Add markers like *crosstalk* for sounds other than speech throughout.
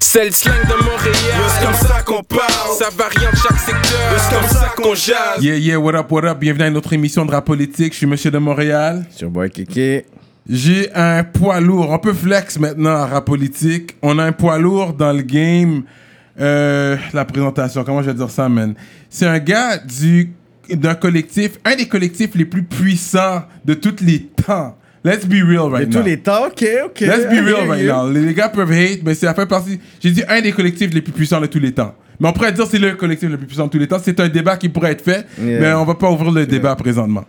C'est le slang de Montréal. C'est comme ça qu'on parle? Ça varie en chaque secteur. C'est comme ça qu'on jase? Yeah, yeah, what up, what up? Bienvenue à une autre émission de rap politique. Je suis Monsieur de Montréal. Sur Boy Kiki. J'ai un poids lourd. On peut flex maintenant à rap politique. On a un poids lourd dans le game. Euh, la présentation, comment je vais dire ça, man? C'est un gars du d'un collectif, un des collectifs les plus puissants de tous les temps. Let's be real right De now. tous les temps, ok, ok. Let's be real right now. Les, gars peuvent hate, mais c'est à fait partie. J'ai dit un des collectifs les plus puissants de tous les temps. Mais on pourrait dire c'est le collectif le plus puissant de tous les temps. C'est un débat qui pourrait être fait, Yeah. mais on va pas ouvrir le débat présentement.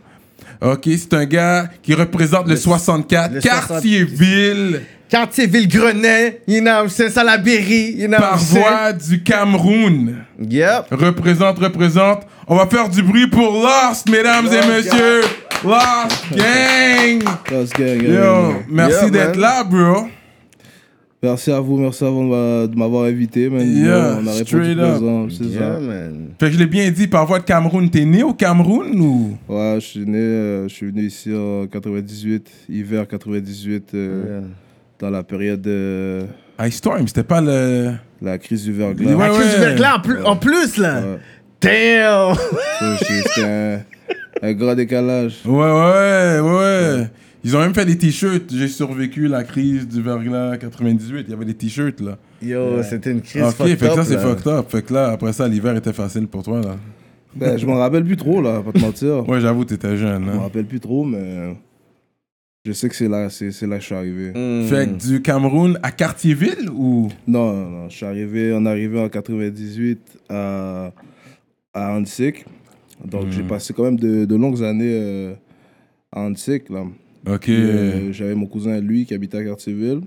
Ok, c'est un gars qui représente le, 64, le quartier-ville, Quartier Ville-Grenet, you know, c'est Salaberry, you know. par voie du Cameroun. Yep. Représente, représente. On va faire du bruit pour Lost, mesdames et messieurs. Lost Gang. Lost Gang, Yo, merci d'être là, bro. Merci à vous, merci à vous de m'a- de m'avoir invité. Man. Yeah, on a répondu straight up. présent, c'est Yeah, ça. man. Fait que je l'ai bien dit, par voie de Cameroun. T'es né au Cameroun ou? Ouais, je suis né, euh, je suis venu ici en 98, hiver 98, euh, Yeah. dans la période de Ice Storm, c'était pas le. la crise du verglas. Ouais, La crise ouais. du verglas en plus, en plus, là. Ouais. Damn. C'était un, un grand décalage. Ouais, ouais, ouais, ouais. Ils ont même fait des t-shirts. J'ai survécu la crise du verglas 98. Il y avait des t-shirts là. Yo, c'était une crise ok, fait que ça c'est fucked up. Fait que là, après ça, l'hiver était facile pour toi là. Ben, je m'en rappelle plus trop, là, pas te mentir. *laughs* Ouais, j'avoue, t'étais jeune. Je Hein. m'en rappelle plus trop, mais je sais que c'est là, c'est c'est là que je suis arrivé. Mm. Fait que du Cameroun à Cartierville ou? Non, non, non, je suis arrivé, on est arrivé en 98 à, à. Donc j'ai passé quand même de, de longues années euh, à Antique, là. Ok. Euh, J'avais mon cousin, lui, qui habitait à Cartierville.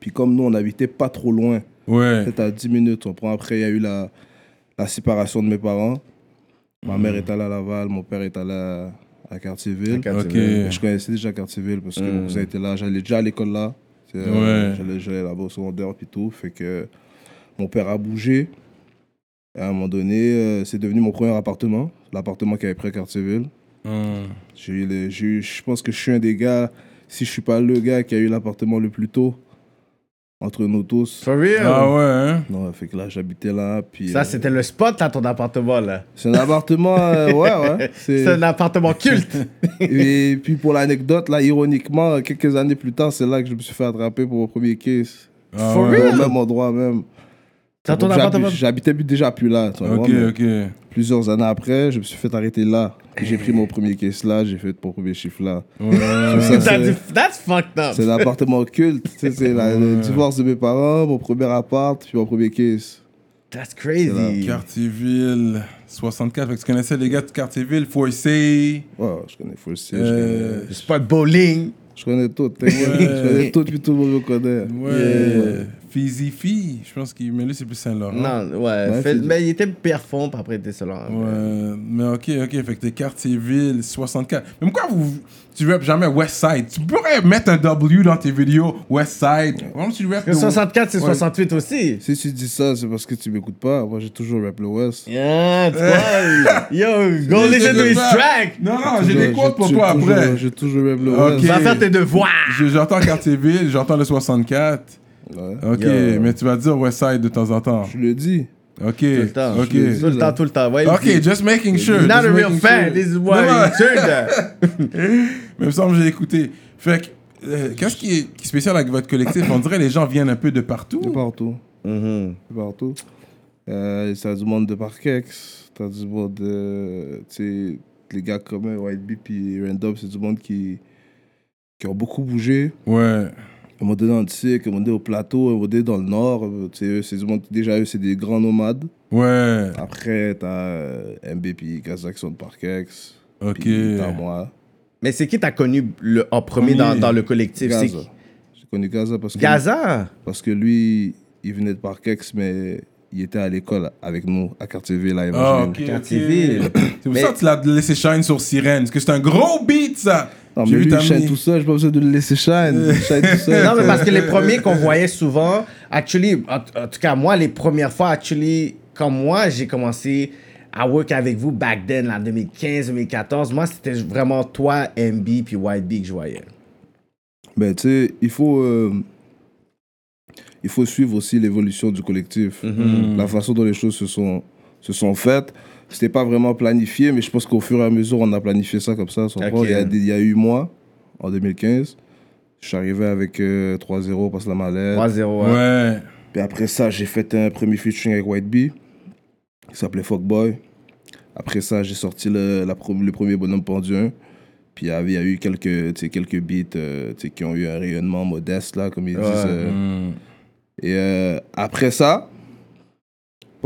Puis comme nous, on habitait pas trop loin, Ouais. peut-être à 10 minutes. On prend après, il y a eu la, la séparation de mes parents. Ma mère est allée à Laval, mon père est allé à, à Cartierville. À. Je connaissais déjà Cartierville parce que Mm. mon cousin était là. J'allais déjà à l'école là. Euh, Ouais. J'allais, là-bas au secondaire puis tout. Fait que mon père a bougé. Et à un moment donné, euh, c'est devenu mon premier appartement. L'appartement qui avait pris à Cartierville. Hum. J'ai je pense que je suis un des gars, si je suis pas le gars qui a eu l'appartement le plus tôt entre nous tous. For real? Ah ouais, hein? Non, fait que là, j'habitais là. Puis, Ça, euh, c'était le spot, là, ton appartement, là. c'est un appartement, euh, ouais, ouais. *laughs* C'est- un appartement culte. *laughs* Et puis pour l'anecdote, là, ironiquement, quelques années plus tard, c'est là que je me suis fait attraper pour mon premier case. Ah For ouais. real? Au même endroit même. J'habitais déjà plus là. tu vois, Ok, ok. Plusieurs années après, je me suis fait arrêter là. J'ai pris mon premier case là, j'ai fait mon premier chiffre là. Ouais. Ça, That's, c'est- that's fucked up. C'est l'appartement culte. tu sais, C'est la- le divorce de mes parents, mon premier appart, puis mon premier case. That's crazy. Quartierville 64. Fait que tu connaissais les gars de Quartierville, Foissé. Ouais, je connais Fossé, Euh, Le spot bowling. je connais, connais tout. t'inquiète. *laughs* Je connais tout, puis tout le monde me connaît. Ouais. Fizzy Fee. Je pense qu'il. Mais lui, c'est plus Saint-Laurent. Non, ouais. Ouais, fait- c'est- mais il était perfond, puis après, il était seul. Ouais, mais ok, ok, fait que t'es Quartierville 64. Mais pourquoi vous, tu rappes jamais Westside Tu pourrais mettre un W dans tes vidéos, Westside. Pourquoi tu rappes Le 64, c'est Ouais. 68 aussi. Si tu dis ça, c'est parce que tu m'écoutes pas. Moi, j'ai toujours rap le West. Yeah, tu vois. *laughs* Yo, go listen to his track. Non, non, j'ai des quotes pour j'ai toi toujours- après. J'ai toujours rap le. West. Va faire tes devoirs. Je- J'entends Quartierville, j'entends le 64. Ouais. Ok, Yo. mais tu vas dire Westside de temps en temps. Je le dis. Ok, Tout le temps. ok. Je le dis. Tout le temps, tout le temps. Ouais, Ok, dit, just making sure. Not just a real fan. sure. This is why he that. Mais il me semble que j'ai écouté. Fait que, euh, qu'est-ce qui est, spécial avec votre collectif? On dirait que les gens viennent un peu de partout. De partout. Mhm. De partout. Euh, ça a du monde de Parkex. T'as du monde de. Tu sais, les gars comme eux, White Bee puis Random, c'est du monde qui, qui ont beaucoup bougé. Ouais. À un moment donné en à un moment donné au plateau, à un moment donné dans le nord. Tu sais, eux, c'est. Déjà, eux, c'est des grands nomades. Ouais. Après, t'as euh, MB puis Kazakh qui sont de Parkex. Ok. Puis t'as moi. Mais c'est qui t'as connu le, en premier dans, dans le collectif? Gaza. J'ai connu Gaza parce que. Gaza? Parce que lui, il venait de Parkex, mais il était à l'école avec nous à Cartierville, Ah, ok, ok. Quartierville. C'est pour Mais- ça que tu l'as laissé shine sur Sirène. Parce que c'est un gros beat, ça. Non, J'ai mais lui, ta il shine mis- tout seul, j'ai pas besoin de le laisser shine. Tout seul. Non, mais parce que les *laughs* premiers qu'on voyait souvent, actually, en, en tout cas, moi, les premières fois, actually, comme moi, j'ai commencé à work avec vous back then, là, 2015-2014, moi, c'était vraiment toi, MB, puis White Bee que je voyais. Ben, tu sais, il faut. euh, il faut suivre aussi l'évolution du collectif. Mhm. La façon dont les choses se sont, se sont faites. C'était pas vraiment planifié, mais je pense qu'au fur et à mesure, on a planifié ça comme ça. Il, y a, des- il y a eu moi, en 2015. Je suis arrivé avec euh, 3-0, passe la mallette. 3-0. hein. Ouais. Puis après ça, j'ai fait un premier featuring avec White Bee, qui s'appelait Fuckboy. Après ça, j'ai sorti le, la le premier bonhomme pendu 1. Puis il y y a eu quelques, quelques beats euh, qui ont eu un rayonnement modeste, là, comme ils Ouais. disent. euh. Mm. Et euh, après ça,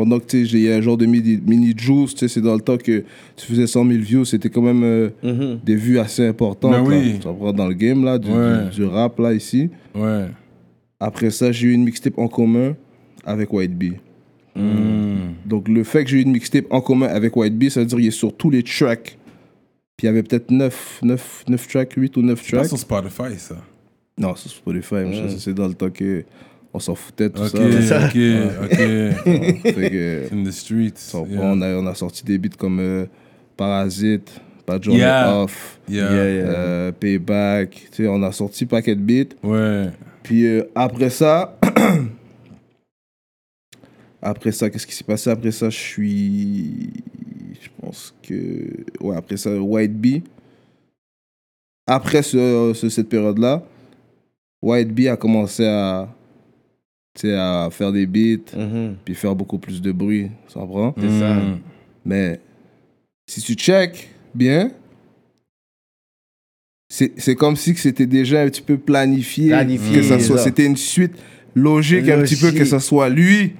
pendant que tu sais, j'ai- il y a un genre de mini, mini juice, tu sais, c'est dans le temps que tu faisais 100 000 views, c'était quand même euh, Mhm. des vues assez importantes. Ben oui. là. Tu dans le game, là, du, Ouais. du- du rap, là, ici. Ouais. Après ça, j'ai eu une mixtape en commun avec White Bee. Mm. Donc le fait que j'ai eu une mixtape en commun avec White Bee, ça veut dire qu'il est sur tous les tracks. Puis il y avait peut-être 9, 9, 9 tracks, 8 ou 9 C'est pas tracks. sur Spotify, ça. Non, c'est Spotify, mais ça, c'est dans le temps que on s'en foutait tout Ok, ça. ok, *laughs* ok. Que, In the streets. Yeah. on, a, on a sorti des beats comme euh, Parasite, Pas Journée Yeah. Off, Yeah. Yeah, yeah. euh, Payback. Tu sais, on a sorti paquet de beats. Ouais. Puis euh, après ça, *coughs* après ça, qu'est-ce qui s'est passé? Après ça, je suis. Je pense que. Ouais, après ça, White Bee. Après ce, ce- cette période-là, White Bee a commencé à. Tu sais, à faire des beats, Mhm. puis faire beaucoup plus de bruit, ça prend. C'est ça. Mm. Mais si tu check bien, c'est c'est comme si que c'était déjà un petit peu planifié. Planifié, que ça soit, ça. c'était une suite logique, un petit peu que ce soit lui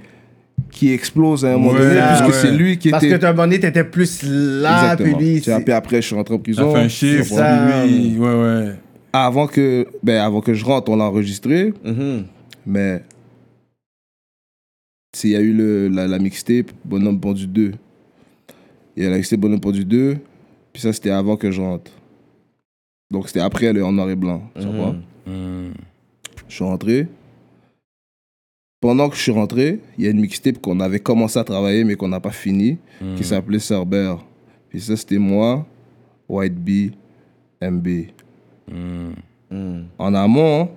qui explose à un moment Ouais, donné, puisque ouais. c'est lui qui Parce était. que un moment donné, t'étais plus là, puis Exactement. lui. Sais, c'est- Puis après, je suis rentré en Ça prison. fait un chiffre, ça. lui. Ouais, ouais. Avant que, ben, avant que je rentre, on l'a enregistré, Mhm. mais il y a eu le, la, la mixtape Bonhomme Pendu 2. Il y a la mixtape Bonhomme Pendu 2, puis ça, c'était avant que je rentre. Donc, c'était après le en noir et blanc. Tu Mhm. comprends? Mm. Je suis rentré. Pendant que je suis rentré, il y a une mixtape qu'on avait commencé à travailler, mais qu'on n'a pas fini, Mm. qui s'appelait Cerber. Puis ça, c'était moi, White Bee, MB. Mhm. En amont,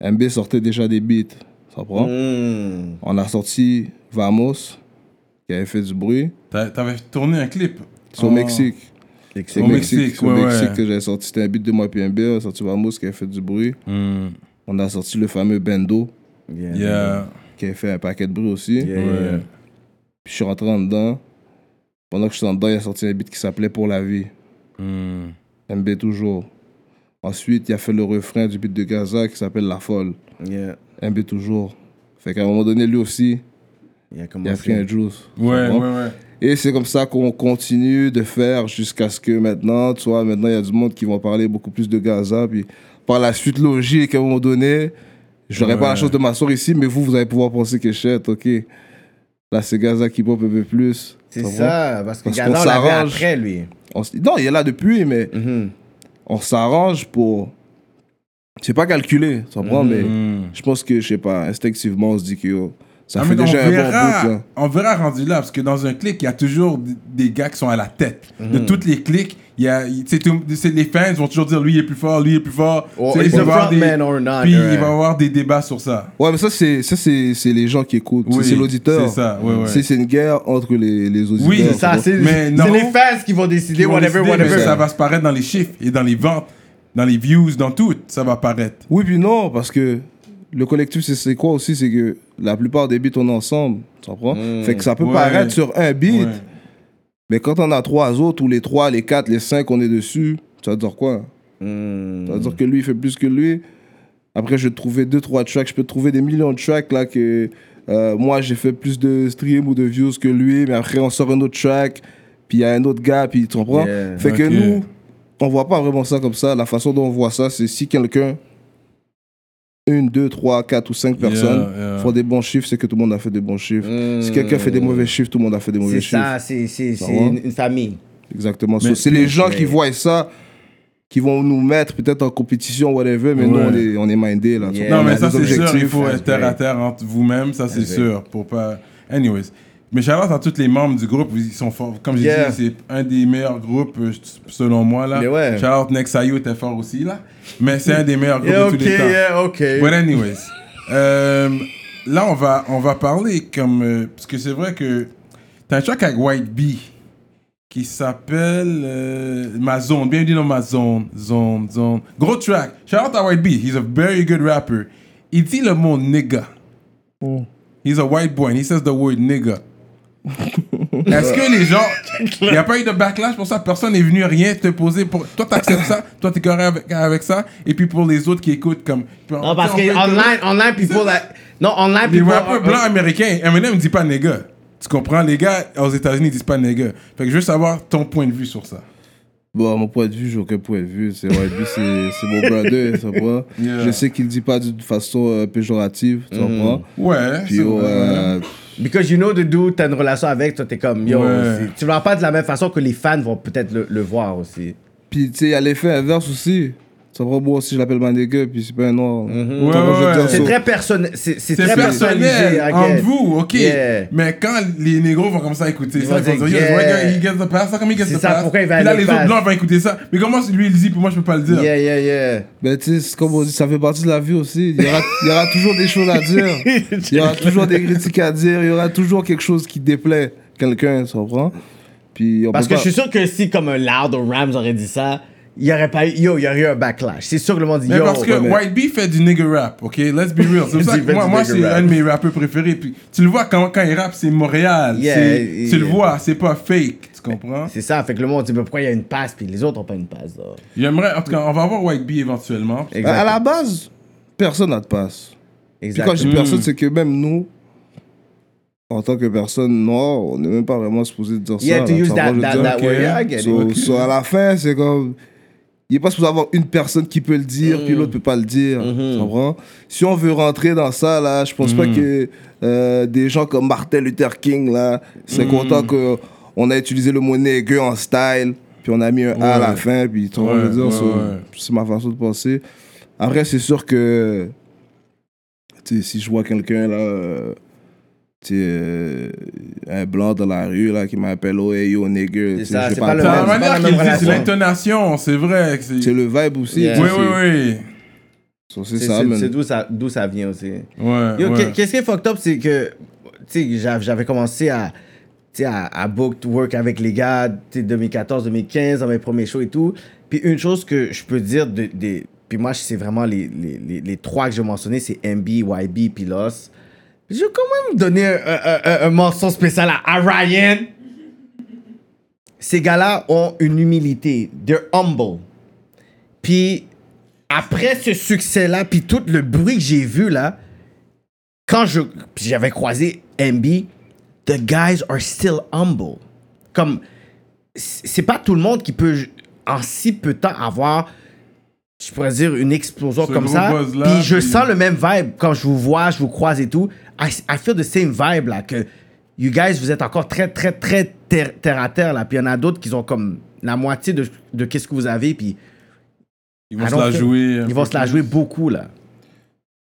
MB sortait déjà des beats. Ça prend? Mhm. On a sorti Vamos, qui avait fait du bruit. T'a- T'avais tourné un clip? C'est au Oh. Mexique. C'est Au Mexique, Mexique, c'est au ouais, Mexique ouais. que j'avais sorti. C'était un beat de moi puis MB. On a sorti Vamos, qui avait fait du bruit. Mm. On a sorti le fameux Bendo, Yeah. Yeah. qui avait fait un paquet de bruit aussi. Yeah, Ouais. yeah. Puis je suis rentré en dedans. Pendant que je suis en dedans, il a sorti un beat qui s'appelait Pour la vie. Mm. MB toujours. Ensuite, il a fait le refrain du beat de Gaza qui s'appelle La Folle. Yeah. MB toujours. Fait qu'à un moment donné, lui aussi, Il a il a pris un juice. Ouais, ouais, ouais. Et c'est comme ça qu'on continue de faire jusqu'à ce que maintenant, tu vois, maintenant il y a du monde qui vont parler beaucoup plus de Gaza. Puis par la suite logique, à un moment donné, j'aurais pas la chance de m'asseoir ici, mais vous, vous allez pouvoir penser que shit, ok. Là, c'est Gaza qui pop un peu plus. C'est ça, parce que Parce Gaza, qu'on on l'avait après, lui. On non, il est là depuis, mais Mhm. on s'arrange pour. C'est pas calculé, tu comprends, mais Mm. je pense que, je sais pas, instinctivement, on se dit que yo, ça Ah, fait mais on déjà un bon verra, bout, là. on verra rendu là, parce que dans un clic, il y a toujours des gars qui sont à la tête. De Mhm. toutes les clics, il y a, c'est- les fans vont toujours dire lui il est plus fort, lui il est plus fort. Il va avoir des- frontman or not, Puis ouais. il va y avoir des débats sur ça. Ouais, mais ça, c'est ça, c'est c'est les gens qui écoutent. C'est- Oui, c'est l'auditeur. c'est ça, ouais, ouais. C'est c'est une guerre entre les, les auditeurs. Oui, C'est ça, c'est Mais c'est non. les fans qui vont décider, vont whatever, décider, mais whatever. Ça va se paraître dans les chiffres et dans les ventes, dans les views, dans tout. Ça va paraître. Oui, puis non, parce que le collectif, c'est- quoi aussi? C'est que la plupart des beats, on est ensemble. Tu comprends? Fait que ça peut Ouais. paraître sur un beat, Ouais. mais quand on a trois autres, ou les trois, les quatre, les cinq, on est dessus, ça veut dire quoi? Mhm. Ça veut dire que lui, il fait plus que lui. Après, je vais trouver deux, trois tracks. Je peux trouver des millions de tracks là que euh, moi, j'ai fait plus de streams ou de views que lui. Mais après, on sort un autre track. Puis il y a un autre gars. Puis tu comprends? Yeah. Fait que nous, on voit pas vraiment ça comme ça. La façon dont on voit ça, c'est si quelqu'un, une, deux, trois, quatre ou cinq personnes Yeah, yeah. font des bons chiffres, c'est que tout le monde a fait des bons chiffres. Si quelqu'un fait des mauvais chiffres, tout le monde a fait des mauvais chiffres. ça, c'est c'est- Ça c'est une, une famille. Exactement. So, c'est les gens mais- qui voient ça, qui vont nous mettre peut-être en compétition, whatever, mais nous, Ouais. on est, on est mindés, là. Yeah. Non, On mais ça, c'est sûr. Il faut être terre à terre entre vous-même, ça, c'est sûr. Pour pas. Anyways. Mais Charlotte, à tous les membres du groupe, ils sont forts. Comme j'ai Yeah. dit, c'est un des meilleurs groupes, euh, selon moi. Là. Mais ouais. Charlotte Nexayo était fort aussi, là. Mais c'est un des meilleurs groupes Yeah, de ok, tous les temps. yeah, ok. But anyways. *laughs* euh, là, on va, on va parler comme. euh, parce que c'est vrai que. T'as un track avec White Bee qui s'appelle euh, Ma Zone. Bienvenue dans ma zone. Zone, zone. Gros track. Shout out à White Bee. He's a very good rapper. Il dit le mot nigga. He's a white boy and he says the word nigga. Est-ce que les gens. Il n'y a pas eu de backlash pour ça? Personne n'est venu rien te poser pour. Toi, t'acceptes ça Toi, t'es correct avec, avec ça Et puis pour les autres qui écoutent, comme. Non, parce que online, online, people. like- non, online, Les people. rappeurs blancs américains, Eminem ne dit pas nigga. Tu comprends? Les gars aux États-Unis ils disent pas nigga. Fait que je veux savoir ton point de vue sur ça. Bon, à mon point de vue, j'ai aucun point de vue. C'est Bee, c'est c'est mon brother, tu comprends? Yeah. Je sais qu'il ne dit pas d'une façon euh, péjorative, tu comprends? Ouais. Puis, c'est oh, euh, Because you know the dude, t'as une relation avec, toi, t'es comme, yo, Ouais. tu vas pas de la même façon que les fans vont peut-être le, le voir aussi. puis tu sais, il y a l'effet inverse aussi. Tu comprends? Moi aussi, je l'appelle ma nigga, puis c'est pas un noir. Ouais, ouais, ouais. C'est so- très personnel. C'est c'est C'est très personnalisé. entre vous, ok. Yeah. Mais quand les négros vont comme ça écouter Ils ça, vont ils vont dire, yeah. he gets the pass, how come he gets the ça, pass? pourquoi il va Puis là, les pass? autres blancs vont écouter ça. Mais comment lui il dit, puis moi je peux pas le dire Yeah, yeah, yeah. Ben, tu sais, comme on dit, ça fait partie de la vie aussi. Il y aura, il y aura toujours des choses à dire. *laughs* Il y aura toujours des critiques à dire. Il y aura toujours quelque chose qui déplaît quelqu'un, tu comprends? Puis on Parce peut que pas- je suis sûr que si, comme un Loud ou Rams aurait dit ça, il y aurait pas eu, yo, il y aurait eu un backlash. C'est sûr que le monde dit, Mais yo. parce que White Bee fait du nigga rap, ok? Let's be real. C'est pour *laughs* ça que moi, c'est rap. un de mes rappeurs préférés. Puis tu le vois quand, quand il rappe, c'est Montréal. Yeah, yeah. Tu le vois, c'est pas fake. Tu comprends? C'est ça, fait que le monde dit, mais pourquoi il y a une passe, puis les autres ont pas une passe, là? J'aimerais, en tout cas, on va avoir White Bee éventuellement. À la base, personne n'a de passe. Puis Exact. quand je dis personne, c'est que même nous, en tant que personne noire, on n'est même pas vraiment supposé dire Yeah, ça. to là, use that, that, that dire? word. Yeah, I get it. So, so, à la fin, c'est comme. Il n'est pas supposé avoir une personne qui peut le dire, Mm. puis l'autre peut pas le dire. Mm-hmm. Tu comprends? Si on veut rentrer dans ça, là, je pense pas Mm. que euh, des gens comme Martin Luther King, là, Mm. c'est content qu'on a utilisé le mot nègre en style, puis on a mis un A à la fin, puis tu vois, Ouais, dire, ouais, c'est ma façon de penser. Après, c'est sûr que si je vois quelqu'un là, euh, euh, un blanc dans la rue là, qui m'appelle Oh, hey, yo, nigger, tu sais, ça, c'est pas pas le le C'est même- la c'est manière qu'il dit, c'est l'intonation, c'est vrai. c'est- C'est le vibe aussi. Yeah. Oui, oui, c'est- oui. so, c'est C'est ça, c'est- c'est d'où ça, d'où ça vient aussi. Ouais, Qu'est-ce qui est fucked up, c'est que, tu sais, j'avais commencé à, tu sais, à, à book to work avec les gars, tu sais, 2014, 2015, dans mes premiers shows et tout. Puis une chose que je peux dire, de, des- puis moi, c'est vraiment les, les, les, les trois que j'ai mentionnés, c'est MB, YB, puis Loss. Je vais quand même donner un, un, un- mention spécial à, Ryan. Ces gars-là ont une humilité. They're humble. Puis après ce succès-là, puis tout le bruit que j'ai vu là, quand j'avais croisé MB, the guys are still humble. Comme c'est pas tout le monde qui peut en si peu de temps avoir je pourrais dire une explosion Ce comme ça. Puis je puis- sens le même vibe quand je vous vois, je vous croise et tout. I, I feel the same vibe là que you guys vous êtes encore très très très terre, terre à terre là. Puis il y en a d'autres qui ont comme la moitié de, de qu'est-ce que vous avez puis Ils vont se la jouer. ils vont se la jouer beaucoup là.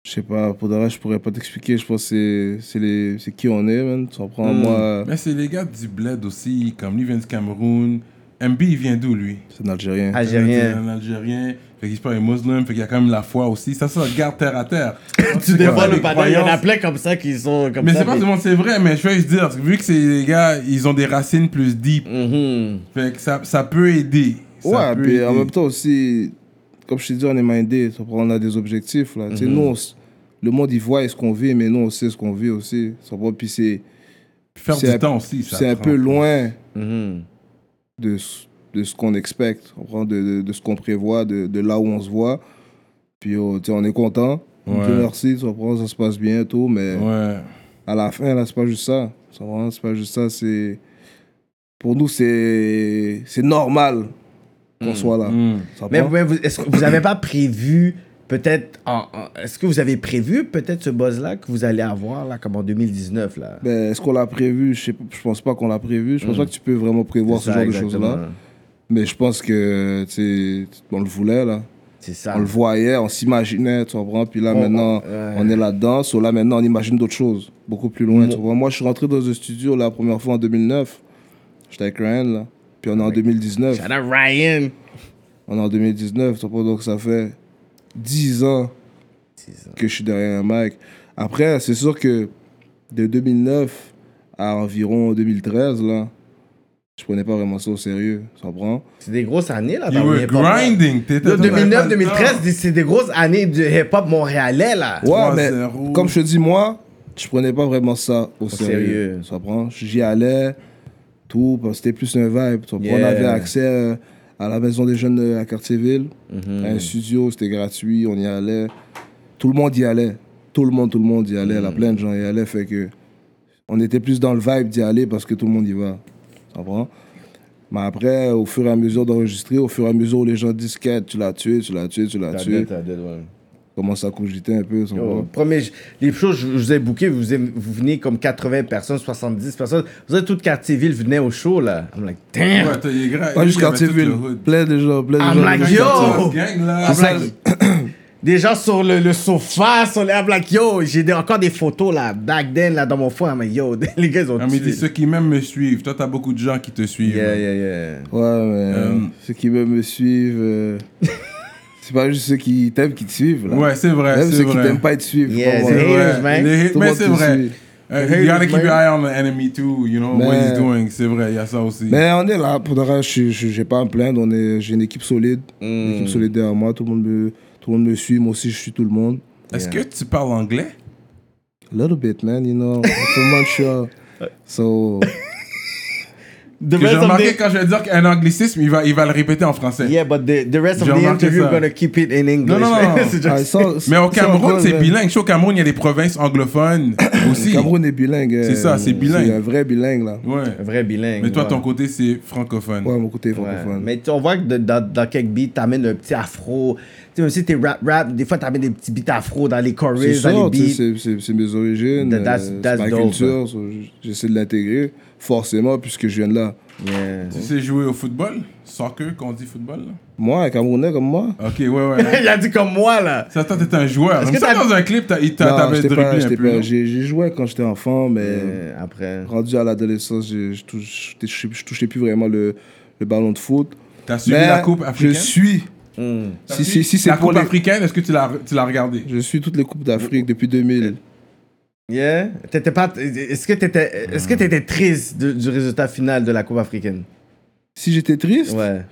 Je sais pas, pour de vrai, je pourrais pas t'expliquer. Je pense que c'est- c'est les- c'est qui on est, man. Tu comprends? Mm. Moi, Mais c'est les gars du bled aussi, comme lui vient du Cameroun. MB, il vient d'où lui? C'est un Algérien. Algérien. C'est un Algérien. Fait qu'il un musulman, fait qu'il y a quand même la foi aussi. Ça, ça garde terre à terre. *laughs* Tu défends le panneau, il y en a plein comme ça qui sont comme Mais ça. c'est pas tout le monde, c'est vrai, mais je veux juste dire, vu que c'est les gars, ils ont des racines plus deep, Mhm. fait que ça, ça peut aider. Ça Ouais, peut puis en même temps aussi, comme je t'ai dit, on est mindé. On a des objectifs. Là. Tu sais, nous, on s- le monde, il voit ce qu'on vit, mais nous, on sait ce qu'on vit aussi. Puis c'est Faire c'est du un- temps aussi, ça c'est un peu loin Mhm. De, ce- de ce qu'on expecte, de, de, de ce qu'on prévoit, de, de là où on se voit. Puis oh, tu sais, on est content. Ouais. Dieu merci, tu comprends, ça se passe bien, tout, mais Ouais. à la fin, là, c'est pas juste ça. C'est pas juste ça, c'est... Pour nous, c'est c'est normal qu'on soit là. Mm. Mais, vous- est-ce que vous avez pas prévu peut-être est-ce que vous avez prévu peut-être ce buzz là que vous allez avoir là comme en 2019 là? Ben, est-ce qu'on l'a prévu? Je, je pense pas qu'on l'a prévu. Je pense Mm. pas que tu peux vraiment prévoir ce genre de choses-là. Mais je pense que, on le voulait, là. C'est ça. On le voyait, on s'imaginait, tu comprends? Puis là, On- maintenant, ouais. on est là-dedans. So là, maintenant, on imagine d'autres choses, beaucoup plus loin, tu vois. Moi, je suis rentré dans un studio la première fois en 2009. J'étais avec Ryan, là. Puis on est en 2019. Shout out Ryan. On est en 2019, tu comprends? Donc ça fait 10 ans ça. que je suis derrière un mic. Après, c'est sûr que de 2009 à environ 2013, là, je prenais pas vraiment ça au sérieux. Tu comprends? C'est des grosses années, là. You were grinding. T'étais- Là, t'avais pas 2009, le 2013, temps. des- c'est des grosses années du hip-hop montréalais, là. Ouais, mais 3-0. comme je te dis, moi, je prenais pas vraiment ça au, sérieux. sérieux. Tu comprends? J'y allais, tout, parce que c'était plus un vibe. Yeah. On avait accès euh, à la maison des jeunes à Cartierville, Mhm. à un studio, c'était gratuit, on y allait. Tout le monde y allait. Tout le monde, tout le monde y allait. Là, plein de gens y allaient, fait que on était plus dans le vibe d'y aller parce que tout le monde y va. Mais après, au fur et à mesure d'enregistrer, au fur et à mesure où les gens disent tu l'as tué, tu l'as tué, tu l'as T'as tué, t'as ouais. Commence à cogiter un peu. comprends? premier, les shows, je, je vous ai booké, vous, vous venez comme 80 personnes, 70 personnes. Vous êtes toute quartier-ville, venaient au show, là. I'm like, damn! Ouais, t'as- Pas juste il y avait tout Cartierville, le hood. plein de gens, plein de I'm gens. like, de yo! Gang, là. I'm like, *coughs* des gens sur le, le sofa, sur les. I'm like, yo, j'ai des- encore des photos, là, back then, là, dans mon phone. I'm like, yo, *laughs* les gars, ils ont Ah, mais ceux qui même me suivent. Toi, t'as beaucoup de gens qui te suivent. Yeah, yeah, yeah. Ouais, mais Euh, ceux qui veulent me suivre, euh, *laughs* c'est pas juste ceux qui t'aiment qui te suivent. Là. Ouais, c'est vrai, Même c'est ceux qui vrai. t'aiment pas te suivre. Yeah, the vrai. haters, man. Les mais c'est te vrai. Uh, haters, you gotta keep man. your eye on the enemy too, you know, what Mais- he's doing. C'est vrai, il y a ça aussi. Mais on est là, pour de vrai, j'ai pas à me plaindre. J'ai une équipe solide, une Hmm. équipe solide derrière moi. Tout le, monde me, tout le monde me suit, moi aussi je suis tout le monde. Est-ce que tu parles anglais? A little bit, man, you know. I'm from Montreal. So, Que j'ai remarqué the- quand je vais dire qu'un anglicisme, il va, il va le répéter en français. Yeah, but the, the rest of J'ai the remarqué interview, ça. we're gonna keep it in English. Non, non, non. *laughs* C'est ah, just- ça- Mais au Cameroun, c'est bilingue. Je sais au Cameroun, il y a des provinces anglophones *coughs* aussi. Cameroun est bilingue. euh, C'est ça, c'est bilingue. C'est un vrai bilingue, là. Ouais. Un vrai bilingue. Mais toi, ouais. ton côté, c'est francophone. Ouais, mon côté Ouais. francophone. Mais tu- on voit que de- dans, dans quelques beats, t'amènes un petit afro. Tu sais, même si t'es rap rap, des fois t'amènes des petits beats afro dans les ça, dans les beats. c'est- mes origines, That- that's- euh, c'est that's ma dope, culture, so, j'essaie de l'intégrer, forcément, puisque je viens de là. Yeah. Tu sais jouer au football? Soccer, quand on dit football? là? Moi, un Camerounais comme moi Ok, ouais, ouais. *laughs* Il a dit comme moi là. Ça, toi, t'étais un joueur. Est-ce que ça, t'as- dans un clip, t'avais dribblé un j'étais peu. j'ai joué quand j'étais enfant, mais après. rendu à l'adolescence, je touchais, je touchais plus vraiment le, le ballon de foot. T'as suivi mais la coupe africaine? je suis, Hmm. Si, si, si c'est la pour coupe les, africaine, est-ce que tu l'as tu l'as regardé? je suis toutes les coupes d'Afrique depuis 2000. Yeah. T'étais pas. Est-ce que t'étais, est-ce que t'étais triste de- du résultat final de la Coupe africaine? Si j'étais triste, Ouais.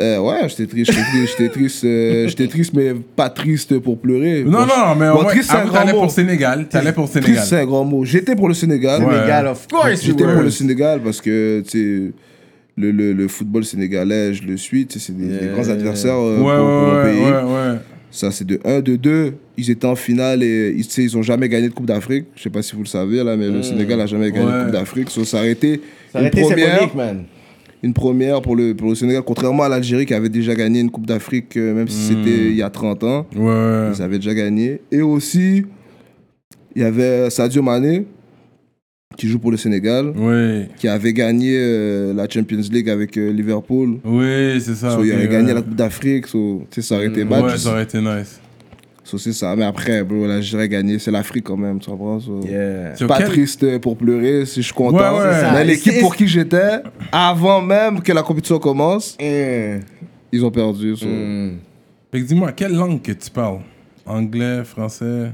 euh, ouais, j'étais triste, j'étais triste, j'étais triste, euh, j'étais triste, mais pas triste pour pleurer. Non, Bon, non, mais bon, moins, triste, c'est un grand mot. pour Sénégal. T'allais pour Triste, Sénégal. c'est un grand mot. J'étais pour le Sénégal. Ouais. Sénégal, of course. J'étais pour le Sénégal parce que tu sais, le, le, le football sénégalais, je le suis. C'est des, grands adversaires euh, Ouais, pour, pour mon ouais, pays. ouais, ouais, ouais. Ça, c'est de 1, de 2. Ils étaient en finale et ils, sais, ils ont jamais gagné de Coupe d'Afrique. Je sais pas si vous le savez, là, mais le Sénégal a jamais gagné. Ouais. de Coupe d'Afrique. So, ça a été Ça une, première, man. une première pour le, pour le Sénégal, contrairement à l'Algérie qui avait déjà gagné une Coupe d'Afrique, euh, même si c'était il y a 30 ans. Ouais. Ils avaient déjà gagné. Et aussi, il y avait Sadio Mané qui joue pour le Sénégal qui avait gagné euh, la Champions League avec euh, Liverpool. oui, c'est ça. So, il avait ouais. gagné la Coupe d'Afrique. So, ça aurait été bad. Ouais, ça aurait été nice. So, c'est ça. Mais après, bro, l'Algérie a gagné. C'est l'Afrique quand même, tu comprends? So, Yeah. Pas quel- triste pour pleurer si je suis content. Ouais, ouais. Mais l'équipe pour qui j'étais, avant même que la compétition commence, ils ont perdu. so. Que dis-moi, quelle langue que tu parles? Anglais, français?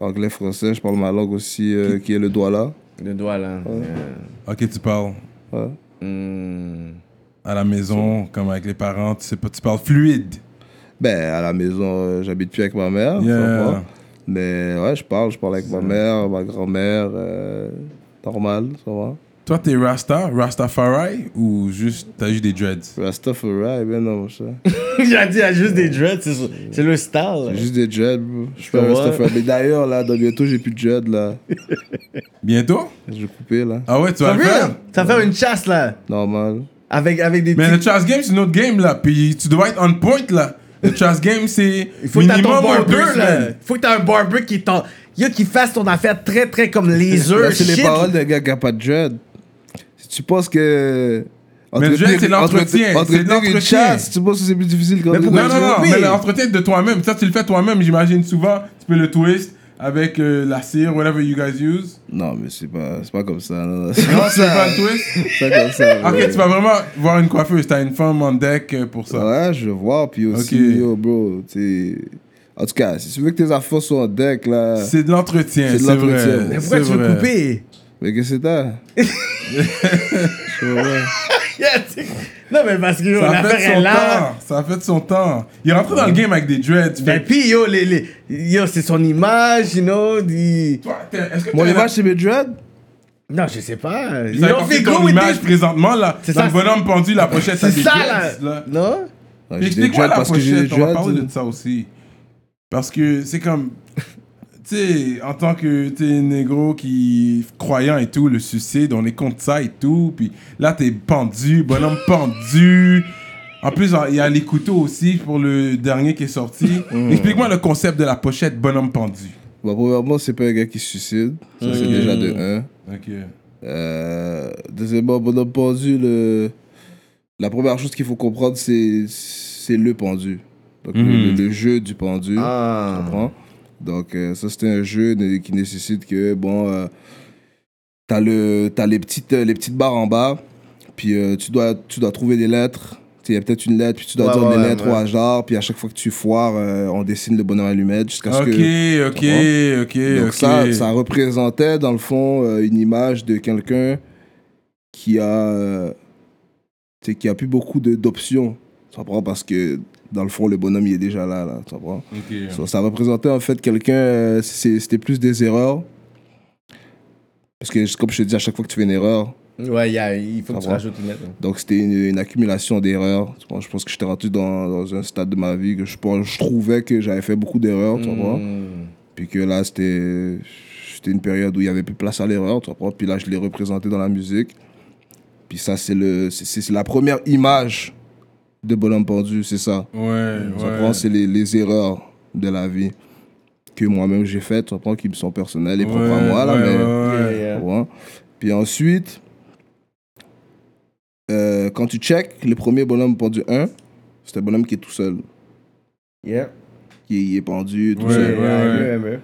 Anglais, français, je parle ma langue aussi, euh, qui est le douala. Le doigt là. Ok, tu parles Ouais. Yeah. Hmm. à la maison, comme avec les parents, tu sais pas, tu parles fluide. Ben, à la maison, euh, j'habite plus avec ma mère. Yeah. Mais ouais, je parle, je parle avec ma mère, ma grand-mère, euh, normal, ça va. Toi, t'es Rasta, Rastafari ou juste t'as juste des dreads? Rastafari, ben non, mon chat. *laughs* Il a dit, il y a juste des dreads, c'est le style. Juste des dreads, bro. Je va? Rastafari. Mais d'ailleurs, là, dans bientôt, j'ai plus de dread, là. Bientôt? Je vais couper, là. Ah ouais, tu vas le faire? Ça va faire une chasse là. Normal. Avec, avec des Mais le chess game, c'est une autre game là. Puis tu dois être on point là. Le chess game, c'est Il faut que t'aies ton barber là. Il faut que t'aies un barber qui t'en. Yo, qui fasse ton affaire très très comme laser. Là, c'est les paroles d'un gars qui a pas de dread. Tu penses que. Mais le dread, c'est l'entretien, entretenir- c'est Entretenir une l'entretien. chasse, tu penses que c'est plus difficile quand Mais Non, non, non, mais l'entretien de toi-même. Ça, tu le fais toi-même, j'imagine souvent. Tu peux le twist avec euh, la cire, whatever you guys use. Non, mais c'est pas, c'est pas comme ça. Non, non, *laughs* tu fais pas le twist? *laughs* C'est pas comme ça. Ok, tu vas vraiment voir une coiffeuse. T'as une femme en deck euh, pour ça. Ouais, je vois. Puis aussi, Ok. yo, bro, tu En tout cas, si tu veux que tes affaires soient en deck, là. C'est de l'entretien, C'est de c'est l'entretien. vrai. Mais pourquoi c'est tu veux vrai. couper? Mais qu'est-ce que *laughs* sais pas. Non, mais parce que yo, Ça a fait l'affaire son est là. temps. Ça a fait son temps. Il est rentré dans le game avec des dreads. Ben, Fait- puis yo, les, les, yo c'est son image, you know. dit- Toi, est-ce que Mon t'es- image, c'est mes dreads? Non, je sais pas. Ils porté feel ton image présentement, là. C'est ça, le bonhomme pendu, la pochette, C'est ça, dreads, là. là. Non? Mais des Explique-moi dreads la pochette, on va parler de ça aussi. Parce que c'est comme... Tu sais, en tant que t'es négro qui croyant et tout, le suicide, on est contre ça et tout. Puis là, t'es pendu, bonhomme *laughs* pendu. En plus, il y a les couteaux aussi pour le dernier qui est sorti. Mm. Explique-moi le concept de la pochette bonhomme pendu. Bon, premièrement, c'est pas un gars qui se suicide. Ça, c'est déjà de 1. Ok. Euh, deuxièmement, bonhomme pendu, le... la première chose qu'il faut comprendre, c'est c'est le pendu. Donc, le- Mhm. le, le jeu du pendu. Ah. Tu comprends? Donc, euh, ça, c'est un jeu qui nécessite que, bon, euh, t'as le, t'as les petites, euh, les petites barres en bas, puis euh, tu, dois, tu dois trouver des lettres. Il y a peut-être une lettre, puis tu dois Ouais, dire ouais, des lettres ouais. au hasard, puis à chaque fois que tu foires, on dessine le bonhomme allumette jusqu'à ce que. ok, ok, Donc ok. ça, ça représentait dans le fond une image de quelqu'un qui a, qui a plus beaucoup de- d'options. Tu comprends? Parce que dans le fond le bonhomme il est déjà là, là tu comprends? Ça, ça représentait en fait quelqu'un, euh, c'est- c'était plus des erreurs. Parce que comme je te dis à chaque fois que tu fais une erreur, Ouais, y a- il faut que tu rajoutes une lettre. donc c'était une, une accumulation d'erreurs. Je pense que j'étais rentré dans, dans un stade de ma vie que je, trouvais que j'avais fait beaucoup d'erreurs, tu comprends? Hmm. Puis que là, c'était une période où il n'y avait plus place à l'erreur, tu comprends? Puis là, je l'ai représenté dans la musique. Puis ça, c'est la première image de Bonhomme Pendu, c'est ça. Ouais, Tu ouais. C'est les, les erreurs de la vie que moi-même j'ai faites, tu comprends? Qui me sont personnelles et propres à Ouais, moi, là, ouais, mais... ouais, ouais. Yeah, yeah. Puis ensuite, euh, quand tu check, le premier Bonhomme Pendu 1, c'est un bonhomme qui est tout seul. Yeah. Qui est, pendu, tout Ouais, seul. ouais, ouais. ouais, ouais.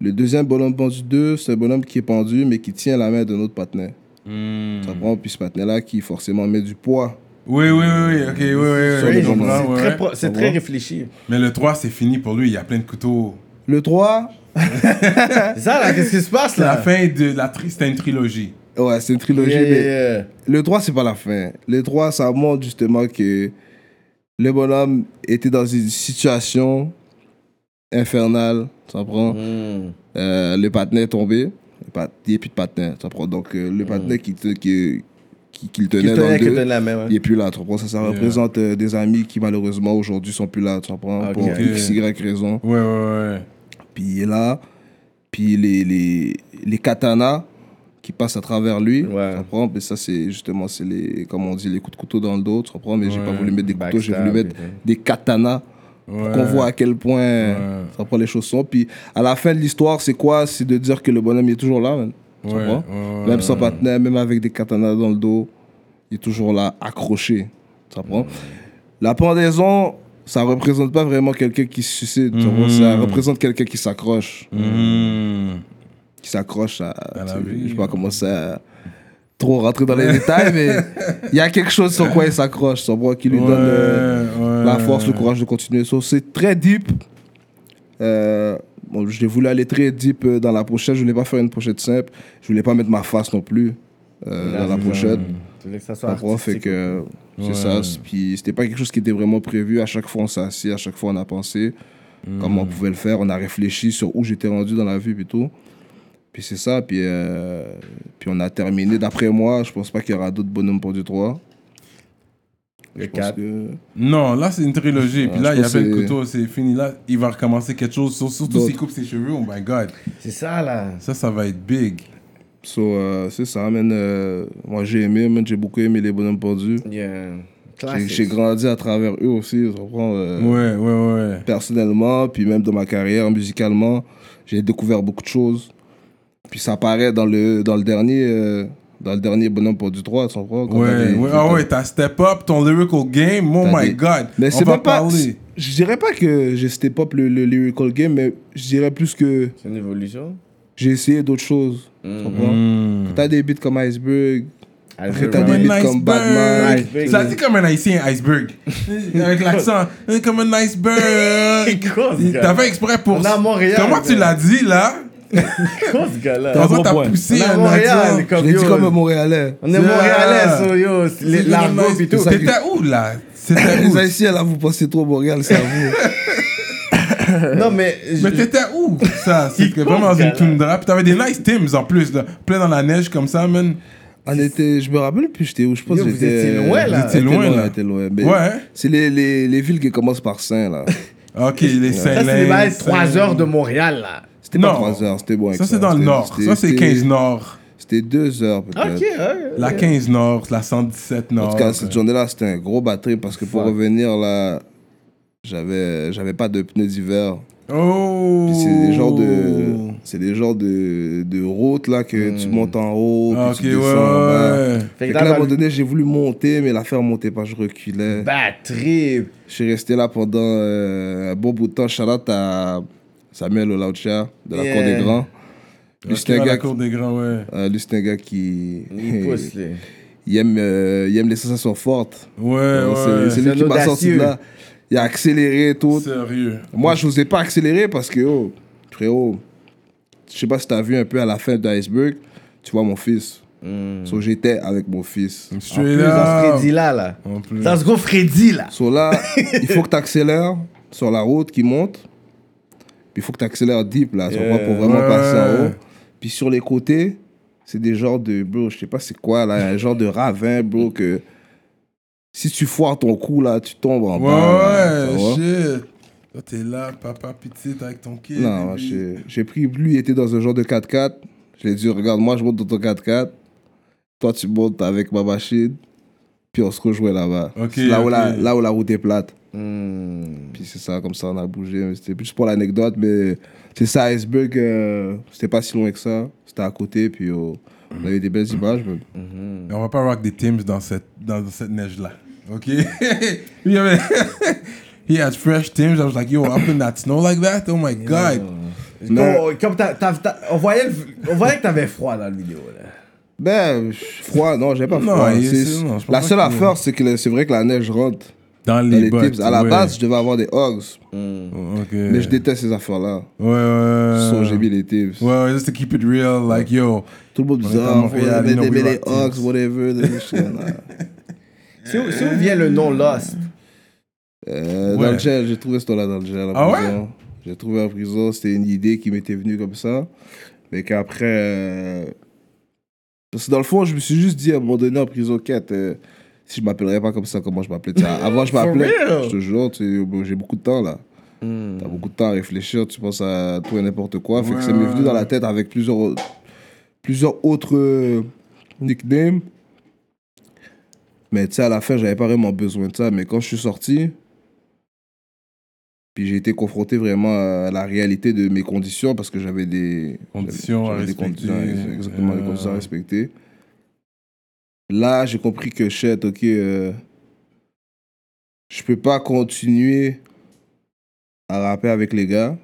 Le deuxième bonhomme pendu 2, c'est un bonhomme qui est pendu, mais qui tient la main d'un autre partenaire. Hmm. Ça prend, puis ce partenaire-là qui forcément met du poids. Oui, oui, oui, oui, ok, oui, oui, oui, bonhommes. C'est ouais, très, c'est très réfléchi. Mais le 3, c'est fini pour lui, il y a plein de couteaux. Le 3, *laughs* C'est ça, là, qu'est-ce qui se passe, C'est la là? fin de la tri... C'était une trilogie. ouais, c'est une trilogie, Yeah, mais yeah, yeah. le 3, c'est pas la fin. Le 3, ça montre justement que le bonhomme était dans une situation infernale, ça prend. Hmm. Euh, le partenaire est tombé, il n'y a plus de partenaire, ça prend. Donc euh, le partenaire qui, te- qui, qui, qui le tenait dans le deux, la main, ouais. il n'est plus là, tu comprends? Ça, ça Yeah. représente euh, des amis qui malheureusement aujourd'hui sont plus là, tu comprends? Pour X, Y raison. Ouais, ouais, ouais. Puis il est là, puis les, les, les katanas qui passent à travers lui, Ouais. tu comprends? Mais ça, c'est justement, c'est les, comme on dit, les coups de couteau dans le dos, tu comprends? Mais j'ai pas Ouais. voulu mettre des couteaux, j'ai voulu mettre des katanas ouais. qu'on voit à quel point ça prend les choses sont. Puis à la fin de l'histoire, c'est quoi? C'est de dire que le bonhomme il est toujours là, man. Tu Ouais, comprends? ouais, Même sans partenaire, même avec des katanas dans le dos, il est toujours là, accroché. Tu comprends? La pendaison, ça représente pas vraiment quelqu'un qui se suicide. tu? Ça Mhm. représente quelqu'un qui s'accroche. Hmm. Qui s'accroche à. la tu sais, vie. Je vais pas commencer à trop rentrer dans les détails, mais *laughs* il y a quelque chose sur quoi il s'accroche, sur quoi qui lui Ouais, donne euh, ouais. la force, le courage de continuer. So, c'est très deep. Euh, bon, j'ai voulu aller très deep euh, dans la pochette. Je voulais pas faire une pochette simple. Je voulais pas mettre ma face non plus euh, Là, dans la pochette. Tu voulais que ça soit fait c'est ça. Puis c'était pas quelque chose qui était vraiment prévu. À chaque fois, on s'est assis, à chaque fois, on a pensé comment on pouvait le faire. On a réfléchi sur où j'étais rendu dans la vie et tout. Puis c'est ça. Puis, euh, puis on a terminé. D'après moi, je pense pas qu'il y aura d'autres bonhommes pour du 3. Le Je pense 4. que- Non, là, c'est une trilogie. Puis là, je il y a pense plein de que c'est- couteaux, c'est fini. Là, il va recommencer quelque chose. sur- Surtout s'il coupe ses cheveux. Oh my god. C'est ça, là. Ça, ça va être big. So, euh, c'est ça, man. Euh, moi, j'ai aimé, man. J'ai beaucoup aimé les bonhommes pendus. Yeah. J'ai- Classique. J'ai grandi à travers eux aussi, tu comprends, euh, Ouais, ouais, ouais. personnellement, puis même dans ma carrière, musicalement, j'ai découvert beaucoup de choses. Puis ça apparaît dans le, dans le dernier, euh, dans le dernier bonhomme pour du 3, tu comprends? quand t'as Ouais, des- ouais. t'as- Ah ouais, t'as step up ton lyrical game. Oh my des- god. Mais On c'est pas. parler. Je dirais pas que j'ai step up le, le lyrical game, mais je dirais plus que C'est une évolution. j'ai essayé d'autres choses. Comprends? Hmm. T'as des beats comme Iceberg, Après, t'as Comme des un beats comme Batman. iceberg. Ça dit comme un haïtien iceberg. *laughs* Avec l'accent. Comme un iceberg. *laughs* T'as fait exprès pour. Comment tu l'as dit là? *laughs* Quoi, ce gars-là? T'as t'as poussé On est à un Montréal, accent. Je l'ai dit comme un Montréalais. On est. Montréalais, so yo. L'argot pis tout. ça. T'étais où là? C'était *laughs* Les où Haïtiens, là, vous pensez trop Montréal, c'est à vous. *laughs* Non, mais. Mais t'étais où ça? Que vraiment dans une toundra. Puis t'avais des nice teams en plus. Plein dans la neige comme ça, man. On était, je me rappelle plus, j'étais où. Je pense que vous j'étais. étiez loin, là. Vous étiez loin, là. j'étais loin. Mais Ouais. C'est les, les, les villes qui commencent par Saint, là. Ok, les Ça, Saint-Lin. c'est les bails 3 Saint- heures de Montréal, là. C'était pas Non. 3 heures, c'était bon. avec Ça, c'est dans le nord. Ça, c'est c'était- 15 nord. C'était 2 heures, peut-être. Ok, ouais. La 15 nord, la 117 nord. En tout cas, cette journée-là, c'était un gros batterie parce que pour Fuck. revenir là, j'avais, j'avais pas de pneus d'hiver. Oh Puis c'est des genres de, c'est des genres de, de routes là que tu montes en haut, puis Ah, Ok, tu ouais, descends en bas. ouais. Fait Fait que que là, à un moment donné, j'ai voulu monter, mais l'affaire montait pas, je reculais. batterie. Je suis resté là pendant euh, un bon bout de temps. Out à Samuel Olaucha de la Yeah. Cour des Grands. La gars, cour des grands, ouais. euh, gars qui Il pousse, lui. *laughs* il aime, euh, il aime les sensations fortes. Ouais, c'est- ouais. C'est lui qui m'a sorti de là. Il a accéléré tout. Sérieux. Moi, je n'osais pas accélérer parce que, oh, frérot, je sais pas si tu as vu un peu à la fin d'Iceberg, tu vois mon fils. So, j'étais avec mon fils. En Straight plus, dans up. Freddy, là, là. En plus. Dans ce gros Freddy, là. So là, *laughs* il faut que tu accélères sur la route qui monte. Il faut que tu accélères deep là, moi, pour vraiment Ouais. passer en haut. Puis sur les côtés, c'est des genres de, bro, je sais pas c'est quoi là, un genre de ravin, bro, que si tu foires ton coup là, tu tombes en Ouais, bas. là, ouais, shit. Toi, t'es là, papa, petite, avec ton kid. Non, j'ai j'ai pris, lui, il était dans un genre de 4x4. Je lui ai dit, regarde, moi, je monte dans ton 4x4. Toi, tu montes avec ma machine. Puis on se rejoint là-bas. Là, où ok. la, là où la route est plate. Puis c'est ça, comme ça, on a bougé. Mais C'était plus pour l'anecdote, mais c'est ça, Iceberg, euh, c'était pas si loin que ça. C'était à côté, puis oh, on avait des belles images. mais- On va pas rock des Tims dans cette, dans cette neige-là. Ok? *laughs* Avait- *laughs* He had fresh Tims. I was like, yo, up in that snow like that? Oh my god. Mais- Oh, comme t'as- t'as- t'as- on, voyait on voyait que t'avais froid dans la vidéo, là. Ben, froid, non, j'ai pas Non, froid. il- C'est- c'est- non, la seule affaire, c'est que c'est vrai que la neige rentre Dans dans les, bottes. tips. À la ouais. base, je devais avoir des hogs. Ok. Mais je déteste ces affaires-là. Ouais, ouais. So, j'ai mis les tips. Ouais, ouais, just to keep it real. Like, yo. Tout le monde On disait, est à ah, Montréal, mais des Hawks, tips. whatever. C'est où, vient le nom Lost? Euh, Ouais. Dans le gel, j'ai trouvé ce là dans le gel. Ah ouais? prison. J'ai trouvé en prison, c'était une idée qui m'était venue comme ça. Mais qu'après. euh, Parce que dans le fond, je me suis juste dit à un moment donné en prison, quête, euh, si je m'appellerais pas comme ça, comment je m'appelais? Avant, je *laughs* m'appelais. Je te jure, j'ai beaucoup de temps là. T'as beaucoup de temps à réfléchir, tu penses à tout et n'importe quoi. Fait que ça m'est venu dans la tête avec plusieurs, autres- plusieurs autres euh, nicknames. Mais tu sais, à la fin, j'avais pas vraiment besoin de ça. Mais quand je suis sorti, puis j'ai été confronté vraiment à la réalité de mes conditions parce que j'avais des Conditions à j'avais des respecter. conditions, exactement, les conditions à respecter. Là, j'ai compris que shit, ok, euh, je peux pas continuer à rapper avec les gars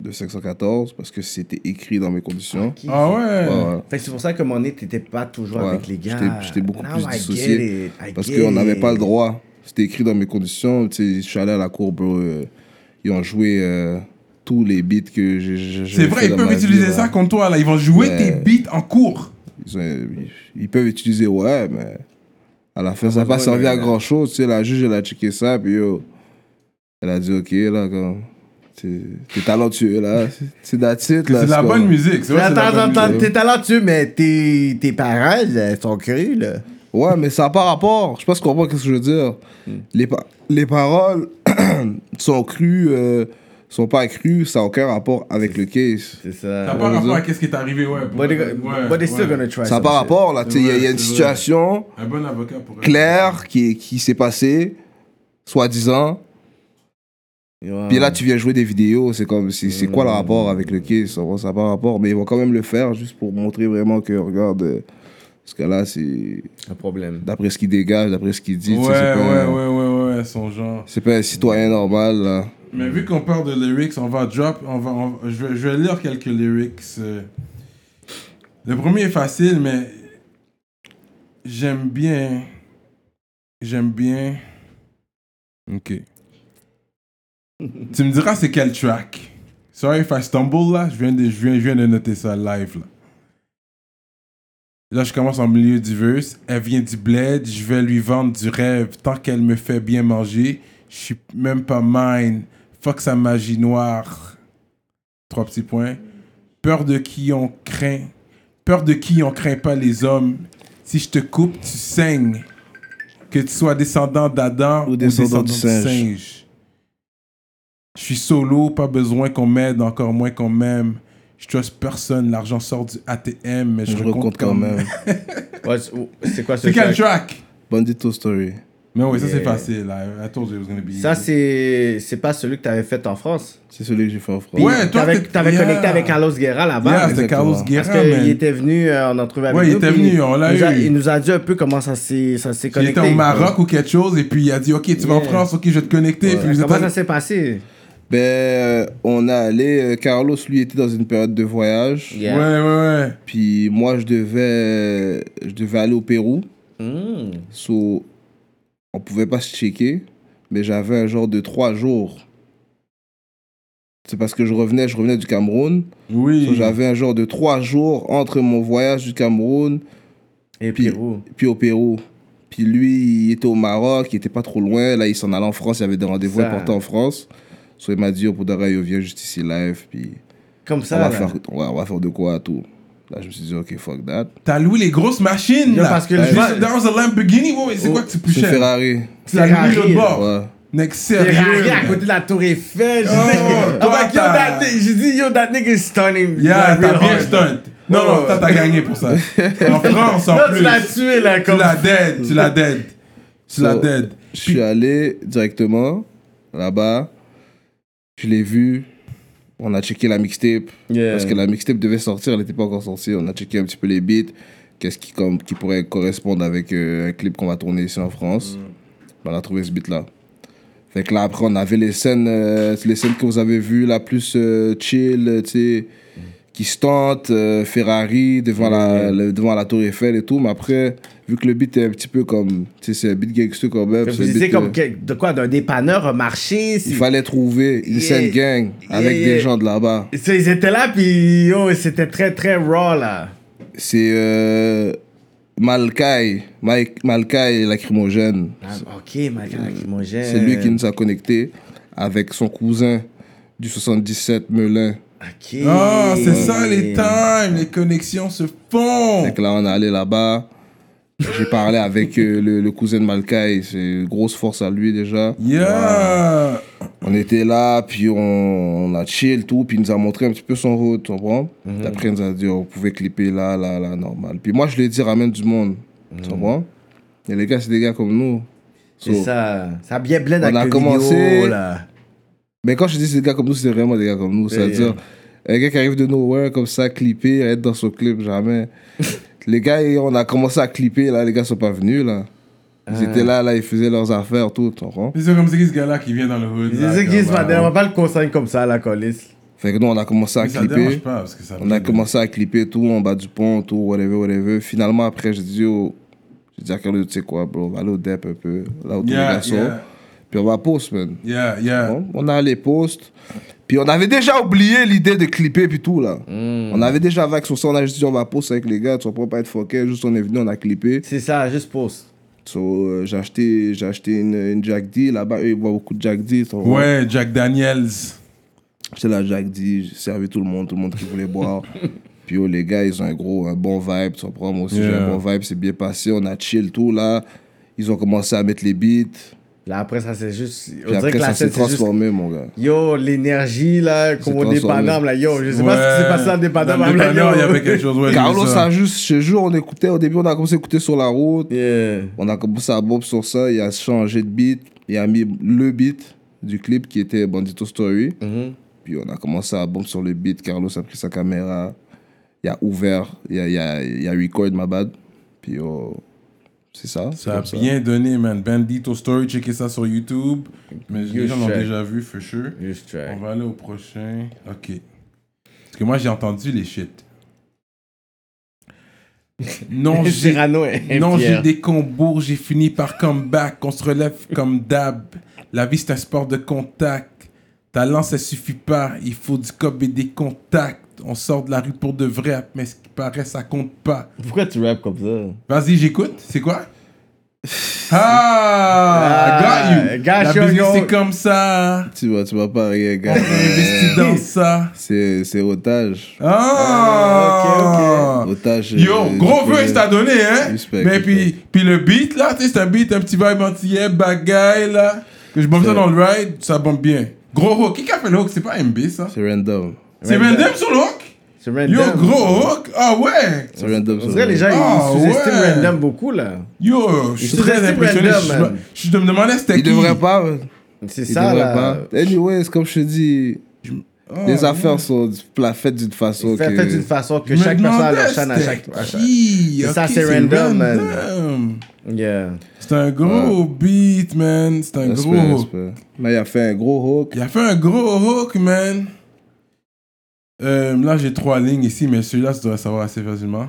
de 514 parce que c'était écrit dans mes conditions. Ah ouais? Ouais, ouais. Fait que c'est pour ça que mon nez, t'étais pas toujours Ouais, avec les gars. j'étais- beaucoup Now plus I dissocié, Parce qu'on n'avait it. pas le droit. C'était écrit dans mes conditions. Tu sais, je suis allé à la cour, bro. euh, ils ont joué euh, tous les beats que j'ai. C'est vrai, fait ils dans peuvent utiliser là. ça contre toi, là. Ils vont jouer Ouais. tes beats en cours. Ils, ont- ils- ils peuvent utiliser, ouais, mais à la fin, ça n'a pas servi à grand chose. Tu sais, la juge, elle a checké ça, puis yo, elle a dit, ok, là, comme, t'es t'es talentueux, là. C'est- C'est that's it, C'est là. de la comme- bonne musique. c'est vrai, c'est de la Attends, bonne attends, musique. t'es talentueux, mais tes, tes paroles elles sont crues, là. Ouais, mais ça n'a pas rapport. Je sais pas si tu comprends ce que je veux dire. Hmm. Les, pa- les paroles *clears throat* sont crues, euh, sont pas crues, ça n'a aucun rapport avec le case. C'est Ça ça. n'a pas rapport à ce qui est arrivé, ouais. But, they, ouais, but they're still ouais. gonna try Ça n'a pas rapport, là. Il y, a- il y a une situation Un bon avocat pour claire qui, qui s'est passée, soi-disant. Puis là, tu viens jouer des vidéos, c'est comme, c'est quoi le rapport avec le case? Ça n'a pas rapport, mais ils vont quand même le faire juste pour montrer vraiment que, regarde, euh, ce gars-là, c'est Un problème. d'après ce qu'il dégage, d'après ce qu'il dit, Ouais, tu ouais, sais, c'est pas, un- ouais, ouais, ouais, son genre. c'est pas un citoyen normal, là. Mais vu qu'on parle de lyrics, on va drop, on va, on- je, vais, je vais lire quelques lyrics. euh. Le premier est facile, mais j'aime bien. J'aime bien. Ok. tu me diras c'est quel track? Sorry if I stumble là. Je viens de, je viens, je viens de noter ça live là. Là, je commence en milieu du verse. Elle vient du bled. Je vais lui vendre du rêve tant qu'elle me fait bien manger. Je suis même pas mine. Fuck sa magie noire. Trois petits points. Peur de qui on craint. Peur de qui on craint pas les hommes. Si je te coupe, tu saignes. Que tu sois descendant d'Adam Ou descendant du singe. Je suis solo, pas besoin qu'on m'aide, encore moins qu'on m'aime. Je trust personne, l'argent sort du ATM, mais je, Je recompte recompte quand même. *laughs* C'est- quoi ce C'est quel track? track? Bandito Story. Mais oui, ça c'est facile. Là. I told you it was gonna be Ça, easy. c'est c'est pas celui que t'avais fait en France. C'est celui que j'ai fait en France. Ouais, toi, T'avais t'es- t'avais yeah. connecté avec Carlos Guerra là-bas. Yeah, c'était Exactement. Carlos Guerra, Parce qu'il man. était venu euh, en entrevue avec Ouais, il nous. était puis venu, on l'a il nous a- eu. Il nous a dit un peu comment ça s'est ça s'est Il connecté. était au Maroc ou quelque chose, et puis il a dit Ok, tu vas en Yeah. France, ok, je vais te connecter. Puis vous êtes Comment ça s'est passé? Ben, euh, on a allé. euh, Carlos, lui, était dans une période de voyage. Yeah. Ouais, ouais, ouais. Puis moi, je devais, je devais aller au Pérou. So, on pouvait pas se checker. Mais j'avais un genre de trois jours. C'est parce que je revenais, je revenais du Cameroun. Oui. So, j'avais un genre de trois jours entre mon voyage du Cameroun Et Puis- Pérou. puis au Pérou. Puis lui, il était au Maroc, il était pas trop loin. Là, il s'en allait en France, il avait des rendez-vous importants en France. So, il m'a dit, oh, pour viens juste ici live. Puis Comme on, ça. va là. faire, on va faire de quoi, tout. Là, je me suis dit, ok, fuck that. T'as loué les grosses machines, Yo, là. parce que Juste, le va- That was a Lamborghini, ouais, c'est quoi que tu Oh, C'est poussais Ferrari. Tu l'as loué l'autre Ferrari. bord. Ouais. Next Ferrari sérieux. à côté de la Tour Eiffel. J'ai Oh, dit, toi, I'm like, yo, t'as- that nigga- J'ai dit, yo, that nigga is stunning. Yeah, t'as bien stunt. Non, Ouais, non, ouais. t'as t'as gagné pour ça. En *laughs* France, en Non, plus. tu l'as tué, là, Tu comme. l'as dead, tu l'as dead. Tu l'as dead. Je suis allé directement là-bas. Je l'ai vu. On a checké la mixtape. Yeah. Parce que la mixtape devait sortir, elle n'était pas encore sortie. On a checké un petit peu les beats. Qu'est-ce qui, comme, qui pourrait correspondre avec euh, un clip qu'on va tourner ici en France. On a trouvé ce beat-là. Fait que là, après, on avait les scènes, euh, les scènes que vous avez vues, la plus euh, chill, tu sais, qui se tentent, euh, Ferrari devant, la, le- devant la Tour Eiffel et tout. Mais après, vu que le beat est un petit peu comme, tu sais, c'est un beat gangster quand même. Vous disiez beat, comme euh, que- de quoi D'un dépanneur, un marché il fallait trouver une scène Yeah. gang avec Yeah, des gens de là-bas. Ça, Ils étaient là, puis yo, c'était très, très raw, là. C'est euh, Malkai, Mike- Malkai lacrymogène. Ah, ok, ma lacrymogène. C'est lui qui nous a connectés avec son cousin du 77, Melun. Ok. Ah, c'est ça les times, les connexions se font. Fait que là, on est allé là-bas. J'ai parlé avec euh, le, le cousin de Malkai. C'est grosse force à lui déjà. Yeah. On était là, puis on, on a chill, tout. Puis il nous a montré un petit peu son route, tu comprends? Mhm. Après, il nous a dit, on pouvait clipper là, là, là, normal. Puis moi, je lui ai dit, ramène du monde. Tu comprends? Et les gars, c'est des gars comme nous. C'est So- ça. Ça a bien blend On avec a commencé- vidéo, là. Mais quand je dis des gars comme nous, c'est vraiment des gars comme nous. C'est-à-dire, un gars qui arrive de nowhere comme ça, clipper, être dans son clip, jamais. *laughs* les gars, et on a commencé à clipper, là, les gars sont pas venus, là. Ils Ah. étaient là, là, ils faisaient leurs affaires, tout, tu comprends? C'est comme c'est qui ce gars-là qui vient dans le hood. C'est ça qui se comme, On va pas le conseiller comme ça, la colisse. Fait que nous, on a commencé à mais ça dérange clipper. pas parce que ça On a commencé à clipper tout en bas du pont, tout, whatever, whatever. Finalement, après, j'ai dit, oh, j'ai dit à Carlo, tu sais quoi, bro, on va aller au DEP un peu, là où tous les gars sont. yeah, Puis on va post, man. yeah, yeah. Bon, on a les posts. Puis on avait déjà oublié l'idée de clipper puis tout là. Hmm. On avait déjà avec sur ça, on a juste dit on va poster avec les gars, tu vas pas être foqué, juste on est venu, on a clippé. C'est ça, juste. So, euh, j'ai acheté, j'ai acheté une, une Jack D, là-bas eux ils boivent beaucoup de Jack D. Ouais, Jack Daniels. J'étais la Jack D, j'ai servi tout le monde, tout le monde qui voulait boire. *laughs* Puis oh, les gars, ils ont un gros, un bon vibe, tu comprends, moi aussi j'ai un bon vibe, c'est bien passé, on a chill tout là. Ils ont commencé à mettre les beats, Là, après, ça c'est juste. On puis dirait après que la ça s'est scène, c'est juste. transformé mon gars. Yo, l'énergie, là, comme au dépanneur, là. Yo, je sais pas ce qui s'est passé dépanneur, yo. il y avait quelque chose. Ouais, Carlos ça. a juste, je jure, on écoutait, au début on a commencé à écouter sur la route. Yeah. On a commencé à bomber sur ça, il a changé de beat, il a mis le beat du clip qui était Bandito Story. Mhm. Puis on a commencé à bomber sur le beat, Carlos a pris sa caméra, il a ouvert, il a, il a, il a record ma bad. Puis oh, c'est ça. Ça a bien donné, man. Bandito Story, checkez ça sur YouTube. Mais les gens l'ont déjà vu, for sure. On va aller au prochain. Ok. Parce que moi, j'ai entendu les shit. *laughs* Non, j'ai non, j'ai des combos, j'ai fini par comeback. On se relève comme d'hab. La vie, c'est un sport de contact. Talent, ça suffit pas. Il faut du cob et des contacts. On sort de la rue pour de vrai, mais ce qui paraît, ça compte pas. Pourquoi tu rappes comme ça? Vas-y, j'écoute. C'est quoi? *laughs* Ah, I got you. got La you, business, c'est comme ça. Tu vois, tu vas pas rien, On gars. investit dans ça. C'est c'est otage. Ah, Otage. Yo, euh, gros du feu, il t'a donné, hein? Respect, Mais respect. puis, puis le beat, là, tu sais, c'est un beat, un petit vibe antillais, bagaille, là. Que je bombe ça dans le ride, ça bombe bien. Gros hook. Qui a fait le hook? C'est pas MB, ça? C'est random. C'est Random. Random sur le hook? C'est random. Yo, gros hook? Ah ouais? C'est random. On dirait les gens, Ah, ils sous-estiment ouais. random beaucoup, là. Yo, je suis Il très impressionné. Random, Je, je, je me demandais c'était Il qui. devrait pas. ouais. C'est Il ça, là. pas. Anyways, comme je te dis, Ah, les affaires sont faites d'une façon que. d'une façon chaque personne a leur chaîne à chaque. ça, c'est random, man. Yeah. C'est un gros beat, man. C'est un gros hook. il a fait un gros hook. Il a fait un gros hook, man. Euh, là, j'ai trois lignes ici, mais celui-là, tu devrais savoir assez facilement.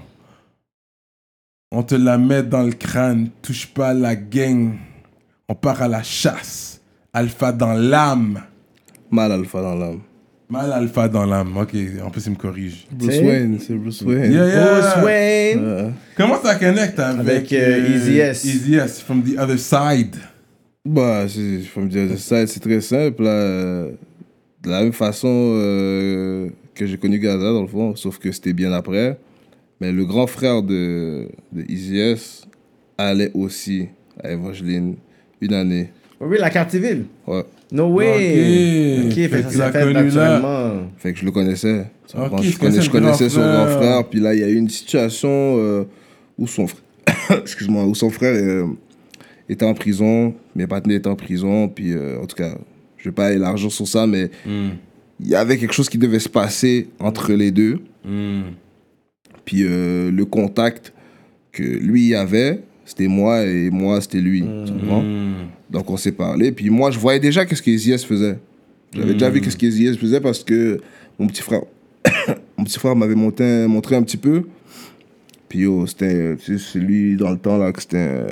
On te la met dans le crâne, touche pas la gang. On part à la chasse. Alpha dans l'âme. Mal alpha dans l'âme. Mal alpha dans l'âme. Ok, en plus, il me corrige. Bruce C'est- Wayne, c'est Bruce Wayne. Yeah, yeah. Bruce Wayne. Euh, Comment ça connecte avec, Avec, euh, Easy S? Easy S, from the other side? bah, c'est- faut me dire ça, c'est très simple. là. Euh, De la même façon euh, que j'ai connu Gaza, dans le fond, sauf que c'était bien après. Mais le grand frère de, de Easy S allait aussi à Evangeline une année. Oui, la carte civile. Ouais. No way. Ok. Ok, Fait fait que que tu l'as ça s'est fait naturellement. Fait que je le connaissais. Tu Ok, comprends? tu je, connais- connaissais je connaissais son grand frère. Puis là, il y a eu une situation euh, où son frère, *coughs* excuse-moi, où son frère euh, était en prison, mes partenaires étaient en prison. Puis euh, en tout cas, je vais pas élargir sur ça, mais il y avait quelque chose qui devait se passer entre les deux. Puis euh, le contact que lui avait, c'était moi et moi, c'était lui. tu comprends? Donc on s'est parlé. Puis moi, je voyais déjà qu'est-ce que Eazy-S faisait. J'avais déjà vu qu'est-ce que Eazy-S faisait parce que mon petit frère, *coughs* mon petit frère m'avait monté, montré un petit peu. Puis yo, c'était tu sais, c'est lui dans le temps là que c'était un-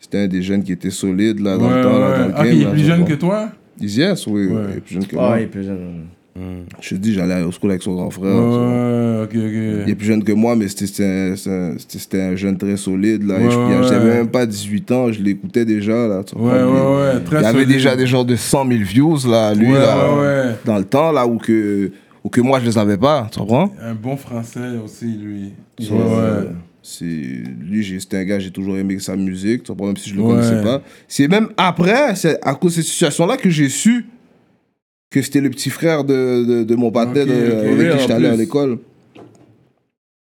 c'était un des jeunes qui était solide là dans Ouais, le temps là, ouais. dans le Ah, game. il est plus jeune que toi? Eazy-S, oui, Ouais. il est plus jeune que Ah, moi. il est plus jeune. Je te dis, j'allais à school avec son grand frère. Ouais, ok, Il est ok. plus jeune que moi, mais c'était- un, un- un jeune très solide. Là. Ouais, J'avais ouais. même pas 18 ans, je l'écoutais déjà. Là, Ouais, ouais, ouais, très Il y avait solide. déjà des genres de 100 000 views, là, lui, là, dans le temps, là, où que, où que moi, je les avais pas. Tu comprends? Un bon français aussi, lui. So, Ouais, lui, c'était un gars, j'ai toujours aimé sa musique, tu comprends, même si je le Ouais. connaissais pas. C'est même après, c'est à cause de cette situation-là que j'ai su que c'était le petit frère de, de, de mon de- ok. avec qui j'étais allé à l'école.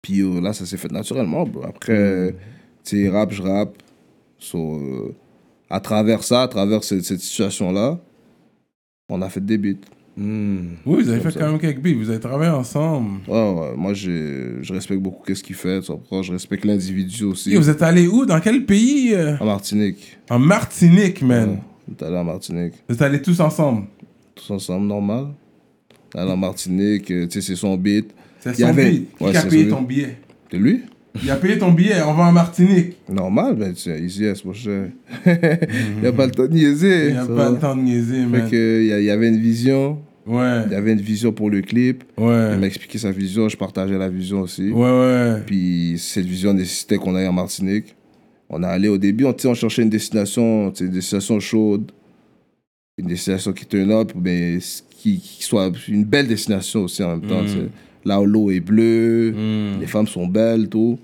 Puis euh, là, ça s'est fait naturellement. bro. Après, tu sais, rap, je rappe. So, euh, à travers ça, à travers cette, cette situation-là, on a fait des beats. Oui, vous avez Comme fait ça. quand même quelques beats, vous avez travaillé ensemble. Ouais, ouais, moi, je respecte beaucoup qu'est-ce qu'il fait. Je respecte l'individu aussi. Et vous êtes allé où? Dans quel pays euh? En Martinique. En Martinique, man. Ouais, On est allé en Martinique. Vous êtes allés tous ensemble? Tous ensemble, normal. Allé en Martinique, euh, tu sais, c'est son beat. C'est Il son avait- billet. Qui Ouais, a c'est payé ton billet De lui? Il a payé ton billet, on va en Martinique. Normal, ben, tu sais, easy yes, mon cher. *laughs* Il n'y a pas le temps de niaiser. Il n'y a pas le temps de niaiser, Fait man. que, il y, il avait une vision. Ouais, Il y avait une vision pour le clip. Il ouais, m'a expliqué sa vision, je partageais la vision aussi. ouais, ouais. Puis cette vision nécessitait qu'on aille en Martinique. On est allé au début, on, on cherchait une destination, une destination chaude, une destination qui turn up, mais qui, qui soit une belle destination aussi en même temps. sais. Là où l'eau est bleue, Mm. les femmes sont belles, tout.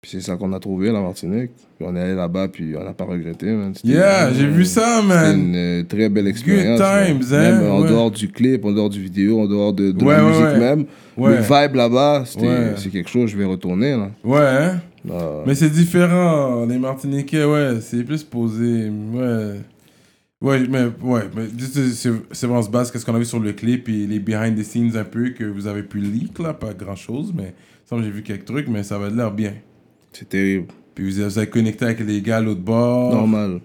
Puis c'est ça qu'on a trouvé, la Martinique. Puis on est allé là-bas, puis on n'a pas regretté. man. C'était- Yeah, j'ai vu ça, C'était man. une euh, très belle expérience. times, man. hein, Même en ouais. dehors du clip, en dehors du vidéo, en dehors de, de Ouais, la ouais, musique même. Ouais. Le vibe là-bas, c'était- c'est quelque chose, je vais retourner. Là. Ouais, hein? Là, Mais c'est différent. Les Martiniquais, ouais, c'est plus posé. Ouais. Ouais, mais, ouais, mais juste, c'est c'est vraiment se base qu'est-ce qu'on a vu sur le clip et les behind the scenes un peu que vous avez pu leak, là, pas grand chose, mais il semble que j'ai vu quelques trucs, mais ça va de l'air bien. C'est terrible. Puis vous, vous avez connecté avec les gars à l'autre bord. Normal.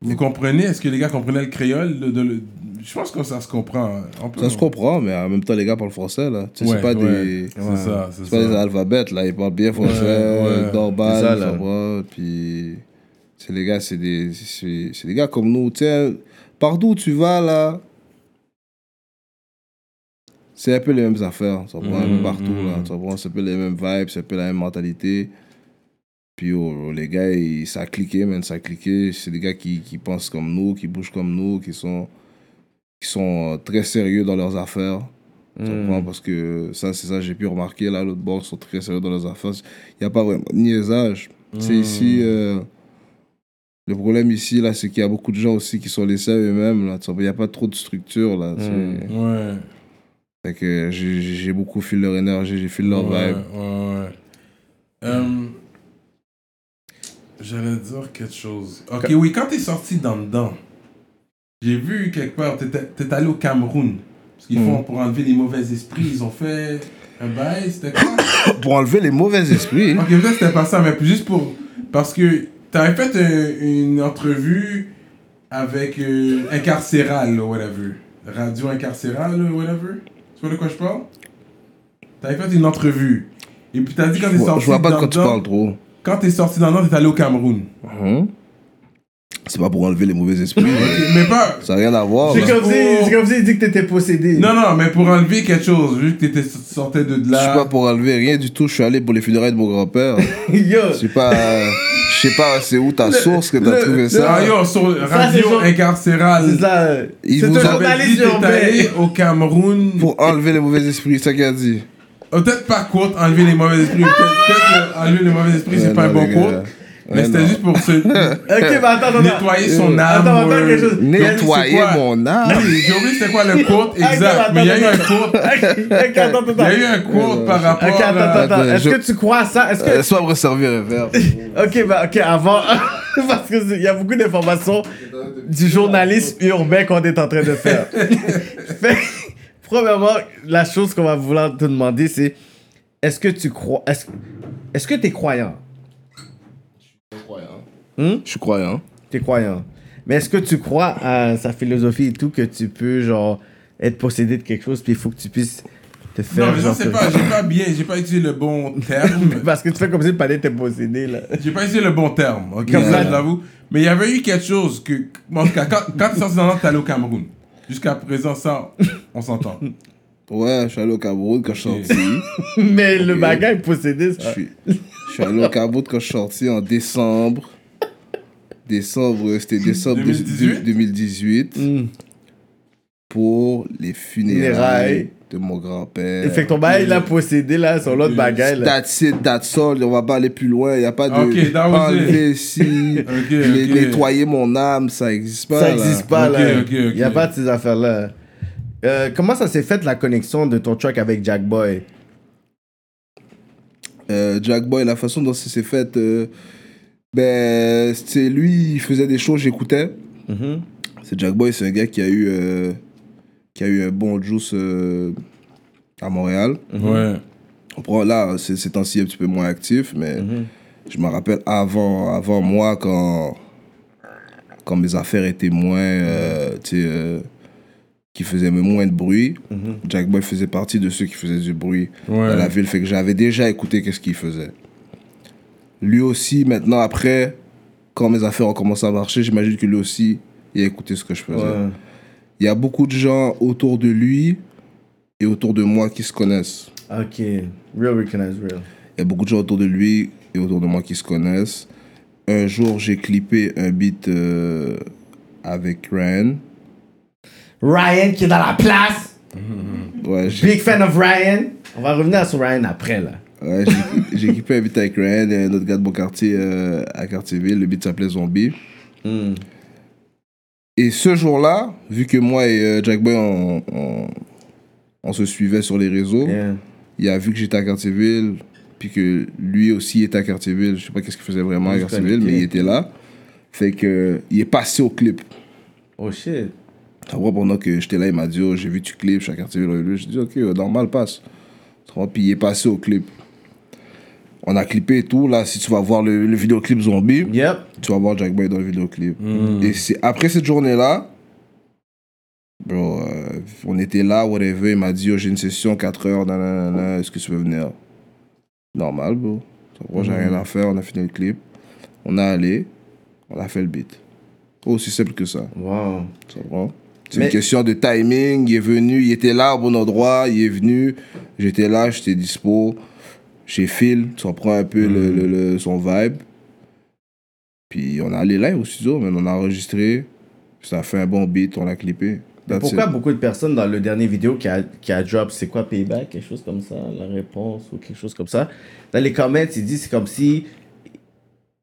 Vous comprenez? Est-ce que les gars comprenaient le créole de, Je pense que ça se comprend. Peut- Ça se comprend, mais en même temps, les gars parlent français, là. Tu sais, Ouais, c'est pas ouais. des... C'est ça, c'est C'est pas des alphabets, là. Ils parlent bien français, Ouais, ouais. normal, ça, là. Puis, c'est les gars, c'est des, c'est, c'est des gars comme nous. Tu sais, partout où tu vas, là, c'est un peu les mêmes affaires. Tu comprends? Mhm, partout, là. mhm. Tu comprends? C'est un peu les mêmes vibes, c'est un peu la même mentalité. Puis, oh, les gars, ils- ça a cliqué, man, ça a cliqué. C'est des gars qui, qui pensent comme nous, qui bougent comme nous, qui sont, qui sont euh, très sérieux dans leurs affaires. Tu comprends? Parce que ça, c'est ça, j'ai pu remarquer, là, l'autre bord, ils sont très sérieux dans leurs affaires. Il n'y a pas vraiment de niaisage. C'est ici, euh, le problème ici, là, c'est qu'il y a beaucoup de gens aussi qui sont laissés à eux-mêmes, là. Tu? Il n'y a pas trop de structure, là. tu. Ouais. Fait que j'ai beaucoup fil leur énergie, j'ai fil leur ouais, vibe. Ouais, ouais. Euh, J'allais dire quelque chose. Ok, oui, quand t'es sorti dans dedans, j'ai vu quelque part, t'étais t'es allé au Cameroun. Parce qu'ils Hmm. font pour enlever les mauvais esprits, ils ont fait un bail, c'était quoi? *coughs* Pour enlever les mauvais esprits. Ok, peut-être c'était pas ça, mais plus juste pour. Parce que t'avais fait un- une entrevue avec euh, Incarcéral, ou whatever. Radio Incarcéral, ou whatever. Tu vois de quoi je parle? T'avais fait une entrevue. Et puis t'as dit quand t'es sorti je vois pas de quoi tu parles trop. Quand t'es sorti dans le Nord, t'es allé au Cameroun. Hein? C'est pas pour enlever les mauvais esprits. *laughs* Mais pas. ça n'a rien à voir. C'est là. comme, si, c'est comme si il dit que t'étais possédé. Non, non, mais pour enlever quelque chose, vu que t'étais sorti de Je suis là. pas pour enlever rien du tout. Je suis allé pour les funérailles de mon grand-père. *laughs* Yo, Je sais pas, je sais pas c'est où ta source que t'as trouvé ça? yo, sur Radio genre- Incarcéral. c'est ça. Il C'est vous dit au Cameroun. Pour enlever les mauvais esprits, c'est ça qu'il a dit. Euh, Peut-être pas quote, enlever les mauvais esprits. Peut-être enlever les mauvais esprits, c'est pas un bon gars. Mais c'était juste pour se *laughs* Ok, mais attends, attends. nettoyer son âme. Attends, attends, euh, quelque chose. Nettoyer mon âme. Oui, j'ai oublié c'était quoi le quote *laughs* attends, exact. Mais il y a eu un quote. Ok, attends, attends, Il y a eu un quote par rapport Ok, attends, à. attends, attends. Est-ce que tu crois à ça? Est-ce que. Euh, Soit me resservir un verre. *laughs* Ok, bah, ok, avant. Parce qu'il y a beaucoup d'informations du journalisme urbain qu'on est en train de faire. fait, premièrement, la chose qu'on va vouloir te demander, c'est est-ce que tu crois. Est-ce est-ce que t'es croyant? Je suis croyant. T'es croyant. Mais est-ce que tu crois à sa philosophie et tout que tu peux, genre, être possédé de quelque chose, puis il faut que tu puisses te faire. Non, mais genre, c'est te- pas. J'ai pas bien. J'ai pas utilisé le bon terme. *laughs* Parce que tu fais comme si le palais était possédé, là. J'ai pas utilisé le bon terme, ok, Comme ça, ça. je l'avoue. Mais il y avait eu quelque chose que. En tout cas, quand, quand t'es sorti dans Nord, t'es allé au Cameroun. Jusqu'à présent, ça, on s'entend. Ouais, je suis allé au Cameroun quand je suis sorti. *laughs* Mais le bagage est possédé, Je ça. suis, je suis allé au Cameroun quand je suis sorti en décembre. Décembre, c'était décembre 2018? 2018 Hmm. pour les funérailles Funérailles. de mon grand-père. Fait que ton bail, il a possédé, là, sur l'autre bagage, là. That's it, that's all. On va pas aller plus loin. Il n'y a pas de Ok, that was it. enlever ici, *laughs* Ok, les- ok. nettoyer mon âme, ça n'existe pas. Ça n'existe pas, là. Il n'y a pas de ces affaires-là. Euh, comment ça s'est fait, la connexion de ton truck avec Jack Boy? Euh, Jack Boy, la façon dont ça s'est fait, euh, ben, c'est lui, il faisait des choses, j'écoutais. Mhm. C'est Jack Boy, c'est un gars qui a eu, euh, qui a eu un bon juice euh, à Montréal. Ouais. On prend là, c'est ces temps-ci un petit peu moins actif, mais Mhm. je me rappelle avant, avant moi, quand, quand mes affaires étaient moins, euh, tu sais, euh, qui faisaient moins de bruit, Jack Boy faisait partie de ceux qui faisaient du bruit Ouais. dans la ville. Fait que j'avais déjà écouté qu'est-ce qu'il faisait. Lui aussi, maintenant, après, quand mes affaires ont commencé à marcher, j'imagine que lui aussi, il a écouté ce que je faisais. Ouais. Il y a beaucoup de gens autour de lui et autour de moi qui se connaissent. Ok. Real recognize real. Il y a beaucoup de gens autour de lui et autour de moi qui se connaissent. Un jour, j'ai clippé un beat euh, avec Ryan. Ryan qui est dans la place. Ouais, Big fan of Ryan. On va revenir sur Ryan après, là. Ouais, j'ai- clippé un beat avec Ryan et un autre gars de mon quartier euh, à Quartierville. Le beat s'appelait Zombie. Hmm. Et ce jour-là, vu que moi et euh, Jack Boy, on, on, on se suivait sur les réseaux, Yeah. il a vu que j'étais à Cartierville, puis que lui aussi était à Cartierville. Je sais pas qu'est-ce qu'il faisait vraiment à Vous Cartierville, mais il était là. Fait que il est passé au clip. Oh shit. Après, pendant que j'étais là, il m'a dit oh, J'ai vu tu clip, je suis à Cartierville. J'ai dit Ok, normal, passe. Puis il est passé au clip. On a clippé et tout. Là, si tu vas voir le, le vidéoclip Zombie, Yep. tu vas voir Jack Boy dans le vidéoclip. Et c'est après cette journée-là, bro, euh, on était là, whatever. Il m'a dit, oh, j'ai une session 4 heures, nanana, est-ce que tu veux venir? Normal, bro. Prend, J'ai rien à faire, on a fini le clip. On a allé, on a fait le beat. Aussi simple que ça. Wow. Ça prend. C'est Mais- une question de timing. Il est venu, il était là au bon endroit, il est venu. J'étais là, j'étais dispo. J'ai fil, tu reprends un peu le, le- le- son vibe. Puis on a allé live au studio, mais on a enregistré. Ça a fait un bon beat, on l'a clippé. That's Pourquoi it. beaucoup de personnes dans le dernier vidéo qui a, qui a drop, c'est quoi Payback, quelque chose comme ça, la réponse ou quelque chose comme ça? Dans les comments, ils disent c'est comme si,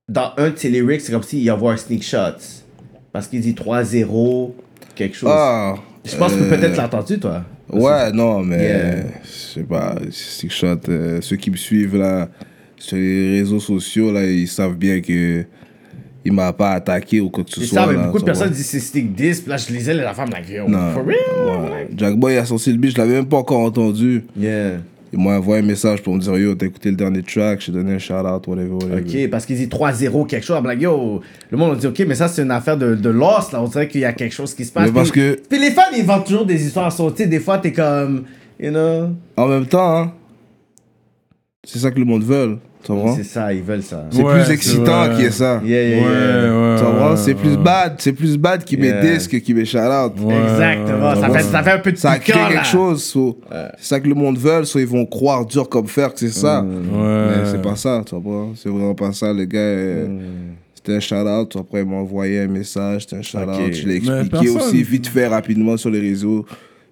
dans un de ses lyrics, c'est comme s'il y avait un sneak shots. Parce qu'il dit 3-0, quelque chose. Ah, Je pense que euh, peut-être l'as entendu, toi. Ouais, non, mais Yeah. je sais pas, Six Shot, euh, ceux qui me suivent là sur les réseaux sociaux là, ils savent bien que il m'a pas attaqué ou quoi que ce soit. ça, mais beaucoup de personnes disent c'est Stick 10, puis là je lisais la femme, Non, for real? Jack Boy a sorti le beat, je l'avais même pas encore entendu. Yeah. Il m'a envoyé un message pour me dire Yo, t'as écouté le dernier track, je t'ai donné un shout out, whatever, whatever. Ok, parce qu'il dit 3-0 quelque chose. Like, yo, le monde a dit, ok, mais ça c'est une affaire de, de loss, là. On dirait qu'il y a quelque chose qui se passe. Mais parce Puis- que- Puis les fans, ils vendent toujours des histoires sautées. Des fois, t'es comme, you know. En même temps, hein, c'est ça que le monde veut, C'est ça, ils veulent ça. C'est Ouais, plus excitant qu'il y ait ça. Yeah, yeah, Ouais, yeah. ouais. Tu comprends? ouais, C'est plus bad, c'est plus bad qui met disque que qui met shout out. Ouais, Exactement. ouais, ça, ouais. fait, ça fait un peu de Ça crée là. quelque chose. so, C'est ça que le monde veut, soit ils vont croire dur comme fer que c'est ça. Ouais. Mais c'est pas ça, tu comprends? C'est vraiment pas ça, le gars. euh, C'était un shout-out, après il m'a envoyé un message, c'était un shout-out. Je l'ai expliqué personne- aussi vite fait, rapidement sur les réseaux.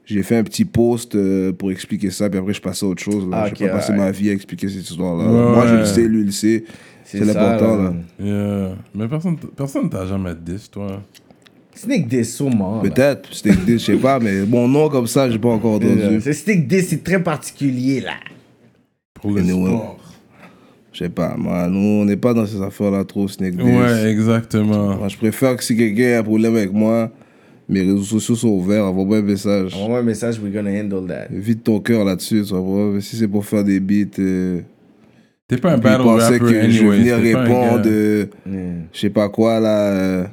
J'ai fait un petit post euh, pour expliquer ça, puis après je passais à autre chose. Là. Ah, J'ai ok, pas passé ouais. ma vie à expliquer cette histoire-là. Ouais, Moi je le sais, lui il le sait. C'est l'important là. Yeah. Mais personne personne t'a jamais dit, toi. Sneak 10, sûrement. Peut-être, c'était je sais pas, mais mon nom comme ça, j'ai pas encore entendu. C'est Sneak 10, c'est très particulier, là. Pour le Anyway. sport. Je sais pas, moi, nous on n'est pas dans ces affaires-là trop, Snake Days. Ouais, exactement. Moi, je préfère que si quelqu'un a un problème avec moi, mes réseaux sociaux sont ouverts, envoie-moi un message. Envoie-moi un message, we're gonna handle that. Vide ton cœur là-dessus, tu vois. Mais Si c'est pour faire des beats, euh, T'es pas un battle rapper que je vais venir répondre, euh, Yeah. je sais pas quoi là. euh,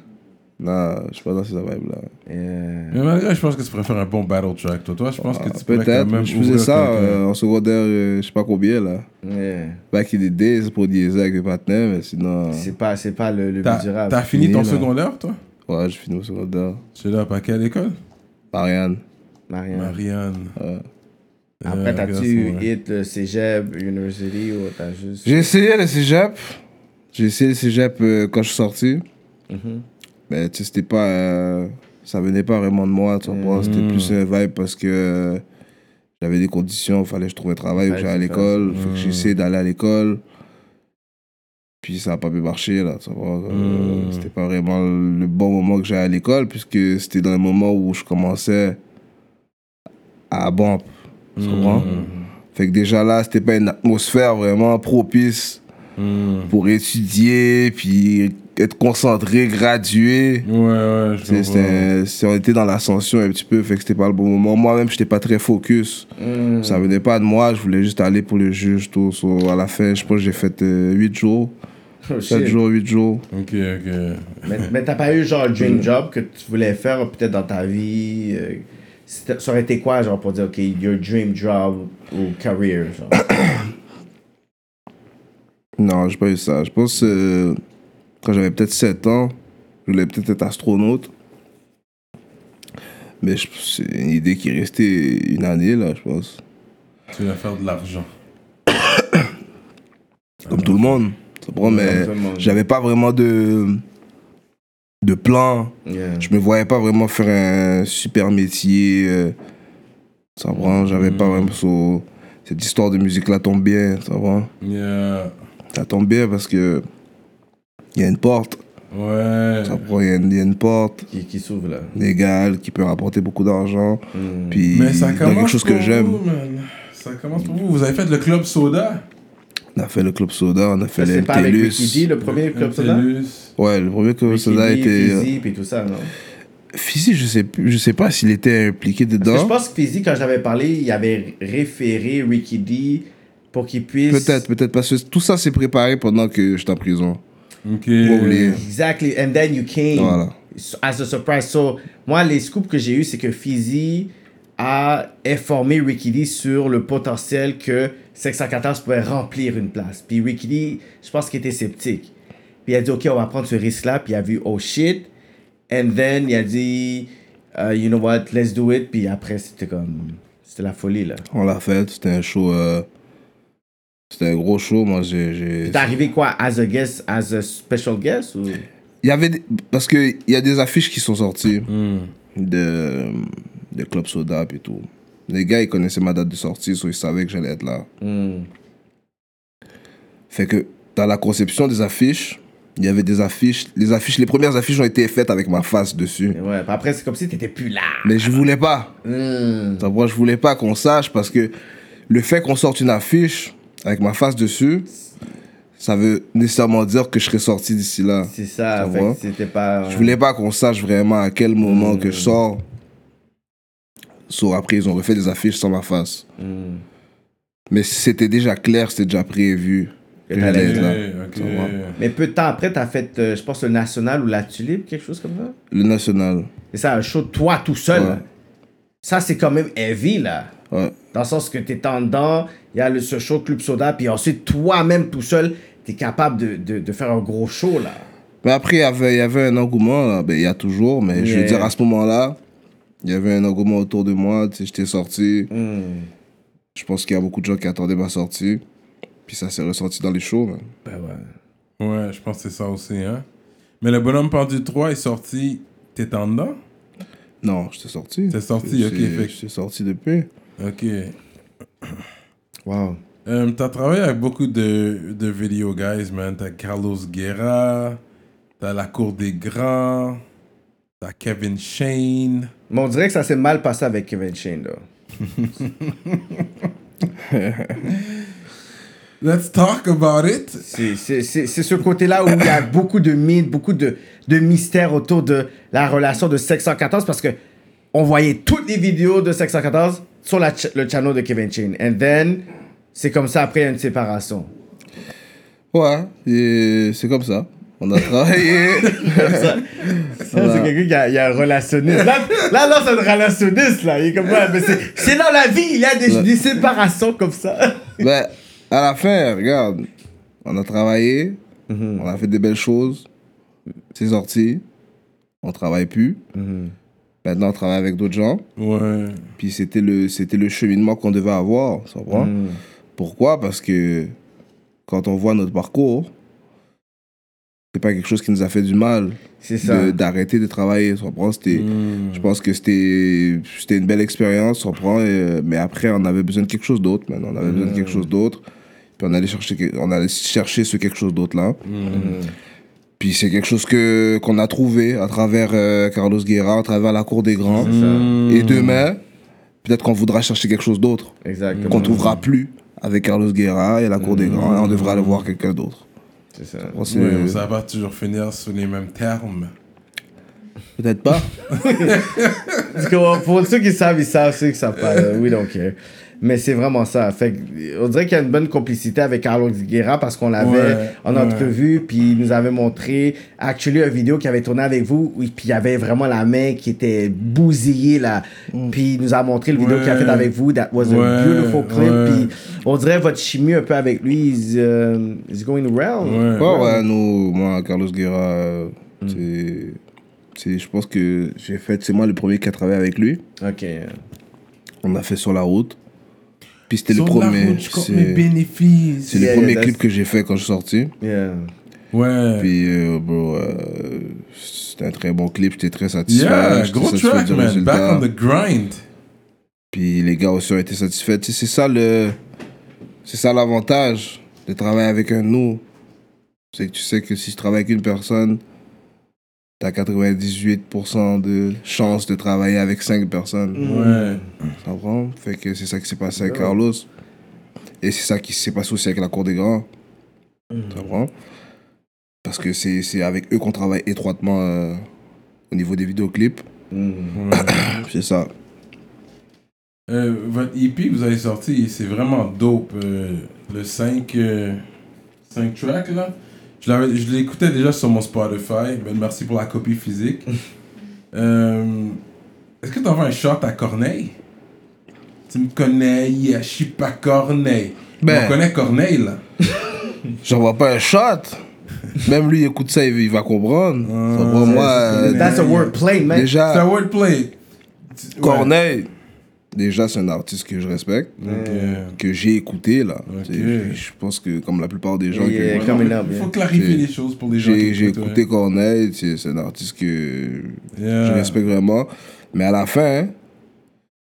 non, je suis pas dans ces vibes là. Yeah. Mais malgré, je pense que tu préfères un bon battle track, toi. Toi, je pense que tu pourrais quand Peut-être, même je faisais ça euh, en secondaire, euh, je sais pas combien là. Yeah. Back in the days pour dire avec mes partenaires, mais sinon. C'est pas, c'est pas le, le T'as but du rap. t'as fini Fini, ton là. secondaire, toi? Ouais, j'ai fini au secondaire. Tu es là, à quelle école? Marianne. Marianne. Marianne. Après, Euh, t'as-tu hit le cégep, university ou t'as juste. J'ai essayé le cégep. J'ai essayé le cégep euh, quand je suis sorti. Mhm. Mais tu sais, c'était pas. euh, ça venait pas vraiment de moi, tu vois. C'était plus un vibe parce que euh, j'avais des conditions, fallait que je trouve un travail, ou que j'aille à l'école. Fait que j'ai essayé d'aller à l'école. Puis ça a pas pu marcher, là, tu vois. Euh, Mm. C'était pas vraiment le bon moment que j'allais à l'école, puisque c'était dans le moment où je commençais à bomber. Tu comprends? Fait que déjà là, c'était pas une atmosphère vraiment propice Hmm. pour étudier, puis être concentré, graduer. Ouais, ouais, je C'est- on était dans l'ascension un petit peu, fait que c'était pas le bon moment. Moi-même, j'étais pas très focus. Ça venait pas de moi, je voulais juste aller pour le juge, tout. So, à la fin, je pense que j'ai fait 8 jours, Oh, 7 shit. jours, 8 jours. Ok, ok. Mais, mais t'as pas eu genre *laughs* un dream job que tu voulais faire peut-être dans ta vie euh, Ça aurait été quoi, genre, pour dire, OK, your dream job ou career, genre? *coughs* Non, j'ai pas eu ça. Je pense euh, quand j'avais peut-être 7 ans, je voulais peut-être être astronaute. Mais c'est une idée qui est restée une année, là, je pense. Tu vas faire de l'argent. *coughs* Comme tout le monde. Comprends, mais j'avais pas vraiment de, de plan. Yeah. Je me voyais pas vraiment faire un super métier. euh, Tu comprends, j'avais pas vraiment so- cette histoire de musique là tombe bien, comprends. Yeah. Ça tombe bien parce que il y a une porte, Ouais. tu comprends, il y, a une- il y a une porte Qui, qui s'ouvre, là. légale qui peut rapporter beaucoup d'argent. Mm. Puis Mais ça commence quelque chose que pour j'aime. vous, man. Ça commence pour vous. Vous avez fait le club soda? On a fait le club soda, on a fait Ça, le C'est pas avec le premier club soda? Ouais, le premier club soda était. euh, Fizzy, puis tout ça, non? Fizzy, je sais, je sais pas s'il était impliqué Parce que dedans. je pense que Fizzy, quand j'avais parlé, il avait référé Ricky D pour qu'il puisse. Peut-être, peut-être, parce que tout ça s'est préparé pendant que j'étais en prison. Ok. Exactly. And then you came Voilà. as a surprise. So, moi, les scoops que j'ai eu, c'est que Fizzy a informé Ricky Lee sur le potentiel que 614 pouvait remplir une place. Puis Ricky Lee, je pense qu'il était sceptique. Puis il a dit, OK, on va prendre ce risque-là. Puis il a vu, oh shit. And then, il a dit, uh, you know what, let's do it. Puis après, c'était comme, c'était la folie, là. On l'a fait, c'était un show. euh, C'était un gros show. Moi, j'ai. T'es arrivé quoi, as a guest, as a special guest ou... Il y avait. des- Parce qu'il y a des affiches qui sont sorties Hmm. de, de Club Soda et tout. Les gars, ils connaissaient ma date de sortie, so ils savaient que j'allais être là. Hmm. Fait que dans la conception des affiches, il y avait des affiches. Les affiches, les premières affiches ont été faites avec ma face dessus. Et Ouais, après, c'est comme si t'étais plus là. Mais je voulais pas. Hmm. Ça, Moi, je voulais pas qu'on sache parce que le fait qu'on sorte une affiche avec ma face dessus, ça veut nécessairement dire que je serais sorti d'ici là. C'est ça, c'était pas... Je voulais pas qu'on sache vraiment à quel moment que je sors. So, après, ils ont refait des affiches sans ma face. Hmm. Mais c'était déjà clair, c'était déjà prévu que Que là. Mais peu de temps après, t'as fait, euh, je pense, le National ou la Tulipe, quelque chose comme ça? Le national. Et ça, un show de toi tout seul. Ouais. Ça, c'est quand même heavy, là. Ouais. Dans le sens que t'es en dedans, il y a le, ce show Club Soda, puis ensuite, toi-même tout seul, t'es capable de, de, de faire un gros show, là. Mais après, il y avait, il y avait un engouement. Ben, il y a toujours, mais je veux dire, à ce moment-là, il y avait un engouement autour de moi. Tu sais, j'étais sorti. Hmm. Je pense qu'il y a beaucoup de gens qui attendaient ma sortie. Puis ça s'est ressenti dans les shows, man. Ben ouais. Ouais, je pense que c'est ça aussi, hein. Mais le bonhomme pendu 3 est sorti. T'es en dedans? Non, j'étais sorti. T'es sorti, ok, fait J'étais sorti depuis. Ok. Wow. Euh, t'as travaillé avec beaucoup de, de video guys, man. T'as Carlos Guerra, t'as La Cour des Grands, t'as Kevin Shane. Mais on dirait que ça s'est mal passé avec Kevin Shane, là. *laughs* Let's talk about it. C'est- ce côté-là où il y a beaucoup de mythes, beaucoup de, de mystères autour de la relation de 614 parce que on voyait toutes les vidéos de 614 sur la ch- le channel de Kevin Chain. And then, c'est comme ça après une séparation. Ouais, c'est comme ça. On a travaillé. *laughs* Ça, c'est quelqu'un qui a, il y a un relationniste. Là, là, là c'est un relationniste, là. Il est comme, ouais, mais c'est c'est dans la vie, il y a des, des séparations comme ça. *laughs* ben, à la fin, regarde, on a travaillé, Mhm. on a fait des belles choses. C'est sorti. On travaille plus. Mhm. Maintenant, on travaille avec d'autres gens. Ouais. Puis c'était le, c'était le cheminement qu'on devait avoir. Tu comprends? Mhm. Pourquoi? Parce que quand on voit notre parcours, c'est pas quelque chose qui nous a fait du mal C'est ça. d'arrêter de, travailler. Tu comprends? C'était, Hmm. Je pense que c'était, c'était une belle expérience, tu comprends? Et, mais après, on avait besoin de quelque chose d'autre. On avait besoin de quelque chose d'autre. Puis on allait chercher, on allait chercher ce quelque chose d'autre-là. Puis c'est quelque chose que, qu'on a trouvé à travers euh, Carlos Guerra, à travers la Cour des Grands. Et demain, peut-être qu'on voudra chercher quelque chose d'autre. Qu'on trouvera plus avec Carlos Guerra et la Cour des Grands. Et on devra aller voir quelqu'un d'autre. C'est ça. Ouais, ça va pas toujours finir sur les mêmes termes. Peut-être pas. *laughs* Parce que pour ceux qui savent, ils savent, ceux qui savent pas, euh, we don't care. Mais c'est vraiment ça. Fait on dirait qu'il y a une bonne complicité avec Carlos Guerra parce qu'on l'avait Ouais, en ouais. entrevue, puis il nous avait montré, actually, une vidéo qu'il avait tourné avec vous, où- puis il y avait vraiment la main qui était bousillée, là. Puis il nous a montré le vidéo qu'il a fait avec vous, that was Ouais, a beautiful clip. ouais. Puis on dirait votre chimie un peu avec lui, is, uh, is going well. Ouais. Ouais, ouais, nous, moi, Carlos Guerra, c'est. c'est- Je pense que j'ai fait. C'est moi le premier qui a travaillé avec lui. Ok. On a fait sur la route. Puis c'était le premier. C'est Yeah, le premier yeah, clip that's- que j'ai fait quand je suis sorti. Yeah. Ouais. Puis, euh, bro, euh, c'était un très bon clip. J'étais très satisfait. yeah, J'étais gros satisfait track, du man. résultat. Back on the grind. Puis les gars aussi ont été satisfaits. Tu sais, c'est ça le. C'est ça l'avantage de travailler avec un nous. C'est que tu sais que si je travaille avec une personne, t'as 98% de chance de travailler avec 5 personnes. Ouais. Tu comprends? Fait que c'est ça qui s'est passé avec Carlos. Et c'est ça qui s'est passé aussi avec la Cour des Grands. Tu comprends? Parce que c'est c'est avec eux qu'on travaille étroitement euh, au niveau des vidéoclips. Ouais. *coughs* C'est ça. Euh, votre EP que vous avez sorti, c'est vraiment dope. euh, le 5, euh, 5 tracks, là. Je l'écoutais déjà sur mon Spotify. Ben, merci pour la copie physique. *laughs* Euh, Est-ce que tu envoies un shot à Corneille? Tu me connais, je suis pas Corneille. Ben. On connaît Corneille, là. *laughs* J'envoie pas un shot. Même lui, il écoute ça, il, il va comprendre. Ah, Ça moi, euh, That's a wordplay, man. C'est un wordplay. Ouais. Déjà, c'est un artiste que je respecte, que j'ai écouté, là. Je pense que, comme la plupart des gens, Yeah. que coming il faut clarifier J'ai- les choses pour les gens. j'ai écouté ouais. Corneille, c'est c'est un artiste que Yeah. je respecte vraiment. Mais à la fin, hein,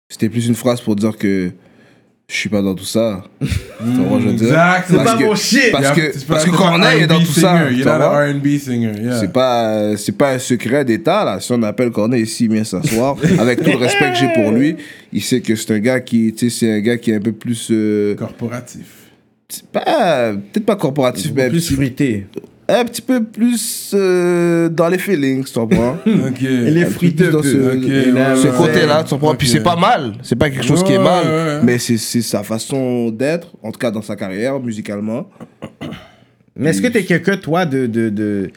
c'était plus une phrase pour dire que je suis pas dans tout ça. Tu vois, je veux dire? Exact, C'est Parce pas que- mon shit. Parce Yeah, que, parce que Corneille est dans tout ça. singer, Il est dans vois? le R&B singer, yeah. C'est pas, c'est pas un secret d'État, là. Si on appelle Corneille ici, il vient s'asseoir. *laughs* Avec tout le respect que j'ai pour lui, il sait que c'est un gars qui, tu sais, c'est un gars qui est un peu plus, euh, corporatif. c'est pas, peut-être pas corporatif, mais Plus fruité. Un petit peu plus euh, dans les feelings, tu comprends? *laughs* Ok. Il est plus dans ce, ouais, ouais. côté-là, tu comprends? Ok. Puis c'est pas mal. C'est pas quelque chose qui est mal. ouais, ouais. Mais c'est c'est sa façon d'être, en tout cas dans sa carrière, musicalement. Mais est-ce que t'es quelqu'un, toi, de, de, de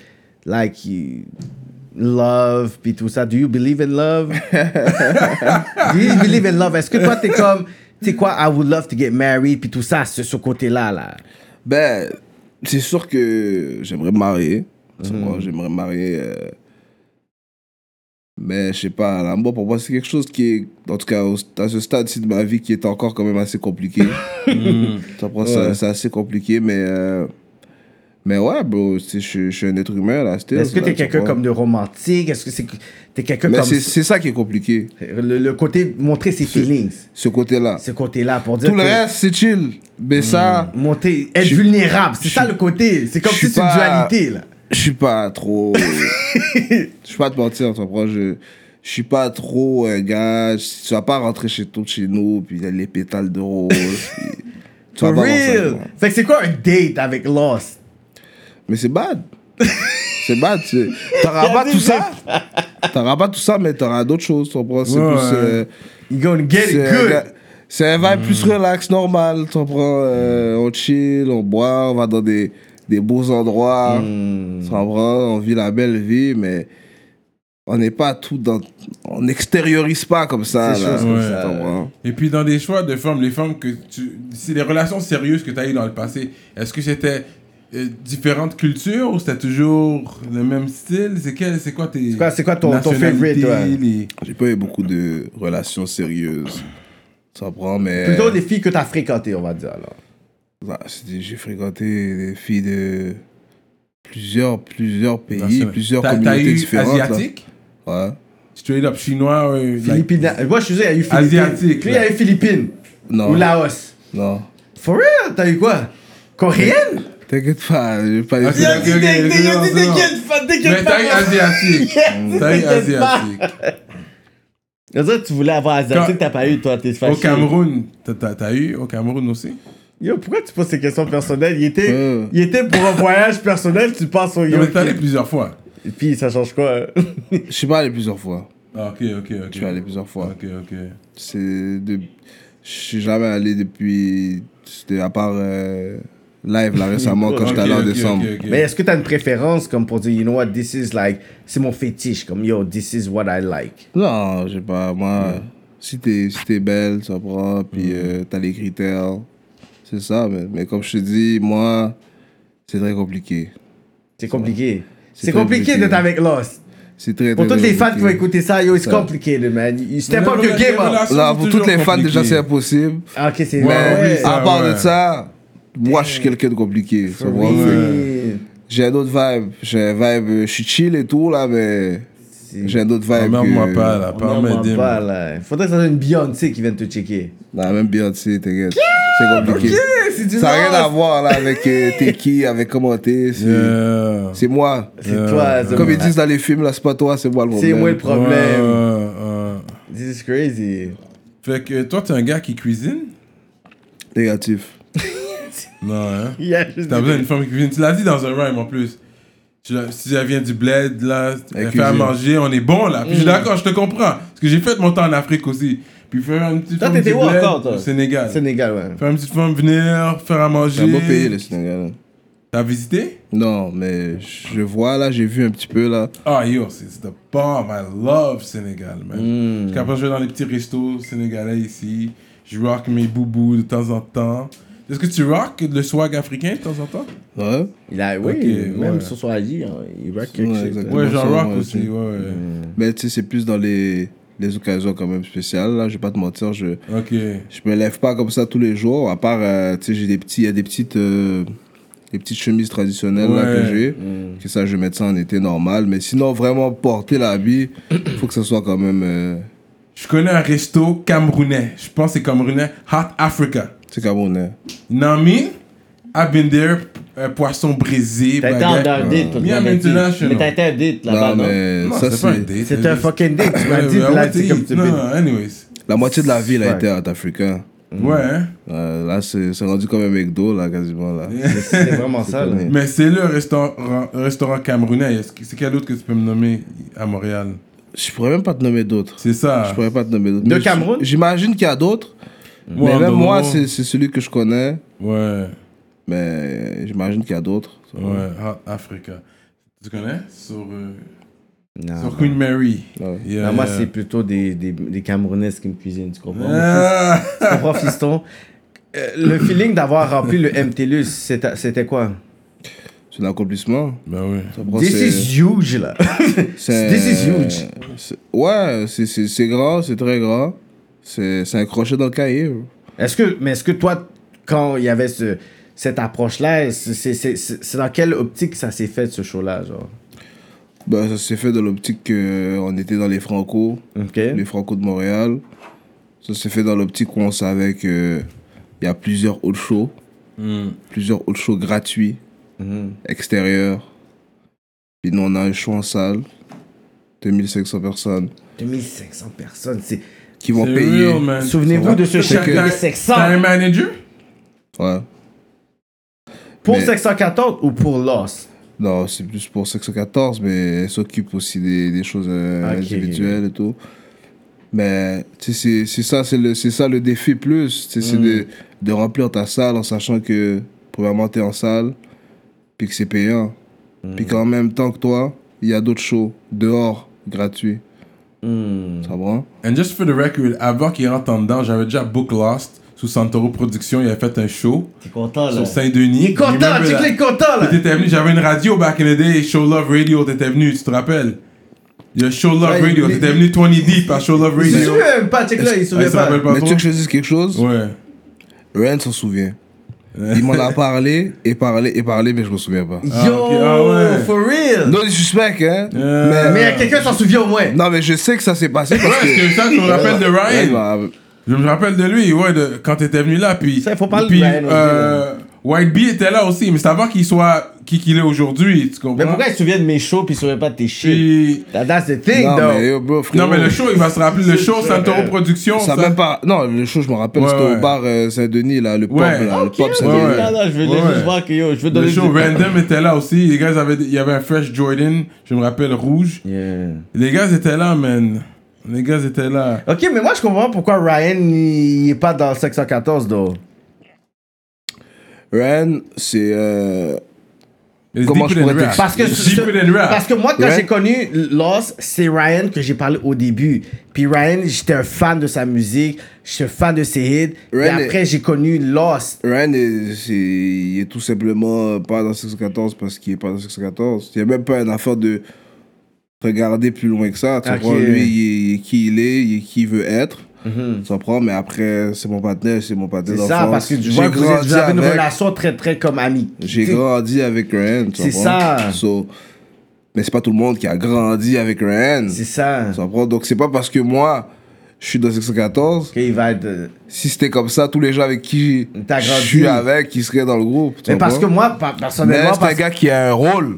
like, love, puis tout ça? Do you believe in love? *laughs* Do you believe in love? Est-ce que toi, t'es comme, tu sais quoi, I would love to get married, puis tout ça, ce, ce côté-là, là? Ben, c'est sûr que j'aimerais me marier. Vois, J'aimerais me marier. euh, Mais je sais pas, l'amour pour moi, c'est quelque chose qui est, en tout cas, à ce stade-ci de ma vie, qui est encore quand même assez compliqué. Comprends, *laughs* ça- Ouais. C'est assez compliqué, mais. euh, Mais ouais, bro, je suis- je suis un être humain là. Est-ce que t'es quelqu'un comme de romantique? Est-ce que c'est, t'es quelqu'un comme... c'est c'est ça qui est compliqué, Le, le côté, montrer ses feelings. ce côté-là. Ce côté-là, pour dire Tout le reste, c'est chill. Mais ça, Monter, être vulnérable, c'est ça le côté. C'est comme si c'est une dualité, là. je suis pas trop. *laughs* Je suis pas te mentir, tu comprends? Je, je suis pas trop un gars. Tu vas pas rentrer chez toi, chez nous, puis il y a les pétales de rose. puis *laughs* tu For vas pas voir ça, real. Fait que c'est quoi un date avec Lost? Mais c'est bad. *laughs* c'est bad. T'auras pas tout ça. *laughs* T'auras pas tout ça, mais t'auras d'autres choses, tu comprends? C'est Ouais, plus. euh, You gonna get it good. C'est un vibe plus relax, normal, tu comprends? Euh, on chill, on boit, on va dans des, des beaux endroits. Tu comprends? On vit la belle vie, mais on n'est pas tout dans. On n'extériorise pas comme ça. C'est là. chose comme Ouais. ça. Et puis dans des choix de femmes, les femmes que tu... C'est des relations sérieuses que tu as eues dans le passé. Est-ce que c'était différentes cultures ou c'était toujours le même style? C'est quel, c'est quoi tes... C'est quoi- c'est quoi ton- ton favorite, ouais? les- J'ai pas eu beaucoup de relations sérieuses. Tu comprends? Mais. Plutôt les filles que t'as fréquentées, on va dire, alors. Ah, c'était- J'ai fréquenté des filles de plusieurs, plusieurs pays, plusieurs T'as- communautés T'as eu différentes. là. asiatique? Ouais. Straight up chinois, like- Philippines. Moi, je suis sûr, il y a eu Philippines. Asiatique, Puis il y a là. eu Philippines. Non. Ou Laos. Non. For real? T'as eu quoi? Coréenne? T'inquiète pas, pas des c'est- ok, ok, c'est bon, c'est bon. pas, Mais asiatique. T'inquiète pas. asiatique. *laughs* Ça, tu voulais avoir asiatique, t'as pas eu, toi, t'es fâché. Au Cameroun, t'as- t'as t'as eu au Cameroun aussi? Yo, pourquoi tu poses ces questions personnelles? Il était, Euh. il était pour un voyage personnel, tu penses au yo. mais t'es allé plusieurs fois. Et puis, ça change quoi? Je suis pas allé plusieurs fois. Ah, ok, ok, ok. Je suis allé plusieurs fois. Ok, ok. C'est de... Je suis jamais allé depuis... C'était à part euh, live là récemment quand j'étais allé en décembre. Mais est-ce que t'as une préférence comme pour dire, you know what, this is like, c'est mon fétiche, comme yo, this is what I like? Non, j'ai pas. Moi, si t'es si t'es belle, ça prend, puis euh, t'as les critères. C'est ça, mais, mais comme je te dis, moi, c'est très compliqué. C'est compliqué. C'est compliqué compliqué. d'être avec Lost. C'est très, Pour très, toutes très les fans qui vont écouter ça, yo, it's Ça. complicated, man. You step Mais up your game up. Là, pour toutes les fans, déjà, c'est impossible. Ah, ok, c'est Mais ouais. ça, à part ouais. de ça, moi, je suis quelqu'un de compliqué. J'ai un autre vibe. J'ai un vibe, je suis chill et tout, là, mais j'ai un autre vibe. Emmerde-moi que- pas, là. On Pas ment pas, là. Faudrait que ça soit une Beyoncé qui vienne te checker. Non, même Beyoncé, t'inquiète. C'est compliqué. c'est du Ça n'a rien à voir là, avec euh, *laughs* t'es qui, avec comment t'es. C'est Yeah. c'est moi. C'est toi, c'est Comme moi. ils disent dans les films, là, c'est pas toi, c'est moi le C'est problème. moi le problème. Ouais, ouais. This is crazy. Fait que toi, t'es un gars qui cuisine? Négatif. *laughs* Non, hein? *laughs* Yeah, T'as besoin d'une femme qui cuisine. Tu l'as dit dans un rhyme en plus. Tu si elle vient du bled, là, elle, fait à manger, on est bon là. Puis je suis d'accord, je te comprends. Parce que j'ai fait mon temps en Afrique aussi. Puis faire une petite Toi, t'étais où bled encore, toi? Au Sénégal. Sénégal, ouais. Faire une petite forme, venir, faire à manger. C'est un beau pays, le Sénégal. T'as visité? Non, mais je vois là, j'ai vu un petit peu là. Ah yo, c'est c'est the bomb. I love Sénégal, man. Mm. Parce qu'après, je vais dans les petits restos sénégalais ici. Je rock mes boubous de temps en temps. Est-ce que tu rock le swag africain de temps en temps? Ouais. Il a, oui, même ouais. sur son hein, il rock quelque Ouais, chose. Ouais, ça, rock aussi. aussi. Ouais, ouais. Mais tu sais, c'est plus dans les, les occasions quand même spéciales. Là, je vais pas te mentir, je, Ok. je me lève pas comme ça tous les jours. À part, euh, tu sais, j'ai des petits, il y a des petites, euh, des petites chemises traditionnelles là, que j'ai. Que ça, je vais mettre ça en été normal. Mais sinon, vraiment porter l'habit, faut que ça soit quand même, euh, Je connais un resto camerounais. Je pense que c'est camerounais. Hot Africa. C'est camerounais. You know what I mean? I've been there. euh, poisson brisé. T'as été en un date, toi, international. Mais t'as été un date là-bas, Non, non? ça, c'est pas un c'est. date. C'est un fucking date, tu m'as Ouais, dit, ouais, là, ouais, c'est comme tu Non, peux. anyways. La moitié de la ville a Ouais. été à africain. Ouais, hein? Euh, là, c'est c'est rendu comme un McDo, là, quasiment. Là. C'est vraiment ça, là. Mais c'est le restaurant, restaurant camerounais. C'est quel autre que tu peux me nommer à Montréal? Je pourrais même pas te nommer d'autres. C'est ça. Je pourrais pas te nommer d'autres. De Cameroun? J'imagine qu'il y a d'autres. Mais même moi, c'est c'est celui que je connais. Ouais, Mais j'imagine qu'il y a d'autres. ouais, Hot Africa. Tu connais? Sur, euh, Non, sur Queen Mary. Ouais. Yeah, non, moi, yeah. c'est plutôt des, des, des Camerounaises qui me cuisinent, tu comprends? Ah! Tu comprends, fiston? Euh, le feeling d'avoir rempli le MTLUS, c'était c'était quoi? C'est un accomplissement. Ben oui. Ça prend- This c'est- is huge, là. *laughs* c'est- This is huge. c'est- Ouais, c'est- c'est c'est grand, c'est très grand. C'est un crochet dans le cahier. Est-ce que, mais est-ce que toi, quand il y avait ce, cette approche-là, c'est- dans quelle optique ça s'est fait, ce show-là, genre? Bah, ça s'est fait dans l'optique qu'on était dans les Franco, les Franco de Montréal. Ça s'est fait dans l'optique où on savait qu'il y a plusieurs autres shows, Hmm. plusieurs autres shows gratuits, Mhm. extérieurs. Puis nous, on a un show en salle, 2500 personnes 2500 personnes, c'est... qui vont payer. Souvenez-vous de ce chèque que- de T'as 500 t'as un manager? Ouais. pour mais- 514 ou pour Lost? Non, c'est plus pour 614, mais elle s'occupe aussi des, des choses euh, individuelles et tout. Mais tu c'est c'est ça, c'est le, c'est ça le défi plus. tu sais, C'est Mm. de, de remplir ta salle en sachant que, premièrement, t'es en salle, puis que c'est payant. Mm. Puis qu'en même temps que toi, il y a d'autres shows dehors, gratuits. Hmm. Ça va? And just for the record, avant qu'il rentre en dedans, j'avais déjà book Lost sous Santoro Productions. Il avait fait un show T'es content, là? sur Saint-Denis. Il est content, tu es content, là! T'étais venu, j'avais une radio back in the day, Show Love Radio, t'étais venu, tu te rappelles? Il y a Show Love Ouais, Radio, il- t'étais venu 20 deep à Show Love Il se Radio. souvient même pas, check là, il se souvient pas. mais tu veux que je te dise quelque chose? Ouais. Ryan s'en souvient. *laughs* Il m'en a parlé, et parlé, et parlé, mais je me souviens pas. Ah, Yo, ah ouais. for real! Non disrespect, hein? Euh, Mais quelqu'un s'en souvient au moins. Non, mais je sais que ça s'est passé parce Ouais, parce que. que ça, je me rappelle de Ouais, Ryan. bah, Je me rappelle de lui, ouais, de, quand t'étais venu là, puis... Ça, il faut parler de puis, Ryan aussi, euh, White Bee était là aussi, mais c'est avant qu'il soit qui qu'il est aujourd'hui, tu comprends? Mais pourquoi il se souvient de mes shows puis il se souvient pas de tes shit? That's the thing, Non, though. mais yo, bro, frérot, Non, mais le show, il va se rappeler le show Santoro Productions. Ça ça. même pas. Non, le show, je me rappelle, Ouais, c'était ouais. au bar euh, Saint-Denis, là, le pop, Ouais. là, le pop Saint-Denis. Ouais, ouais. non, non, je Ouais, juste voir que yo, je veux Le donner show du- Random était là aussi. Les gars, avaient, il y avait un Fresh Jordan, je me rappelle, rouge. Yeah. Les gars étaient là, man. Les gars étaient là. Ok, mais moi je comprends pourquoi Ryan il est pas dans le 614 though. Ren, c'est. euh, Comment je pourrais rap. Parce que, parce moi, quand Ryan- j'ai connu Lost, c'est Ryan que j'ai parlé au début. Puis Ryan, j'étais un fan de sa musique, j'étais fan de ses hits. Et Ryan après, j'ai connu Lost. Ren, est, c'est- il est tout simplement pas dans 614 parce qu'il est pas dans 614. Il n'y a même pas une affaire de regarder plus loin que ça. Tu Ok. comprends? Lui, il est qui il est, il est qui il veut être. Mhm. Tu comprends? Mais après, c'est mon partenaire, c'est mon partenaire C'est ça, d'enfance. parce que tu J'ai vois vous, avez une relation très, très comme amie. J'ai grandi avec Ryan. tu C'est comprends? ça. So, mais c'est pas tout le monde qui a grandi avec Ryan. C'est ça. Tu comprends? Donc c'est pas parce que moi, je suis dans 614. Qu'il va être. euh, Si c'était comme ça, tous les gens avec qui je suis avec, qui seraient dans le groupe. Mais parce que moi, pa- Mais personnellement, c'est un gars qui a un rôle.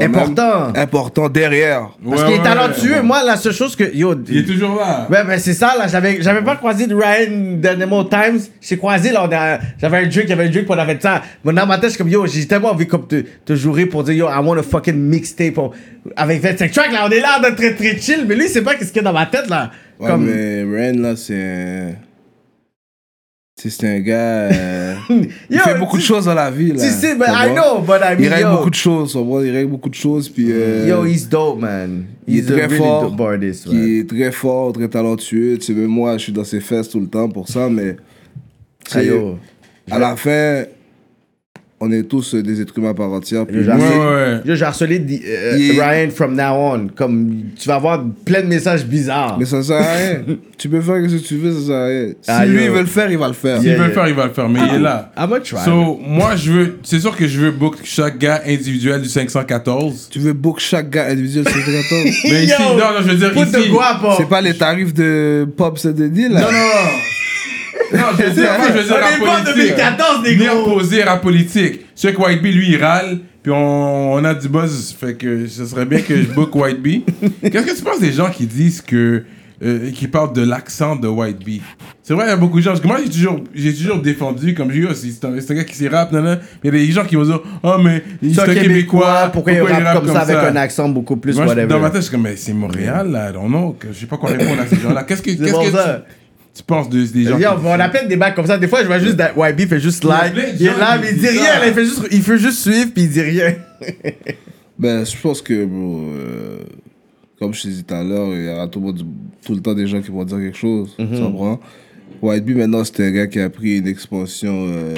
Quand Important. même important derrière. Parce Ouais, qu'il est ouais, talentueux. ouais. Moi, la seule chose que. Yo, Il est toujours là. Ouais, ben c'est ça, là. J'avais, j'avais pas croisé de Ryan au Times. J'ai croisé, là. on a- j'avais un drink, il y avait un drink, puis on avait ça. Mais dans ma tête, je suis comme, yo, j'ai tellement envie comme te, te jurer pour dire, yo, I want a fucking mixtape. on- Avec 25 tracks, là. On est là, d'être très, très chill. Mais lui, sait pas qu'est-ce qu'il y a dans ma tête, là. Ouais, comme. mais Ren, là, c'est C'est un gars... euh, *laughs* il Yo, fait beaucoup de choses dans la vie, là. Tu sais, Tu I know, but I mean, Il règle yo. beaucoup de choses? Il règle beaucoup de choses, puis... euh, Yo, he's dope, man. il est He's très really fort, dope artist, man. est très fort, très talentueux. Tu sais, même moi, je suis dans ses fesses tout le temps pour ça, mais... Ah, yo. à la fin, on est tous euh, des êtres humains par entière. puis Ouais, ouais. J'ai harcelé di- euh, Ryan from now on. Comme, tu vas avoir plein de messages bizarres. Mais ça sert à rien. *laughs* tu peux faire ce que tu veux, ça sert à rien. Si Ah, lui, yo. il veut le faire, il va le faire. S'il Yeah, veut le yeah. faire, il va le faire, mais il est là. I'm gonna try. So, moi, je veux. C'est sûr que je veux book chaque gars individuel du 514. Tu veux book chaque gars individuel sur le 14 Mais *laughs* ici, Yo, non, non, je veux dire ici. C'est pas les tarifs de Pop CDD, là Non, non, non. Non, je veux dire, moi, je veux dire On rap est pas en politique. 2014, les Venir gros. poser rap politique. Je sais que White Bee, lui, il râle, puis on, on a du buzz, fait que ce serait bien que je book White Bee. *laughs* Qu'est-ce que tu penses des gens qui disent que. euh, qui parlent de l'accent de White Bee? C'est vrai, il y a beaucoup de gens. Parce que moi, j'ai toujours, j'ai toujours défendu, comme je dis, oh, c'est un, c'est un gars qui s'est rap, nan, nan. Mais il y a des gens qui vont dire, oh, mais il C'est est un Québécois. pourquoi il rappe comme ça avec un accent beaucoup plus Moi, je- whatever. dans ma tête, je suis comme, mais c'est Montréal, là, I don't know, que je sais pas quoi répondre à ces gens-là. Qu'est-ce que, qu'est-ce que. Tu, penses de, des gens Yo, qui- on appelle des bacs comme ça. Des fois, je vois juste that YB fait juste a like. Il est là, mais il dit rien. ça. il, fait juste, il fait juste suivre, puis il dit rien. *laughs* Ben, je pense que, bro, euh, comme je te disais tout à l'heure, il y aura tout, le monde- tout le temps des gens qui vont dire quelque chose. Mhm. Tu comprends? White Bee, maintenant, c'est un gars qui a pris une expansion euh,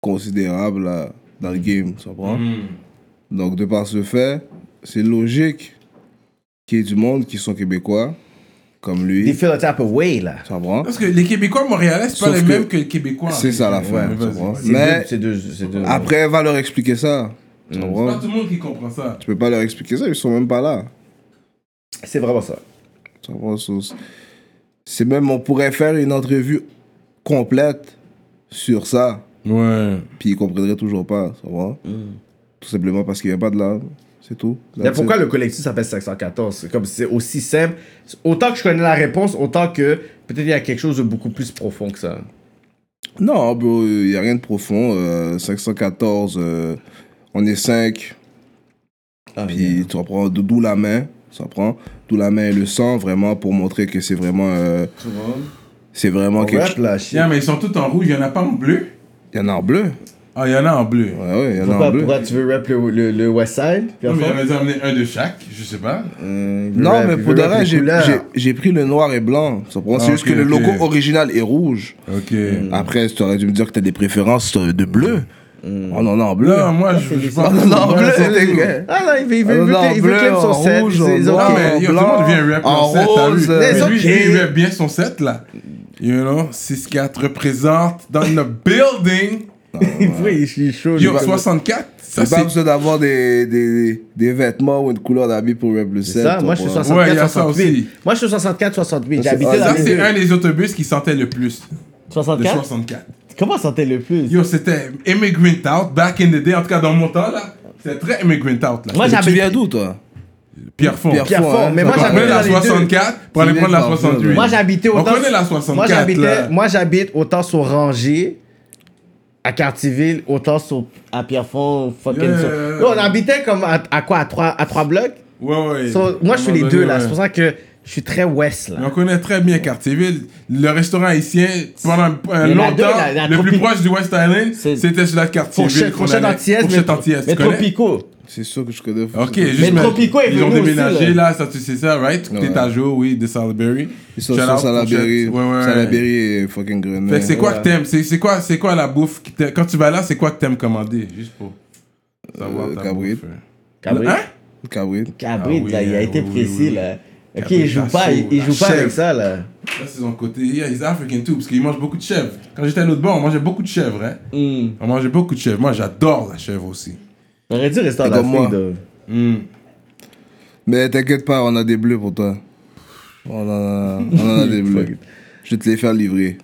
considérable là, dans le game. Tu comprends? Hmm. Donc, de par ce fait, c'est logique qu'il y ait du monde qui sont québécois, comme Il lui. feel a type of way, là. Tu comprends? Parce que les Québécois montréalais, c'est pas les mêmes que les Québécois. C'est ça la fin. Ouais, Mais deux- c'est deux. c'est deux- après, va leur expliquer ça. Tu C'est pas tout le monde qui comprend ça. Tu peux pas leur expliquer ça, ils sont même pas là. C'est vraiment ça. Tu comprends? So, C'est même, on pourrait faire une entrevue complète sur ça, Ouais. puis ils comprendraient toujours pas. Tu comprends? Tout simplement parce qu'il n'y a pas de là. C'est tout. Mais pourquoi it. le collectif s'appelle 514 C'est comme c'est aussi simple. Autant que je connais la réponse, autant que peut-être il y a quelque chose de beaucoup plus profond que ça. Non, bro, il n'y a rien de profond. euh, 514, euh, on est 5, Ah, puis tu reprends d'où la main. Ça prend d'où la main et le sang, vraiment, pour montrer que c'est vraiment. euh, c'est vraiment quelque chose. Yeah, mais ils sont tous en rouge, il y en a pas en bleu? Il y en a en bleu. Ah, il y en a en bleu. Ouais, ouais, il y en a Pourquoi, en bleu. pourquoi tu veux rap le, le, le West Side Non, mais il avait amené un de chaque, je sais pas. euh, Non, rap- mais pour de vrai, j'ai- couleurs. j'ai j'ai pris le noir et blanc. Ah, C'est juste que le logo original est rouge. Ok. Mm. Après, tu aurais dû me dire que tu as des préférences euh, de bleu. Mm. On en a en bleu. Là, moi, je, je On pense. en a en Ouais, bleu, c'est. Ah non, il veut, il veut, Ah, il veut, non, il veut bleu, claim son set. rouge. Non, mais tout le blanc, monde vient rap en set, t'as rose, vu? euh, Mais lui, okay. il rap bien son set, là. You know, 6-4 représente dans le building. Oui, *laughs* il est chaud. Yo, lui. 64, ça J'ai pas c'est... besoin d'avoir des, des, des vêtements ou une couleur d'habit pour C'est set. ça, moi je suis comprends? 64, Ouais, y a ça 68. aussi. Moi je suis 64, 68. J'ai Ça, c'est- c'est un des autobus qui sentait le plus. De 64 64. Comment sentait le plus? Yo, c'était Immigrant Out, back in the day, en tout cas dans mon temps, là. C'était très Immigrant Out, là. Moi, Mais tu j'habite- viens d'où, toi? Pierrefonds. Pierre- Pierrefonds, hein. mais moi on j'habitais la dans les deux. 64 pour aller Tu prendre la viens de 68. Moi j'habitais On autant. connaît la Moi 64, j'habitais, là. moi j'habite autant sur Rangers à Cartierville, autant sur à Pierrefonds, fucking. Yeah. sur- Yo, on habitait comme à, à quoi à trois, à trois blocs? Ouais, ouais. So, moi je suis les deux là. C'est pour ça que je suis très ouest Mais là. on connaît très bien Cartierville. Le restaurant haïtien, pendant deux, longtemps, la- la le Tropi- plus proche du West Island, C'est- c'était sur la Cartierville. Fourchette, antillaise, mais, Fourchette antillaise, mais connais? Tropico. C'est sûr que je connais. Ok, juste Mais Tropico est Ils ont aussi, déménagé là. là, ça tu sais ça, right? Ouais. T'es à jour, oui, de Salaberry. Ils sont sur Salaberry. Ouais, ouais. Salaberry et fucking Grenade. Fait que c'est quoi que t'aimes? C'est quoi, c'est quoi la bouffe? Quand tu vas là, c'est quoi que t'aimes commander? Juste pour savoir Euh, ta cabrit. bouffe. Cabrit. Hein? Cabrit. Cabrit, Ah oui, là, il a été précis là. Ok, il joue pas, il, joue pas avec chèvre. ça là. Ça, c'est son côté. Yeah, he's African too, parce qu'il mange beaucoup de chèvres. Quand j'étais à l'autre bord, on mangeait beaucoup de chèvres, hein? Hmm. On mangeait beaucoup de chèvres. Moi, j'adore la chèvre aussi. On aurait dû rester en. Afrique. là. Hmm. Mais t'inquiète pas, on a des bleus pour toi. On en a, on en a des *laughs* bleus. Je vais te les faire livrer.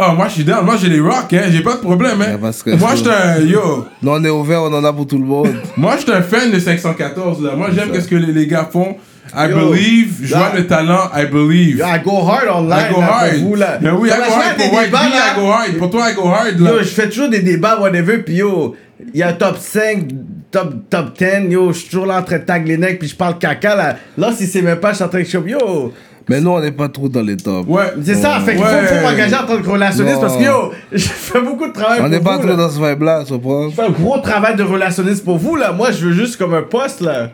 Oh, moi, je suis down. Moi, j'ai les rocks, hein. J'ai pas de problème, hein. de Moi, bro. j'étais un. Yo. Non, on est ouvert, on en a pour tout le monde. Moi, j'étais un fan de 514, là. Moi, j'aime ce que les, les gars font. I Yo, believe. Je vois le talent. I believe. Yo, I go hard online. I go là, hard. Pour vous, là. Mais oui, I go hard. des Pour White débats, là. I go hard. Pour toi, I go hard, là. Yo, je fais toujours des débats, whatever, puis yo, il y a top 5, top, top 10, yo, je suis toujours là en train de tag les necks, puis je parle caca, là. Là, si c'est même pas, je suis en train de choper, yo. Mais nous, on n'est pas trop dans les tops. Ouais. C'est ça, fait qu'il faut, Ouais. faut m'engager en tant que relationniste, Non. parce que yo, *laughs* je fais beaucoup de travail On pour n'est pas vous, trop là. dans ce vibe-là, comprends? Je fais un gros travail de relationniste pour vous, là. Moi, je veux juste comme un poste, là.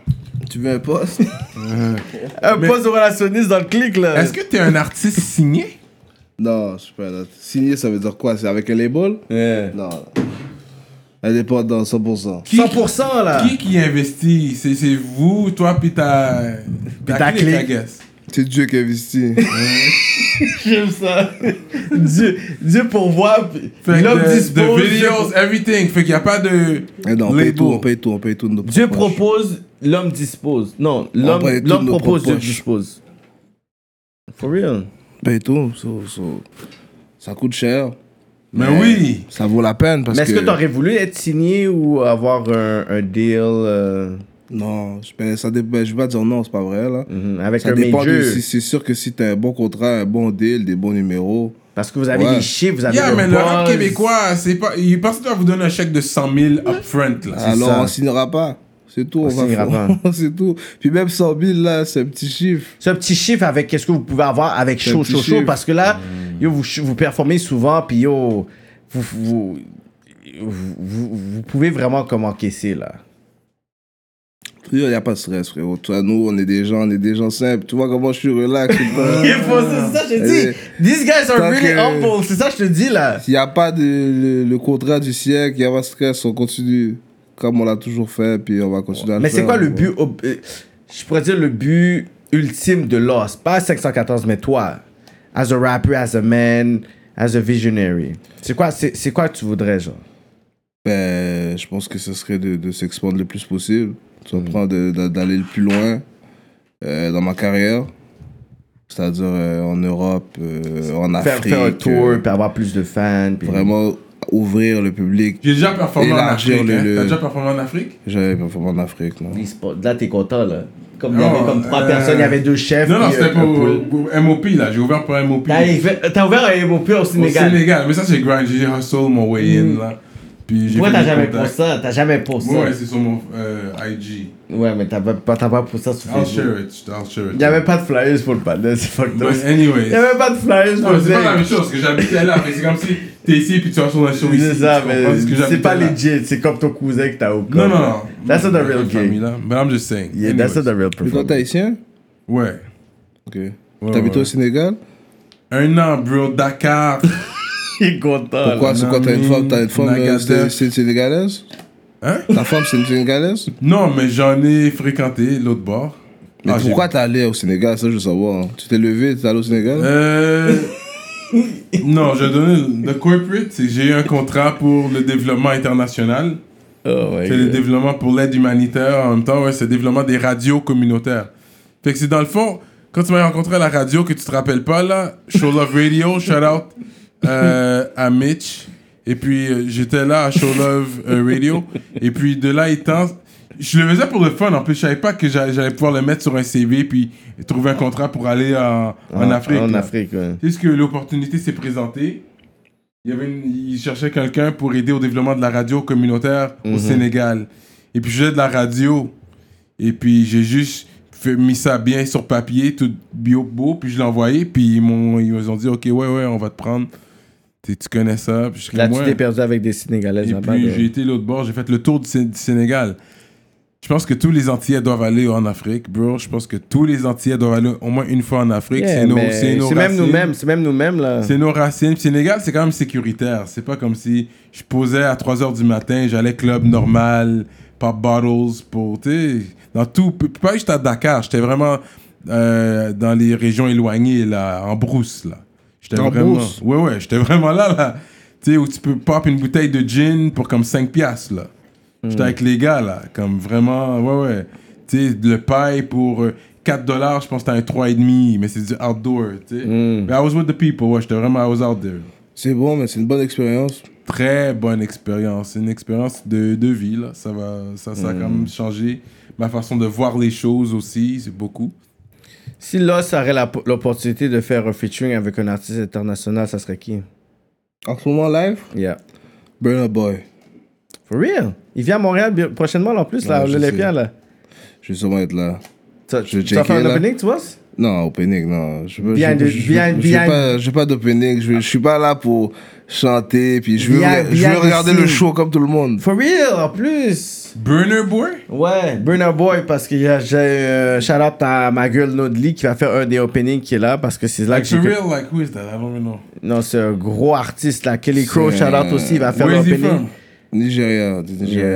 Tu veux un poste? *laughs* Un Mais- poste de relationniste dans le clic, là. Est-ce que t'es un artiste signé? Non, je suis pas là. Signer, ça veut dire quoi? C'est avec un label? Yeah. Non. Indépendant, 100%. Qui- 100%, là. Qui qui investit? C'est c'est vous, toi, puis ta. ta clique. I guess. C'est Dieu qui investit. *laughs* J'aime ça. Dieu, Dieu pour voir, puis Fait l'homme dispose. the Dieu videos, everything. Fait qu'il n'y a pas de. Eh non, on paye label. tout, on paye tout, on paye tout. de nos Dieu propres poches. propose, l'homme dispose. Non, l'homme toutes l'homme nos propose, Dieu dispose. For real. Paye tout. so- so- Ça coûte cher. Mais oui. Ça vaut la peine parce Mais est-ce que. que t'aurais voulu être signé ou avoir un, un deal euh, Non, je, ben, ça dépend. Je vais pas dire non, c'est pas vrai là. mhm, avec Ça un dépend major? de si c'est sûr que si t'as un bon contrat, un bon deal, des bons numéros. Parce que vous avez Ouais. les chiffres, vous avez Yeah, mais le rap québécois, c'est pas. Il pense qu'il va vous donner un chèque de 100 000 upfront, là. Alors ça. on signera pas. C'est tout, on, On va faire. *laughs* c'est tout. Puis même 100 000 là, c'est un petit chiffre. C'est un petit chiffre avec qu'est-ce que vous pouvez avoir avec chaud, chaud, chaud. Parce que là, yo, vous, vous performez souvent, puis yo, vous, vous, vous, vous, vous pouvez vraiment comme encaisser, là. Il n'y a pas de stress, frérot. Toi, nous, on est des gens, on est des gens simples. Tu vois comment je suis relax. *laughs* c'est pas- Il ça que je te dis. These guys are really humble. C'est ça que je te dis, là. S'il n'y a pas de, le, le contrat du siècle, il n'y a pas de stress, on continue comme on l'a toujours fait, puis on va continuer à Mais c'est quoi le but, euh, je pourrais dire le but ultime de Lost? Pas 514, mais toi, as a rapper, as a man, as a visionary. C'est quoi, c'est, quoi que tu voudrais, genre? Ben, je pense que ce serait de, de s'expandre le plus possible. Tu Mm. comprends, de- d'aller le plus loin euh, dans ma carrière. C'est-à-dire euh, en Europe, euh, en Afrique. faire un tour, euh, puis avoir plus de fans. puis- vraiment ouvrir le public. J'ai déjà performé en Élargir Afrique. le- hein. le- T'as déjà performé en Afrique? J'avais performé en Afrique, non. Là, t'es content, là. Comme il y avait comme trois euh, personnes, il y avait deux chefs. Non, non, c'était euh, pour, pour MOP, là. J'ai ouvert pour MOP. T'as, ouvert un MOP au Au Sénégal. Sénégal. Mais ça, c'est grind. J'ai hustle mon way in, là. Puis Pourquoi t'as jamais pour ça? T'as jamais pour ça? Ouais, c'est sur mon euh, IG. Ouais, mais t'as pas, pas- t'as pas pour ça sur I'll Facebook. share it. I'll share it. Il y avait pas de flyers pour le panel, c'est fucked up. But anyways. Il y avait pas de flyers pour le c'est pas la même chose, parce que j'habitais là. mais C'est comme si t'es ici puis tu vas sur show ici. C'est ça, mais c'est pas legit. C'est comme ton cousin que t'as au Non, non, non. That's not the real game. But I'm just saying. Yeah, that's not the real Mais toi, t'es performance. haïtien? Ouais. Ok. Ouais, T'habites ouais. au Sénégal? Un an, bro. Dakar. *laughs* Il est content. Pourquoi? C'est quoi T'as une femme, t'as une femme euh, c'est- une sénégalaise? Hein? Ta femme, c'est une sénégalaise? Non, mais j'en ai fréquenté l'autre bord. Mais Ah, pourquoi t'es allé au Sénégal? Ça, je veux savoir. Tu t'es levé, t'es allé au Sénégal? Euh. Non, je vais donner le corporate. J'ai eu un contrat pour le développement international. Oh C'est le développement pour l'aide humanitaire. En même temps, ouais, c'est le développement des radios communautaires. Fait que c'est dans le fond, quand tu m'as rencontré à la radio, que tu te rappelles pas, là, Show Love Radio, *laughs* shout out euh, à Mitch. Et puis, euh, j'étais là à Show Love euh, Radio. Et puis, de là étant, je le faisais pour le fun. En plus, je savais pas que j'a- j'allais pouvoir le mettre sur un CV puis trouver un contrat pour aller en, en Ah, Afrique. En là. Afrique, ouais. C'est juste que l'opportunité s'est présentée. Il, y avait une- il cherchait quelqu'un pour aider au développement de la radio communautaire au Sénégal. Et puis je faisais de la radio. Et puis j'ai juste fait- mis ça bien sur papier, tout bio beau, puis je l'ai envoyé. Puis ils m'ont ils m'ont dit, OK, ouais, ouais, on va te prendre. Tu tu connais ça? Puis je Là, comme, tu t'es perdu avec des Sénégalaises Et puis j'ai été l'autre bord, j'ai fait le tour du Sénégal. Je pense que tous les Antillais doivent aller en Afrique, bro. Je pense que tous les Antillais doivent aller au moins une fois en Afrique. Yeah, c'est nos, c'est nos c'est même racines. nous-mêmes, c'est même nous-mêmes, là. C'est nos racines. Puis Sénégal, c'est quand même sécuritaire. C'est pas comme si je posais à 3h du matin, j'allais club normal, pop bottles pour, tu dans tout. Pas juste à Dakar, j'étais vraiment euh, dans les régions éloignées, là, en brousse, là. J'étais En vraiment. brousse? Ouais, ouais, j'étais vraiment là, là. Tu sais, où tu peux pop une bouteille de gin pour comme 5 piastres, là. J'étais avec les gars, là, comme vraiment, ouais, ouais. Tu sais, le paille pour euh, 4 dollars, je pense que t'as un 3,5, mais c'est du outdoor, tu sais. Mm. Mais I was with the people, ouais, j'étais vraiment, I was out there. C'est bon, mais c'est une bonne expérience. Très bonne expérience. C'est une expérience de, de vie, là. Ça, va, ça, ça a quand même changé ma façon de voir les choses aussi. C'est beaucoup. Si là, ça aurait la- l'opportunité de faire un featuring avec un artiste international, ça serait qui? En ce moment, live, Yeah. Burna Boy. For real? Il vient à Montréal prochainement, en plus, là, l'Olympia, là. Je vais sûrement être là. Tu Je vais tu vas faire un là. opening, tu vois? Non, opening, non. Je veux, Behind je, je, je, behind- je, pas, je pas d'opening. Je, je suis pas là pour chanter. Puis je veux, je regarder le show comme tout le monde. For real, en plus Burner Boy? Ouais, Burner Boy, parce que j'ai euh, shout out à ma girl Nodli qui va faire un des openings qui est là, parce que c'est là Like, que for real, like, who is that? I don't even know. Non, c'est un gros artiste là. Kelly Crow, shout out aussi, il va faire Where is he l'opening. Nigeria, du Nigeria.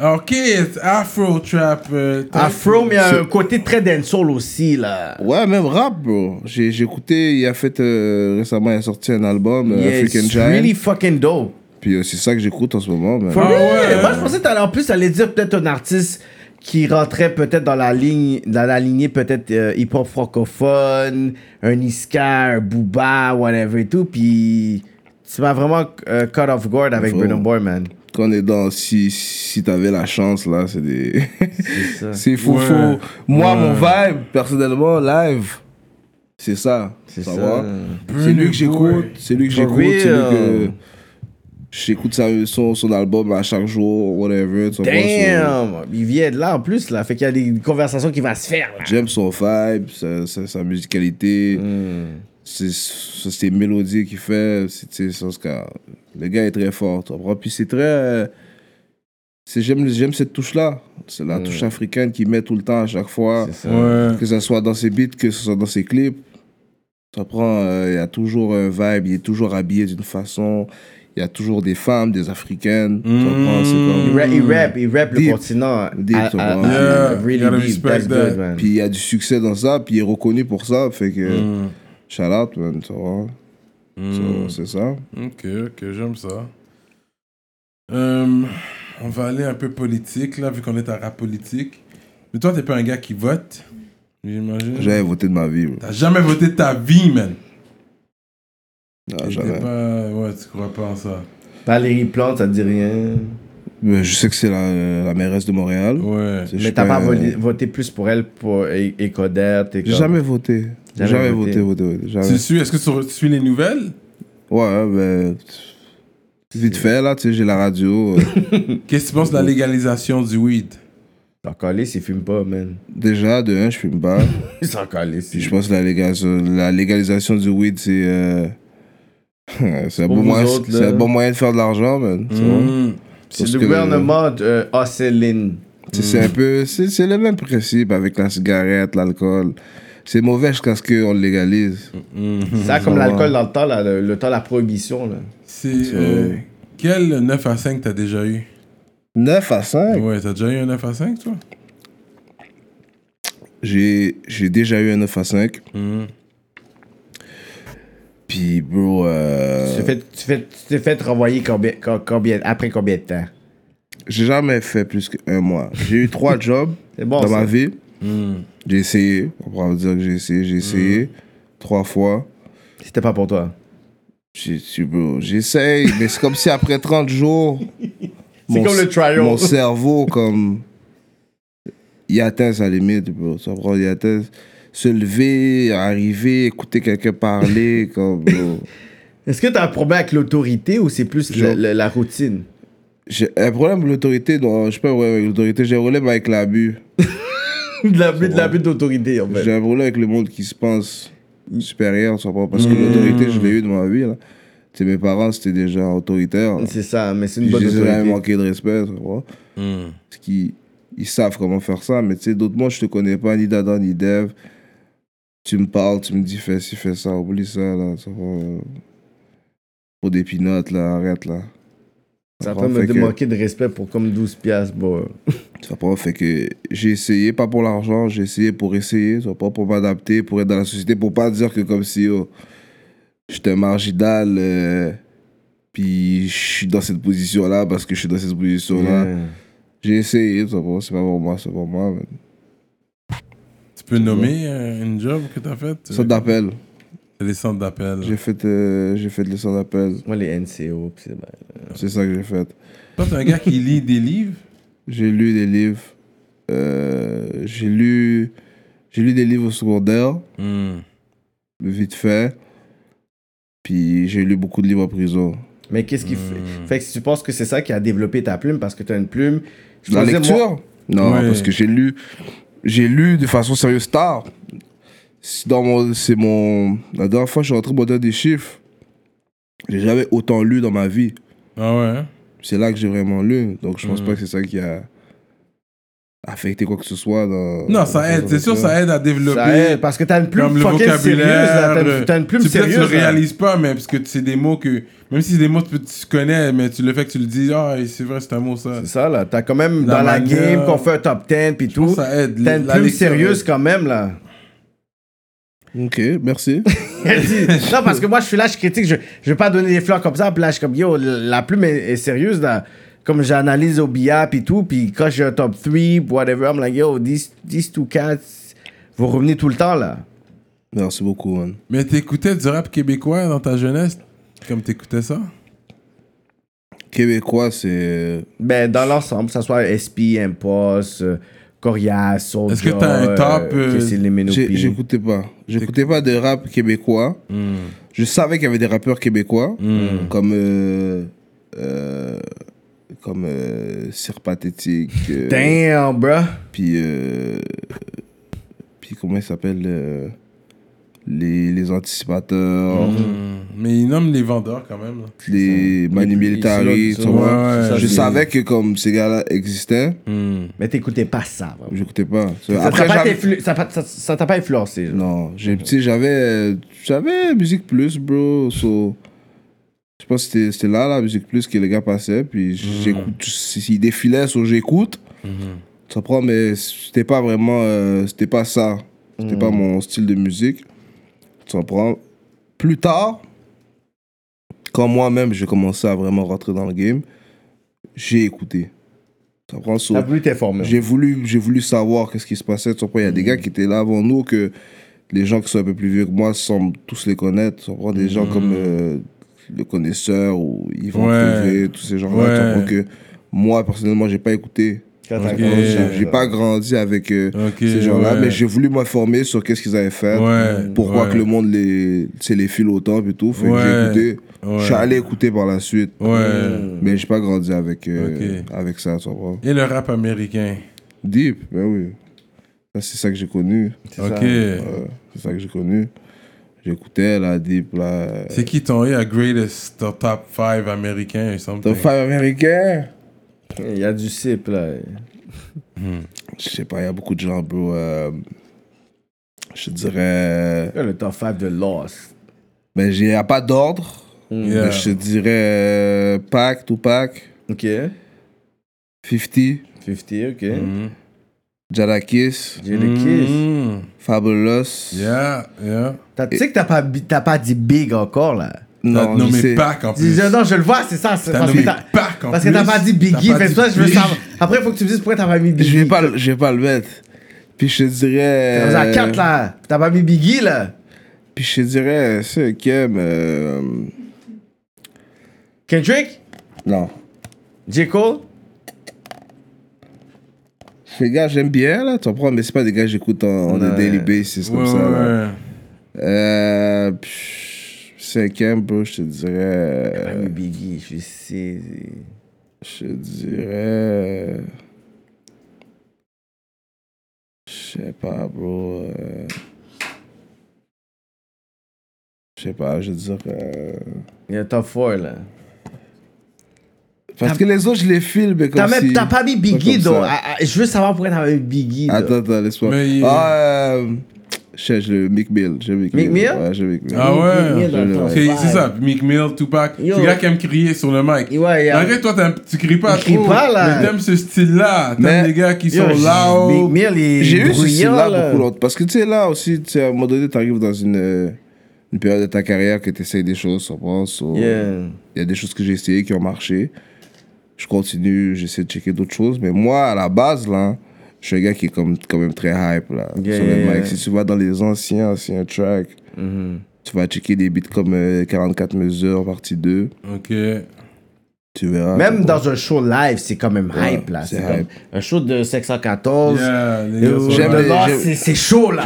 Yeah. Ok, it's Afro Trap. euh. Afro, mais il y a un côté très dancehall aussi là. Ouais, même rap, bro. J'ai j'ai écouté, il a fait euh, récemment, il a sorti un album, euh, Yeah, African it's Giant. really fucking dope. Puis euh, c'est ça que j'écoute en ce moment. For Ah real. ouais. Moi, je pensais que en plus aller dire peut-être un artiste qui rentrait peut-être dans la ligne, dans la lignée peut-être euh, hip-hop francophone, un Iska, un Booba, whatever et tout. Puis tu m'as vraiment euh, cut off guard avec Burna Boy, man. Quand on est dans, si, si t'avais la chance, là, c'est des. ça. *laughs* c'est fou, Ouais. fou. Moi, Ouais. mon vibe, personnellement, live, c'est ça. C'est ça. C'est lui que j'écoute, c'est lui que j'écoute, c'est lui que. J'écoute sa- son, son album à chaque jour, whatever. son- Damn! Il vient de là en plus, là. Fait qu'il y a des conversations qui vont se faire. J'aime son vibe, sa, sa, sa musicalité, Hmm. C'est mélodies qu'il fait. c'est- tu sais, ça, c'est quand- le gars est très fort. tu comprends? Puis c'est très. c'est- J'aime j'aime cette touche-là. C'est la touche africaine qu'il met tout le temps à chaque fois. Ça. Ouais. Que ce soit dans ses beats, que ce soit dans ses clips. Tu comprends? euh, Il y a toujours un vibe, il est toujours habillé d'une façon. Il y a toujours des femmes, des africaines. C'est Il rap, il rap, il rap le continent. Deep, vois. à- Yeah, really deep. That's that. good, man. Puis il y a du succès dans ça, puis il est reconnu pour ça. Fait que. Mm. Shout out, man, tu vois. Mm. So, C'est ça. Ok, ok, j'aime ça. Euh, on va aller un peu politique, là, vu qu'on est à rap politique. Mais toi, t'es pas un gars qui vote, j'imagine. J'avais voté de ma vie, bro. T'as jamais voté de ta vie, man. T'es jamais. pas... Ouais, tu crois pas en ça. Valérie Plante, ça te dit rien. Mais je sais que c'est la, la mairesse de Montréal. Ouais. Mais t'as pas un- voté, plus pour elle, pour E- Ecodette et J'ai comme- jamais voté. Jamais Jamais, voté. voté, voté. Tu suis, est-ce que tu, tu suis les nouvelles? Ouais, ben. Vite fait, là, tu sais, j'ai la radio. euh, *laughs* Qu'est-ce que tu penses de la légalisation du weed? T'en calé s'il fume pas, man. déjà, de un, je fume pas. Il s'en calé Puis s'il je pense que la légalisation, la légalisation du weed, c'est. euh, *laughs* c'est un, Pour bon vous moyen- autres, c'est là. un bon moyen de faire de l'argent, man. tu vois. Mm. C'est Parce le que- gouvernement de Céline. Tu sais, C'est un peu. C'est c'est le même principe avec la cigarette, l'alcool. C'est mauvais jusqu'à ce qu'on le légalise. Mhm. Ça, comme l'alcool dans le temps, là, le, le temps de la prohibition. Là. C'est. euh, quel 9 à 5 t'as déjà eu? 9 à 5. Ouais, t'as déjà eu un 9 à 5, toi? J'ai j'ai déjà eu un 9 à 5. Mhm. Puis, bro, euh, Tu t'es fait, tu fais- tu t'es fait renvoyer combien, co- combien, après combien de temps? j'ai jamais fait plus qu'un mois. J'ai eu trois *laughs* jobs bon, dans ça. ma vie. Mhm. J'ai essayé. On pourra dire que j'ai essayé. J'ai essayé trois fois. C'était pas pour toi. J'essaye, mais c'est comme si après 30 jours, *laughs* mon, comme le trial. mon cerveau, comme, il atteint sa limite, bro. Ça prend, il atteint se lever, arriver, écouter quelqu'un parler, *laughs* comme. Est-ce que t'as un problème avec l'autorité ou c'est plus Genre- la, la- la routine? J'ai un problème avec l'autorité, non, je sais pas un problème avec l'autorité, j'ai un problème avec l'abus. *laughs* De l'abus de l'abus d'autorité, en fait. J'ai un problème avec le monde qui se pense supérieur, tu comprends? Parce que l'autorité, je l'ai eu dans ma vie, là. Tu sais, mes parents, c'était déjà autoritaire. C'est ça, mais c'est une bonne autorité. manqué de respect, tu vois? Parce qu'ils ils savent comment faire ça, mais tu sais, d'autres, moi, je te connais pas, ni d'Adam, ni d'Eve. Tu me parles, tu me dis, fais ci, fais ça, oublie ça, là. Ça va, euh, Pour des pinottes, là, arrête, là. Ça peut me que- manquer de respect pour comme 12 piastres, bon. Ça pas fait que j'ai essayé, pas pour l'argent, j'ai essayé pour essayer, ça pas pour m'adapter, pour être dans la société, pour pas dire que comme si oh, j'étais marginal, euh, puis je suis dans cette position-là parce que je suis dans cette position-là. Yeah. J'ai essayé, ça pas, c'est pas pour moi, c'est pour moi. Tu peux nommer euh, une job que t'as faite? Ça t'appelle. Les centres d'appel. J'ai fait, euh, j'ai fait les centres d'appel. Moi, les NCO, pis c'est ben, C'est ça que j'ai fait. Toi, t'es un gars qui lit des livres? *laughs* J'ai lu des livres. Euh, j'ai lu, j'ai lu des livres au secondaire, Hmm. vite fait. Puis j'ai lu beaucoup de livres en prison. Mais qu'est-ce qui fait Fait que si tu penses que c'est ça qui a développé ta plume parce que tu as une plume. je La pensais, moi- lecture? Non, Ouais. parce que j'ai lu, j'ai lu de façon sérieuse tard. C'est Dans mon, c'est mon, la dernière fois que je suis rentré au modèle des chiffres, j'ai jamais autant lu dans ma vie. Ah ouais hein? C'est là que j'ai vraiment lu. Donc je pense Mhm. pas que c'est ça qui a affecté quoi que ce soit dans. Non, ça dans aide. C'est sûr, ça aide à développer. Ça aide, parce que t'as une plume fucking sérieuse. là. T'as une- T'as une plume tu peut-être tu sérieuse. le réalises pas, mais parce que c'est des mots que. Même si c'est des mots que tu connais, mais tu le fais que tu le dis, ah, c'est vrai, c'est un mot ça. C'est ça, là. T'as quand même La dans la game qu'on fait un top 10 puis tout. ça aide. T'as une La plume lecture sérieuse quand même, là. Ok, merci. *laughs* non, parce que moi, je suis là, je critique, je, je vais pas donner des fleurs comme ça. Puis là, je suis comme, yo, la plume est, est sérieuse, là. Comme j'analyse au billard, puis tout. Puis quand j'ai un top 3, whatever, I'm like, yo, these, these two cats, vous revenez tout le temps, là. merci beaucoup, man. Mais t'écoutais du rap québécois dans ta jeunesse Comme t'écoutais ça? Québécois, c'est. Ben, dans l'ensemble, que ça soit SP, Impost, euh, Corias, Soulja. Est-ce que t'as un top, euh, puis- J'écoutais pas. J'écoutais pas de rap québécois. Je savais qu'il y avait des rappeurs québécois, comme. euh, euh, comme euh, euh, Damn, bruh. Puis. euh, puis comment il s'appelle les, les anticipateurs, Mais ils nomment les vendeurs quand même. là. les Mani Les- Militari, les- tu vois. Ouais, ouais. Je savais que comme ces gars-là existaient, Mais t'écoutais pas ça, vraiment. j'éctais pas. Ça Après, t'a pas, influ- ça, pas- ça- ça t'a pas influencé. genre. Non, j'ai, j'avais, euh, j'avais Musique Plus, bro. So, je pense que c'était, c'était là, la Musique Plus, que les gars passaient. Puis j'écoute, s'ils défilaient, so j'écoute. Ça prend, mais c'était pas vraiment, euh, c'était pas ça. C'était pas mon style de musique. Tu comprends? Plus tard, quand moi-même j'ai commencé à vraiment rentrer dans le game, j'ai écouté. Tu comprends? So, T'as voulu t'informer. j'ai voulu, j'ai voulu savoir qu'est-ce qui se passait. Tu comprends? Il y a des gars qui étaient là avant nous que les gens qui sont un peu plus vieux que moi semblent tous les connaître. Tu comprends? Des gens comme euh, le connaisseur ou Yvan Ouais. Privé, tous ces gens-là. Ouais. Tu comprends que moi, personnellement, j'ai pas écouté. Quand t'as Ok. grandi, J'ai pas grandi avec euh, ces gens-là, ouais. mais j'ai voulu m'informer sur qu'est-ce qu'ils avaient fait, Ouais, pourquoi ouais. que le monde les, les file autant et tout. Fait que Ouais, j'ai écouté. ouais. Je suis allé écouter par la suite. Ouais. Mais j'ai pas grandi avec, euh, avec ça, tu? Et le rap américain? Deep, ben oui. Ça, c'est ça que j'ai connu. Ok. Ouais, c'est ça que j'ai connu. J'écoutais la Deep, là. C'est qui ton yeah, greatest ton top 5 américain? Top 5 américain? Il y a du CIP, là. Je sais pas, il y a beaucoup de gens, bro. euh, je dirais. Le top 5 de Lost. Mais il n'y a pas d'ordre. Yeah. Mais je te dirais euh, Pac, Tupac, Ok. 50, 50, ok. Mhm. Jadakis, J'ai le kiss. Fabulous. Yeah, yeah. T'as- Tu sais que t'as pas, bi- t'as pas dit big encore, là. Non, je nommé sais. Pac en plus. non, je le vois, c'est ça. c'est T'as Parce nommé que Pac en parce que plus. t'as pas dit Biggie. T'as pas Fait que dit toi, je veux Big. savoir. Après, il faut que tu me dises pourquoi t'as pas mis Biggie. Je vais pas, le- je vais pas le mettre. Puis je te dirais. T'es rendu à 4, là. T'as pas mis Biggie, là. Puis je te dirais, c'est Kim. Euh, Kendrick? non. J. Cole? Ces gars, j'aime bien, là, tu comprends, mais c'est pas des gars que j'écoute en, en Ouais. daily basis comme Ouais, ça. Là. ouais, ouais. Euh, pff, cinquième, bro, je te T'as dirais. Biggie, je sais. Je te dirais. Je sais pas, bro. euh, Je sais pas, je dirais. euh, Il y a top 4, là. Parce que les autres, je les filme, mais T'as comme même- si... t'as pas mis Biggie, donc. Ah, ah, Je veux savoir pourquoi t'as mis Biggie. Attends, attends, laisse-moi. Mais il- Ah, euh, je je le Mick Mill. J'ai Mick Mick Mill. Ouais, j'ai Mick Mill. Ah ouais? C'est ça, Mick Mill, Tupac. C'est le gars qui aime crier sur le mic. Ouais, Malgré toi, tu cries pas Il crie trop. pas, là. Mais t'aimes ce style-là. T'aimes les gars qui sont Big loud. Mill est J'ai eu ce style-là là. beaucoup longtemps. Parce que tu sais, là aussi, tu sais, à un moment donné, t'arrives dans une, euh, une période de ta carrière que tu essayes des choses, tu comprends? So, Yeah. Il y a des choses que j'ai essayées qui ont marché. Je continue, j'essaie de checker d'autres choses. Mais moi, à la base, là, je suis un gars qui est comme, quand même très hype, là. Yeah, sur le yeah, mic. yeah. Si tu vas dans les anciens, anciens tracks, Mhm. Tu vas checker des beats comme euh, 44 mesures, partie 2. Ok. Tu verras. Même t'as- dans un show live, c'est quand même Ouais, hype, là. c'est hype. un show de 514. Yeah, euh, c'est- chaud, là.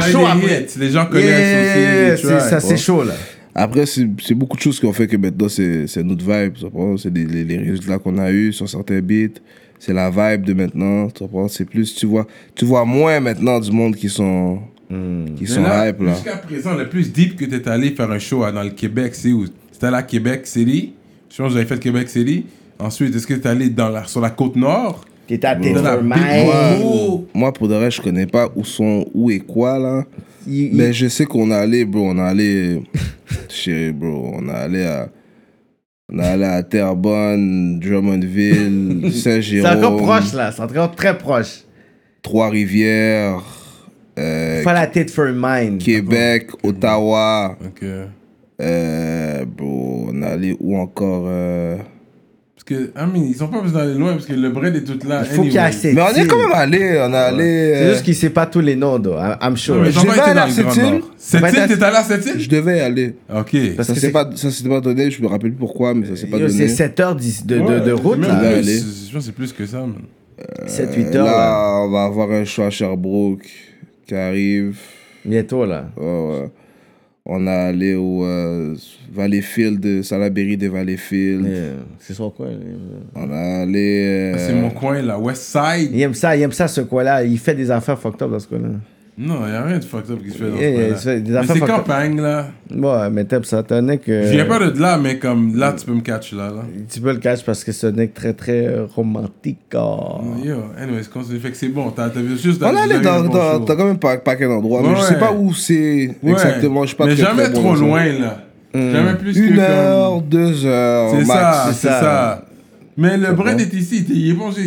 show hits, après. Les gens Yeah, connaissent aussi. ça, c'est chaud, là. Après, c'est beaucoup de choses qui ont fait que maintenant, c'est notre vibe. C'est les, les, les résultats qu'on a eus sur certains beats. C'est la vibe de maintenant. Tu comprends? C'est plus, tu vois, tu vois moins maintenant du monde qui sont, qui sont là, hype, là. Jusqu'à présent, le plus deep que tu es allé faire un show dans le Québec, c'est où? C'était allé à Québec City. Je pense que j'avais fait Québec City. Ensuite, est-ce que tu es allé dans la, sur la côte nord? T'es à. Wow. Moi, pour de vrai, je connais pas où sont, où et quoi, là. Il- il- Mais je sais qu'on est allé, bro, on est allé, *laughs* chérie, bro, on est allé à, on est allé à Terrebonne, Drummondville, *laughs* C'est Saint-Jérôme, encore proche, là. C'est encore très proche. Trois-Rivières, euh, la tête for mine. Québec, Ottawa, Ok. euh, bro, on est allé où encore euh, que, I mean, ils ont pas besoin d'aller loin parce que le bread est tout là. Il faut qu'il y ait anyway. assez Mais on est quand même allé, on est allé. C'est euh, juste qu'il sait pas tous les noms, though. I- I'm sure. Non, mais Je devais été aller dans à le cette Grand île. Nord. Cette île, t'es allé à cette île? Je devais y aller. Ok. Parce Ça que s'est c'est- pas, ça s'est pas donné, je me rappelle plus pourquoi, mais ça s'est pas donné. C'est 7 heures de, de, Ouais, de route, là. Plus. Je pense que c'est plus que ça, man. 7-8 Euh, heures, là. là, on va avoir un show à Sherbrooke qui arrive. Bientôt, là. Ouais, ouais. On a allé au euh, Valleyfield, Salaberry de Valleyfield. Euh, C'est son coin. On a allé. euh, Ah, C'est mon coin, là. West Side. Il aime ça, il aime ça, ce coin-là. Il fait des affaires fucked up dans ce coin-là. Non, il n'y a rien de fucked up qui se fait dans Yeah, ce il se fait des Mais c'est campagne, là. Ouais, mais t'aimes ça. T'es un mec. euh, Je viens pas de là, mais comme là, tu peux me catch là. là. Tu peux le cacher parce que c'est un mec très, très euh, romantique. ah. Yo, anyways, continue. Fait que c'est bon. T'as vu juste On dans. un bon dans-. T'as quand même pas, pas qu'un endroit, mais Ouais, je sais pas où c'est Ouais. exactement. Je suis pas Mais très, jamais très bon trop ça. loin, là. Jamais plus que Une comme- heure, deux heures. C'est ça, c'est ça. Mais le bread est ici, t'es- il est bon, c'est-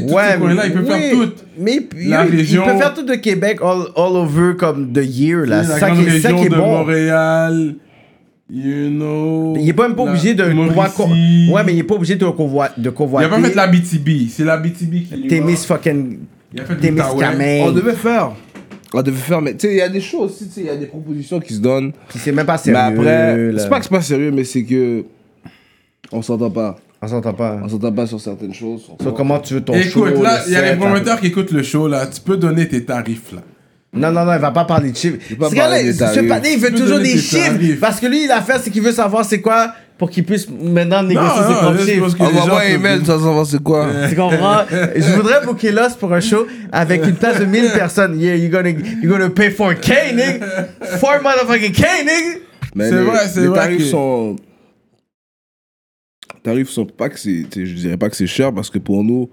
tous Ouais, ces coins-là, il peut oui, faire tout. Mais il, La il- région- il peut faire tout de Québec all, all over comme the year là. la C'est ça, grande qui est- c'est ça région qui est de bon. Montréal, you know. Il est pas même pas obligé de Mauricie. Ouais, mais il est pas obligé de, convoi... de Il convoiter. a pas fait la BTB, c'est la BTB qui. Miss fucking. Il a fait T'es Miss l'Outaouais. Camille. On devait faire. On devait faire, mais tu sais, il y a des choses aussi, tu sais, il y a des propositions qui se donnent. Puis c'est même pas Mais sérieux. après, là. c'est pas que c'est pas sérieux, mais c'est que. On s'entend pas. On s'entend pas. On s'entend pas sur certaines choses. So, s'entend. comment tu veux ton show Écoute, là, il y a les promoteurs qui écoutent le show, là. Tu peux donner tes tarifs, là. Non, non, non, il va pas parler de chiffres. pas Ce gars-là, ce tarifs. patin, il veut toujours des chiffres. tarifs. Parce que lui, l'affaire, c'est qu'il veut savoir c'est quoi pour qu'il puisse maintenant négocier Non, ses non, propres chiffres. On les va peuvent- email sans savoir c'est quoi. *laughs* Tu comprends? Je voudrais booker Lost pour un show avec une place de 1000 personnes. Yeah, you're gonna, you're gonna pay 4K, nigga. 4 motherfucking K, nigga. C'est les, vrai, c'est les vrai tarifs que- sont. Les tarifs sont pas que c'est. Je dirais pas que c'est cher parce que pour nous,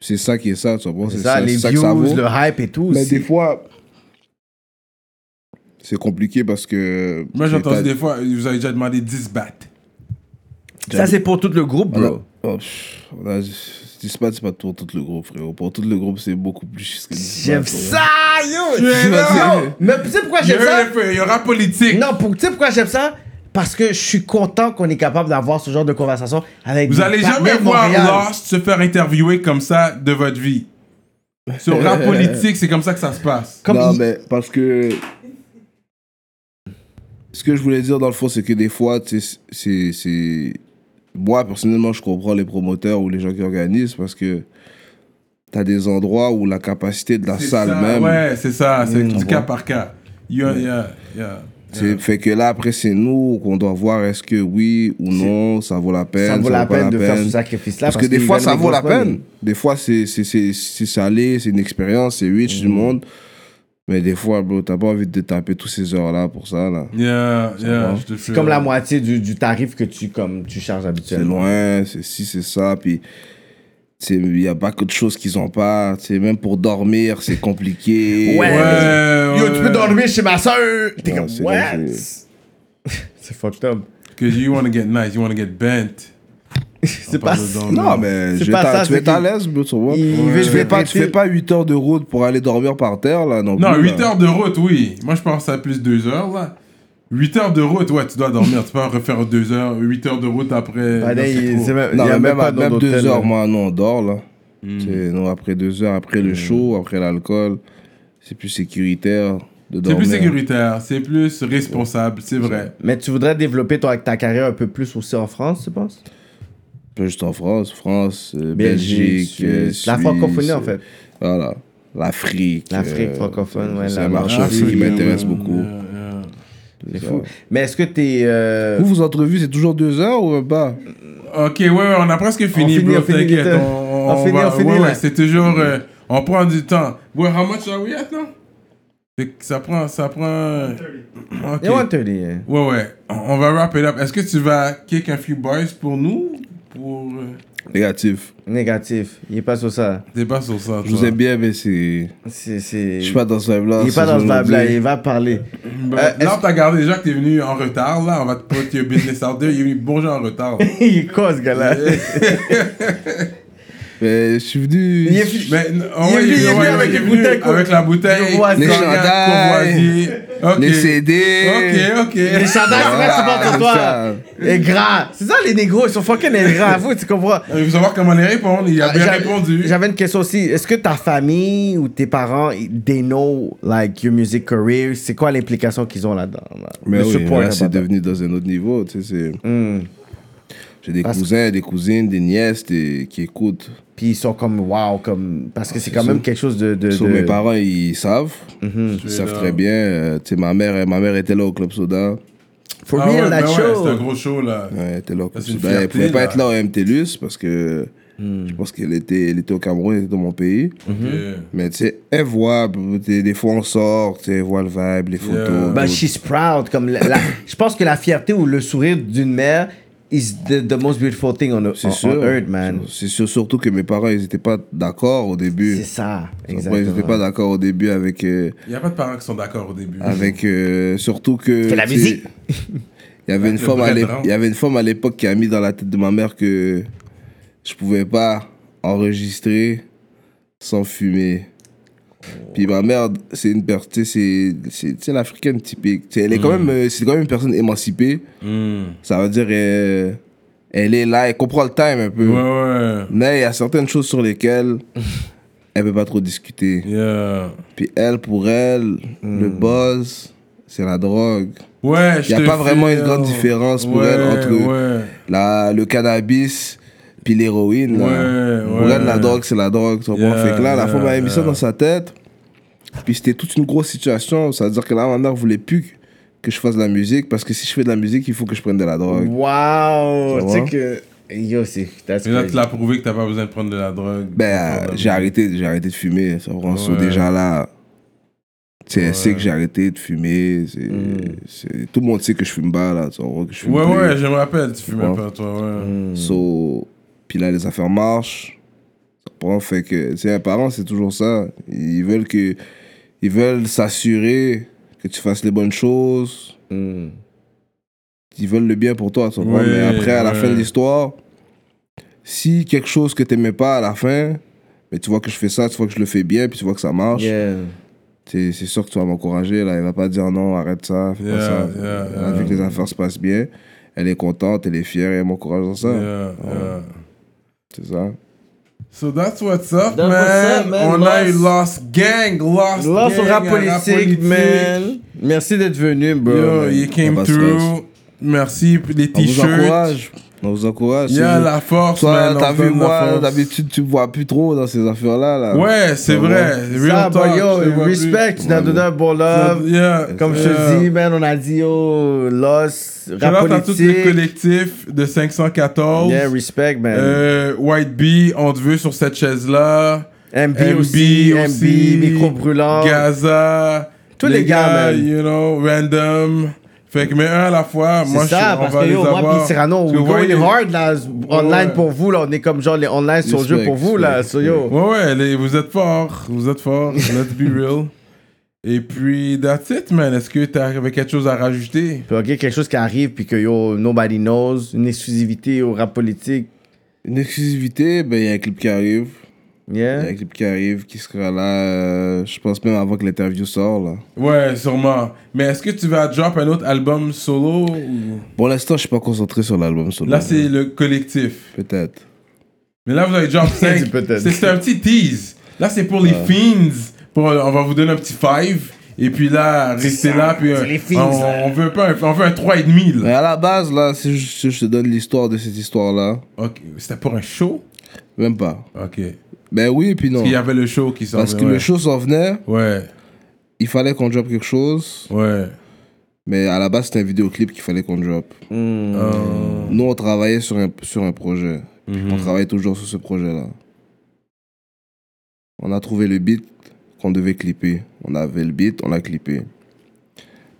c'est ça qui est ça, tu? C'est ça, les ça views, que ça vaut. le hype et tout. Mais c'est- des fois, c'est compliqué parce que. Moi, j'ai entendu des fois, vous avez déjà demandé 10 bahts. Ça, c'est pour tout le groupe, bro. oh, on a- c'est pas, c'est pas pour tout le groupe, frérot. Pour tout le groupe, c'est beaucoup plus. que dix J'aime bahts, ça, yo! Mais tu sais pourquoi j'aime ça? il y aura politique. Non, pour- tu sais pourquoi j'aime ça? Parce que je suis content qu'on est capable d'avoir ce genre de conversation avec Vous des allez jamais voir. Lost se faire interviewer comme ça de votre vie. Sur rap *laughs* politique, c'est comme ça que ça se passe. Comme non, il- mais parce que. Ce que je voulais dire dans le fond, c'est que des fois, tu sais, c'est. c'est- Moi, personnellement, je comprends les promoteurs ou les gens qui organisent parce que t'as des endroits où la capacité de la salle ça, même. Ouais, c'est ça, c'est Mm, du cas par cas. Yeah, yeah, yeah. C'est fait que là, après, c'est nous qu'on doit voir est-ce que oui ou non, ça vaut la peine. ça vaut la peine de faire ce sacrifice-là. Parce, que des fois, ça vaut la peine. Des fois, c'est c'est- c'est- c'est salé, c'est une expérience, c'est rich Mm. du monde. Mais des fois, bro, t'as pas envie de taper toutes ces heures-là pour ça, là. Yeah, yeah, C'est comme la moitié du, du tarif que tu, comme, tu charges C'est habituellement. loin, c'est si, c'est ça. Puis, il n'y a pas que de choses qu'ils ont pas. Sais, même pour dormir, c'est compliqué. *laughs* Ouais. Ouais, Yo, ouais. tu peux dormir chez ma soeur! T'es comme, c'est- what? c'est- *laughs* C'est fucked up. Because you want to get nice, you want to get bent. *laughs* C'est pas de. Non, mais C'est je vais pas t'a- ça, tu c'est à l'aise, bro, tu vois. Tu, fais pas, tu répéter. fais pas 8 heures de route pour aller dormir par terre, là, non Non, plus, 8 là. heures de route, oui. Moi, je pense à plus 2 heures, là. 8 heures de route, ouais, tu dois dormir. tu peux pas refaire 2 heures, 8 heures de route après. Bah, non, il- c'est trop. c'est même- Non, il y a même même, pas à- même d'hôtel, deux heures, là. moi, non, on dort, là. Hmm. Sais, non, après deux heures, après le show, après l'alcool, c'est plus sécuritaire. de C'est dormir. plus sécuritaire, c'est plus responsable, c'est vrai. Mais tu voudrais développer toi, ta carrière un peu plus aussi en France, tu penses? Pas juste en France, France, euh, Belgique, Belgique, Suisse. euh, La Suisse, francophonie, en fait. Voilà. L'Afrique. L'Afrique euh, francophone, ouais, C'est la- un marché qui m'intéresse beaucoup. C'est fou. Mais est-ce que t'es. euh, Vous, vos entrevues, c'est toujours deux heures ou pas? Ok, ouais, ouais, on a presque fini, bro, on finit t'inquiète. hein. On, On finit, va- on finit, ouais, là. ouais, c'est toujours... euh, on prend du temps. Bro, how much are we at, now? Ça prend... Ça prend... Ok. Yeah, 130, yeah. Ouais, ouais. On on va wrap it up. Est-ce que tu vas kick un few boys pour nous? Pour... euh, Négatif. Négatif. Il est pas sur ça. T'es pas sur ça, Je vous aime bien, mais c'est. C'est. c'est- Je suis pas dans ce vibe-là. Il est pas dans ce vibe-là, il va parler. Ben, Euh, là, t'as gardé déjà que t'es venu en retard, là. On va te put your business out there. Il est venu bonjour en retard. *laughs* il est quoi, ce gars-là *laughs* Mais je suis venu. Il est- Mais, oh, Il est venu, il est venu avec il est les venu bouteilles, quoi. Avec la bouteille. Courvoisier. Les cognac, chandails. Courvoisier. Ok. Les CD. Ok, ok. Les chandails, c'est vrai, tu portes toi. Les gras. C'est ça, les négros, ils sont fucking gras. Vous, tu comprends? Il faut savoir comment les répondre. Il a bien J'a- répondu. J'avais une question aussi. Est-ce que ta famille ou tes parents, they know like your music career? C'est quoi l'implication qu'ils ont là-dedans? là? Mais oui, là, c'est devenu dans un autre niveau. Tu sais, c'est-. J'ai des Parce- cousins, des cousines, des nièces des- qui écoutent. Puis ils sont comme wow, comme parce que c'est quand même quelque chose de. de, de- mes parents, ils savent. Mhm. Ils savent très bien. Euh, tu sais, ma mère, ma mère était là au Club Soda. For Ah real, ouais, that ouais, show. C'est un gros show, là. Ouais, elle était là au Club. Elle pouvait pas être là au MTLUS parce que Hmm. je pense qu'elle était, elle était au Cameroun, elle était dans mon pays. Ok. Mais tu sais, elle voit, des, fois on sort, tu sais, elle voit le vibe, les photos. Yeah. But d'autres- she's proud. Comme la- la- je pense que la fierté ou le sourire d'une mère is the, the most beautiful thing on, C'est on, sûr. on earth, man. C'est sûr, surtout que mes parents, ils étaient pas d'accord au début. C'est ça, Ils exactement. n'étaient pas d'accord au début avec. euh, Il n'y a pas de parents qui sont d'accord au début. avec euh, surtout que. Fais la musique. *laughs* Il y avait une Le femme à vrai l'ép- drame. il y avait une femme à l'époque qui a mis dans la tête de ma mère que je pouvais pas enregistrer sans fumer. Puis ma mère, c'est une personne, tu sais, c'est- l'africaine typique. Tu sais, Elle est quand Mm. même, euh, c'est quand même une personne émancipée. Hmm. Ça veut dire, euh, elle est là, elle comprend le time un peu. Ouais, ouais. Mais il y a certaines choses sur lesquelles *laughs* elle peut pas trop discuter. Yeah. Puis elle, pour elle, le buzz, c'est la drogue. Ouais, Il n'y a pas vraiment une grande différence pour ouais, elle entre la, le cannabis puis l'héroïne. Ouais, elle, la drogue, c'est la drogue. Tu? Yeah, fait que là, la yeah, femme avait mis ça dans sa tête. Puis c'était toute une grosse situation. Ça veut dire que là, ma mère voulait plus que je fasse de la musique parce que si je fais de la musique, il faut que je prenne de la drogue. Wow! Tu sais que. Yo, c'est. Et là, tu l'as prouvé que t'as pas besoin de prendre de la drogue. Ben, euh, j'ai arrêté, j'ai arrêté de fumer. Ça prend Ouais. déjà là. Tu sais, elle sait Ouais. que j'ai arrêté de fumer. c'est- Mm. c'est- Tout le monde sait que je fume pas, là. Tu vois, que je fume Ouais, plus. ouais, je me rappelle, tu fumais pas, toi, ouais. Hmm. So, puis là, les affaires marchent. Prend, fait que, tu sais, c'est toujours ça. Ils veulent que, ils veulent s'assurer que tu fasses les bonnes choses. Ils veulent le bien pour toi, tu Mais après, à la ouais. fin de l'histoire, si quelque chose que t'aimais pas à la fin, mais tu vois que je fais ça, tu vois que je le fais bien, puis tu vois que ça marche, Yeah. c'est sûr que tu vas m'encourager. Là, il va pas dire non, arrête ça, fais Yeah, pas ça. yeah, Elle vu que les affaires se passent bien. Elle est contente, elle est fière, et elle m'encourage dans ça. Yeah, C'est ça? So that's what's up, That's man. what's up, man. On a eu Lost. Lost Gang, Lost Là, Gang. rap à politique, man. Merci d'être venu, bro. Yo, man. you came Pas de through. Merci pour les t-shirts. On vous encourage. Il y a la force, Toi, man. t'as vu moi, d'habitude, tu me vois plus trop dans ces affaires-là. Là. Ouais, c'est Ça vrai. Ça, talk, bah, yo, vois respect, tu t'as donné un bon love. Yeah, Comme je te dis, man, on a dit, yo, Lost, Shout rap out à tout le politique. collectif de 514. Yeah, respect, man. Euh, White Bee, on te veut sur cette chaise-là. MB, aussi, MB, micro brûlant. Gaza. Tous les gars, man. You know, random. Fait que, mais un à la fois, moi, je, ça, on parce va que les yo, moi pis Cyrano, Parce we voyez going les- hard là, online ouais. pour vous là, on est comme genre les online sur le jeu pour vous là, so yo. Ouais, ouais, les- vous êtes forts. Vous êtes forts. *laughs* Let's be real. Et puis, that's it, man. Est-ce que tu avec quelque chose à rajouter? Puis ok, quelque chose qui arrive puis que yo, nobody knows, une exclusivité au rap politique, Une exclusivité, ben, il y a un clip qui arrive. Il y a yeah. un clip qui arrive qui sera là, euh, je pense même avant que l'interview sort. Là. Ouais, sûrement. Mais est-ce que tu vas drop un autre album solo? ou- Pour l'instant, je suis pas concentré sur l'album solo. Là, c'est le collectif. Peut-être. Mais là, vous avez drop *laughs* 5. Peut-être. C'est un petit tease. Là, c'est pour les fiends. Pour, on va vous donner un petit 5. Et puis là, rester ça, là, puis euh, on, on veut pas un, on veut un 3,5 Mais là. à la base, là, si je, je te donne l'histoire de cette histoire-là, Ok, C'était pour un show? Même pas. Ok. Ben oui, puis non. Il y avait le show qui s'en Parce que le show s'en venait, Ouais, il fallait qu'on drop quelque chose, ouais. mais à la base, c'était un vidéoclip qu'il fallait qu'on drop. Hmm. Euh, Nous, on travaillait sur un, sur un projet. mhm. On travaille toujours sur ce projet-là. On a trouvé le beat qu'on devait clipper. On avait le beat, on l'a clippé.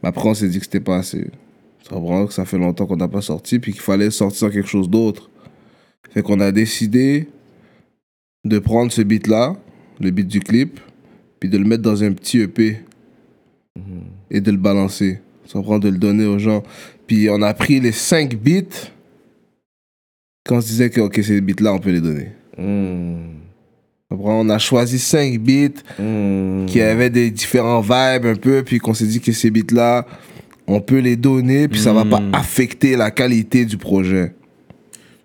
Mais après, on s'est dit que c'était pas assez. Ça comprend que ça fait longtemps qu'on n'a pas sorti, puis qu'il fallait sortir quelque chose d'autre. Fait qu'on a décidé de prendre ce beat-là, le beat du clip, puis de le mettre dans un petit EP et de le balancer. Ça comprend de le donner aux gens. Puis on a pris les 5 beats quand on se disait que ok, ces beats-là, on peut les donner. Tu comprends? On a choisi 5 beats Hmm. qui avaient des différents vibes un peu, puis qu'on s'est dit que ces beats-là, on peut les donner, puis ça va pas affecter la qualité du projet.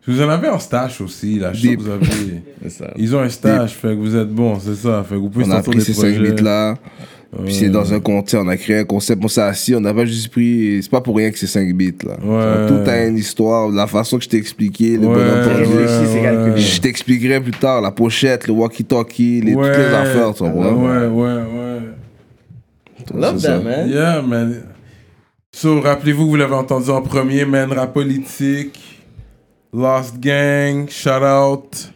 Vous en avez en stash aussi, là. Je sais Deep. que vous avez... *laughs* Ça. Ils ont un stash, fait que vous êtes bon, c'est ça. Fait que vous pouvez On a pris des ces 5 projets. beats-là, puis c'est dans un concept, on a créé un concept, on s'est assis, on n'a pas juste pris, c'est pas pour rien que c'est 5 beats là. Ouais. Tout a une histoire, la façon que je t'ai expliqué, les Ouais, calculé. Je t'expliquerai plus tard la pochette, le walkie-talkie, les, toutes les affaires, tu vois. Ouais, ouais, ouais. Love that, ça. man. Yeah, man. So, rappelez-vous, vous l'avez entendu en premier, man, rap politique, Lost Gang, shout out.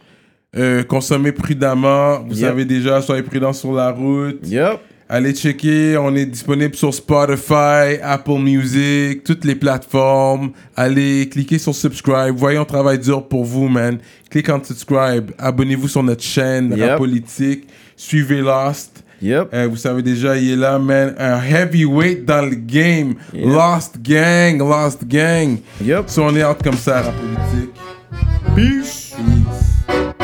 Euh, consommez prudemment. Vous Yep. savez déjà, soyez prudents sur la route. Yup. Allez checker, on est disponible sur Spotify, Apple Music, toutes les plateformes. Allez cliquez sur subscribe. Voyons, on travaille dur pour vous, man. Cliquez en subscribe. Abonnez-vous sur notre chaîne Yep. Rap Politique. Suivez Lost. Euh, vous savez déjà, il est là, man. Un heavyweight dans le game. Yep. Lost Gang, Lost Gang. Yup. So on est out comme ça, Rap Politique. Peace. Peace.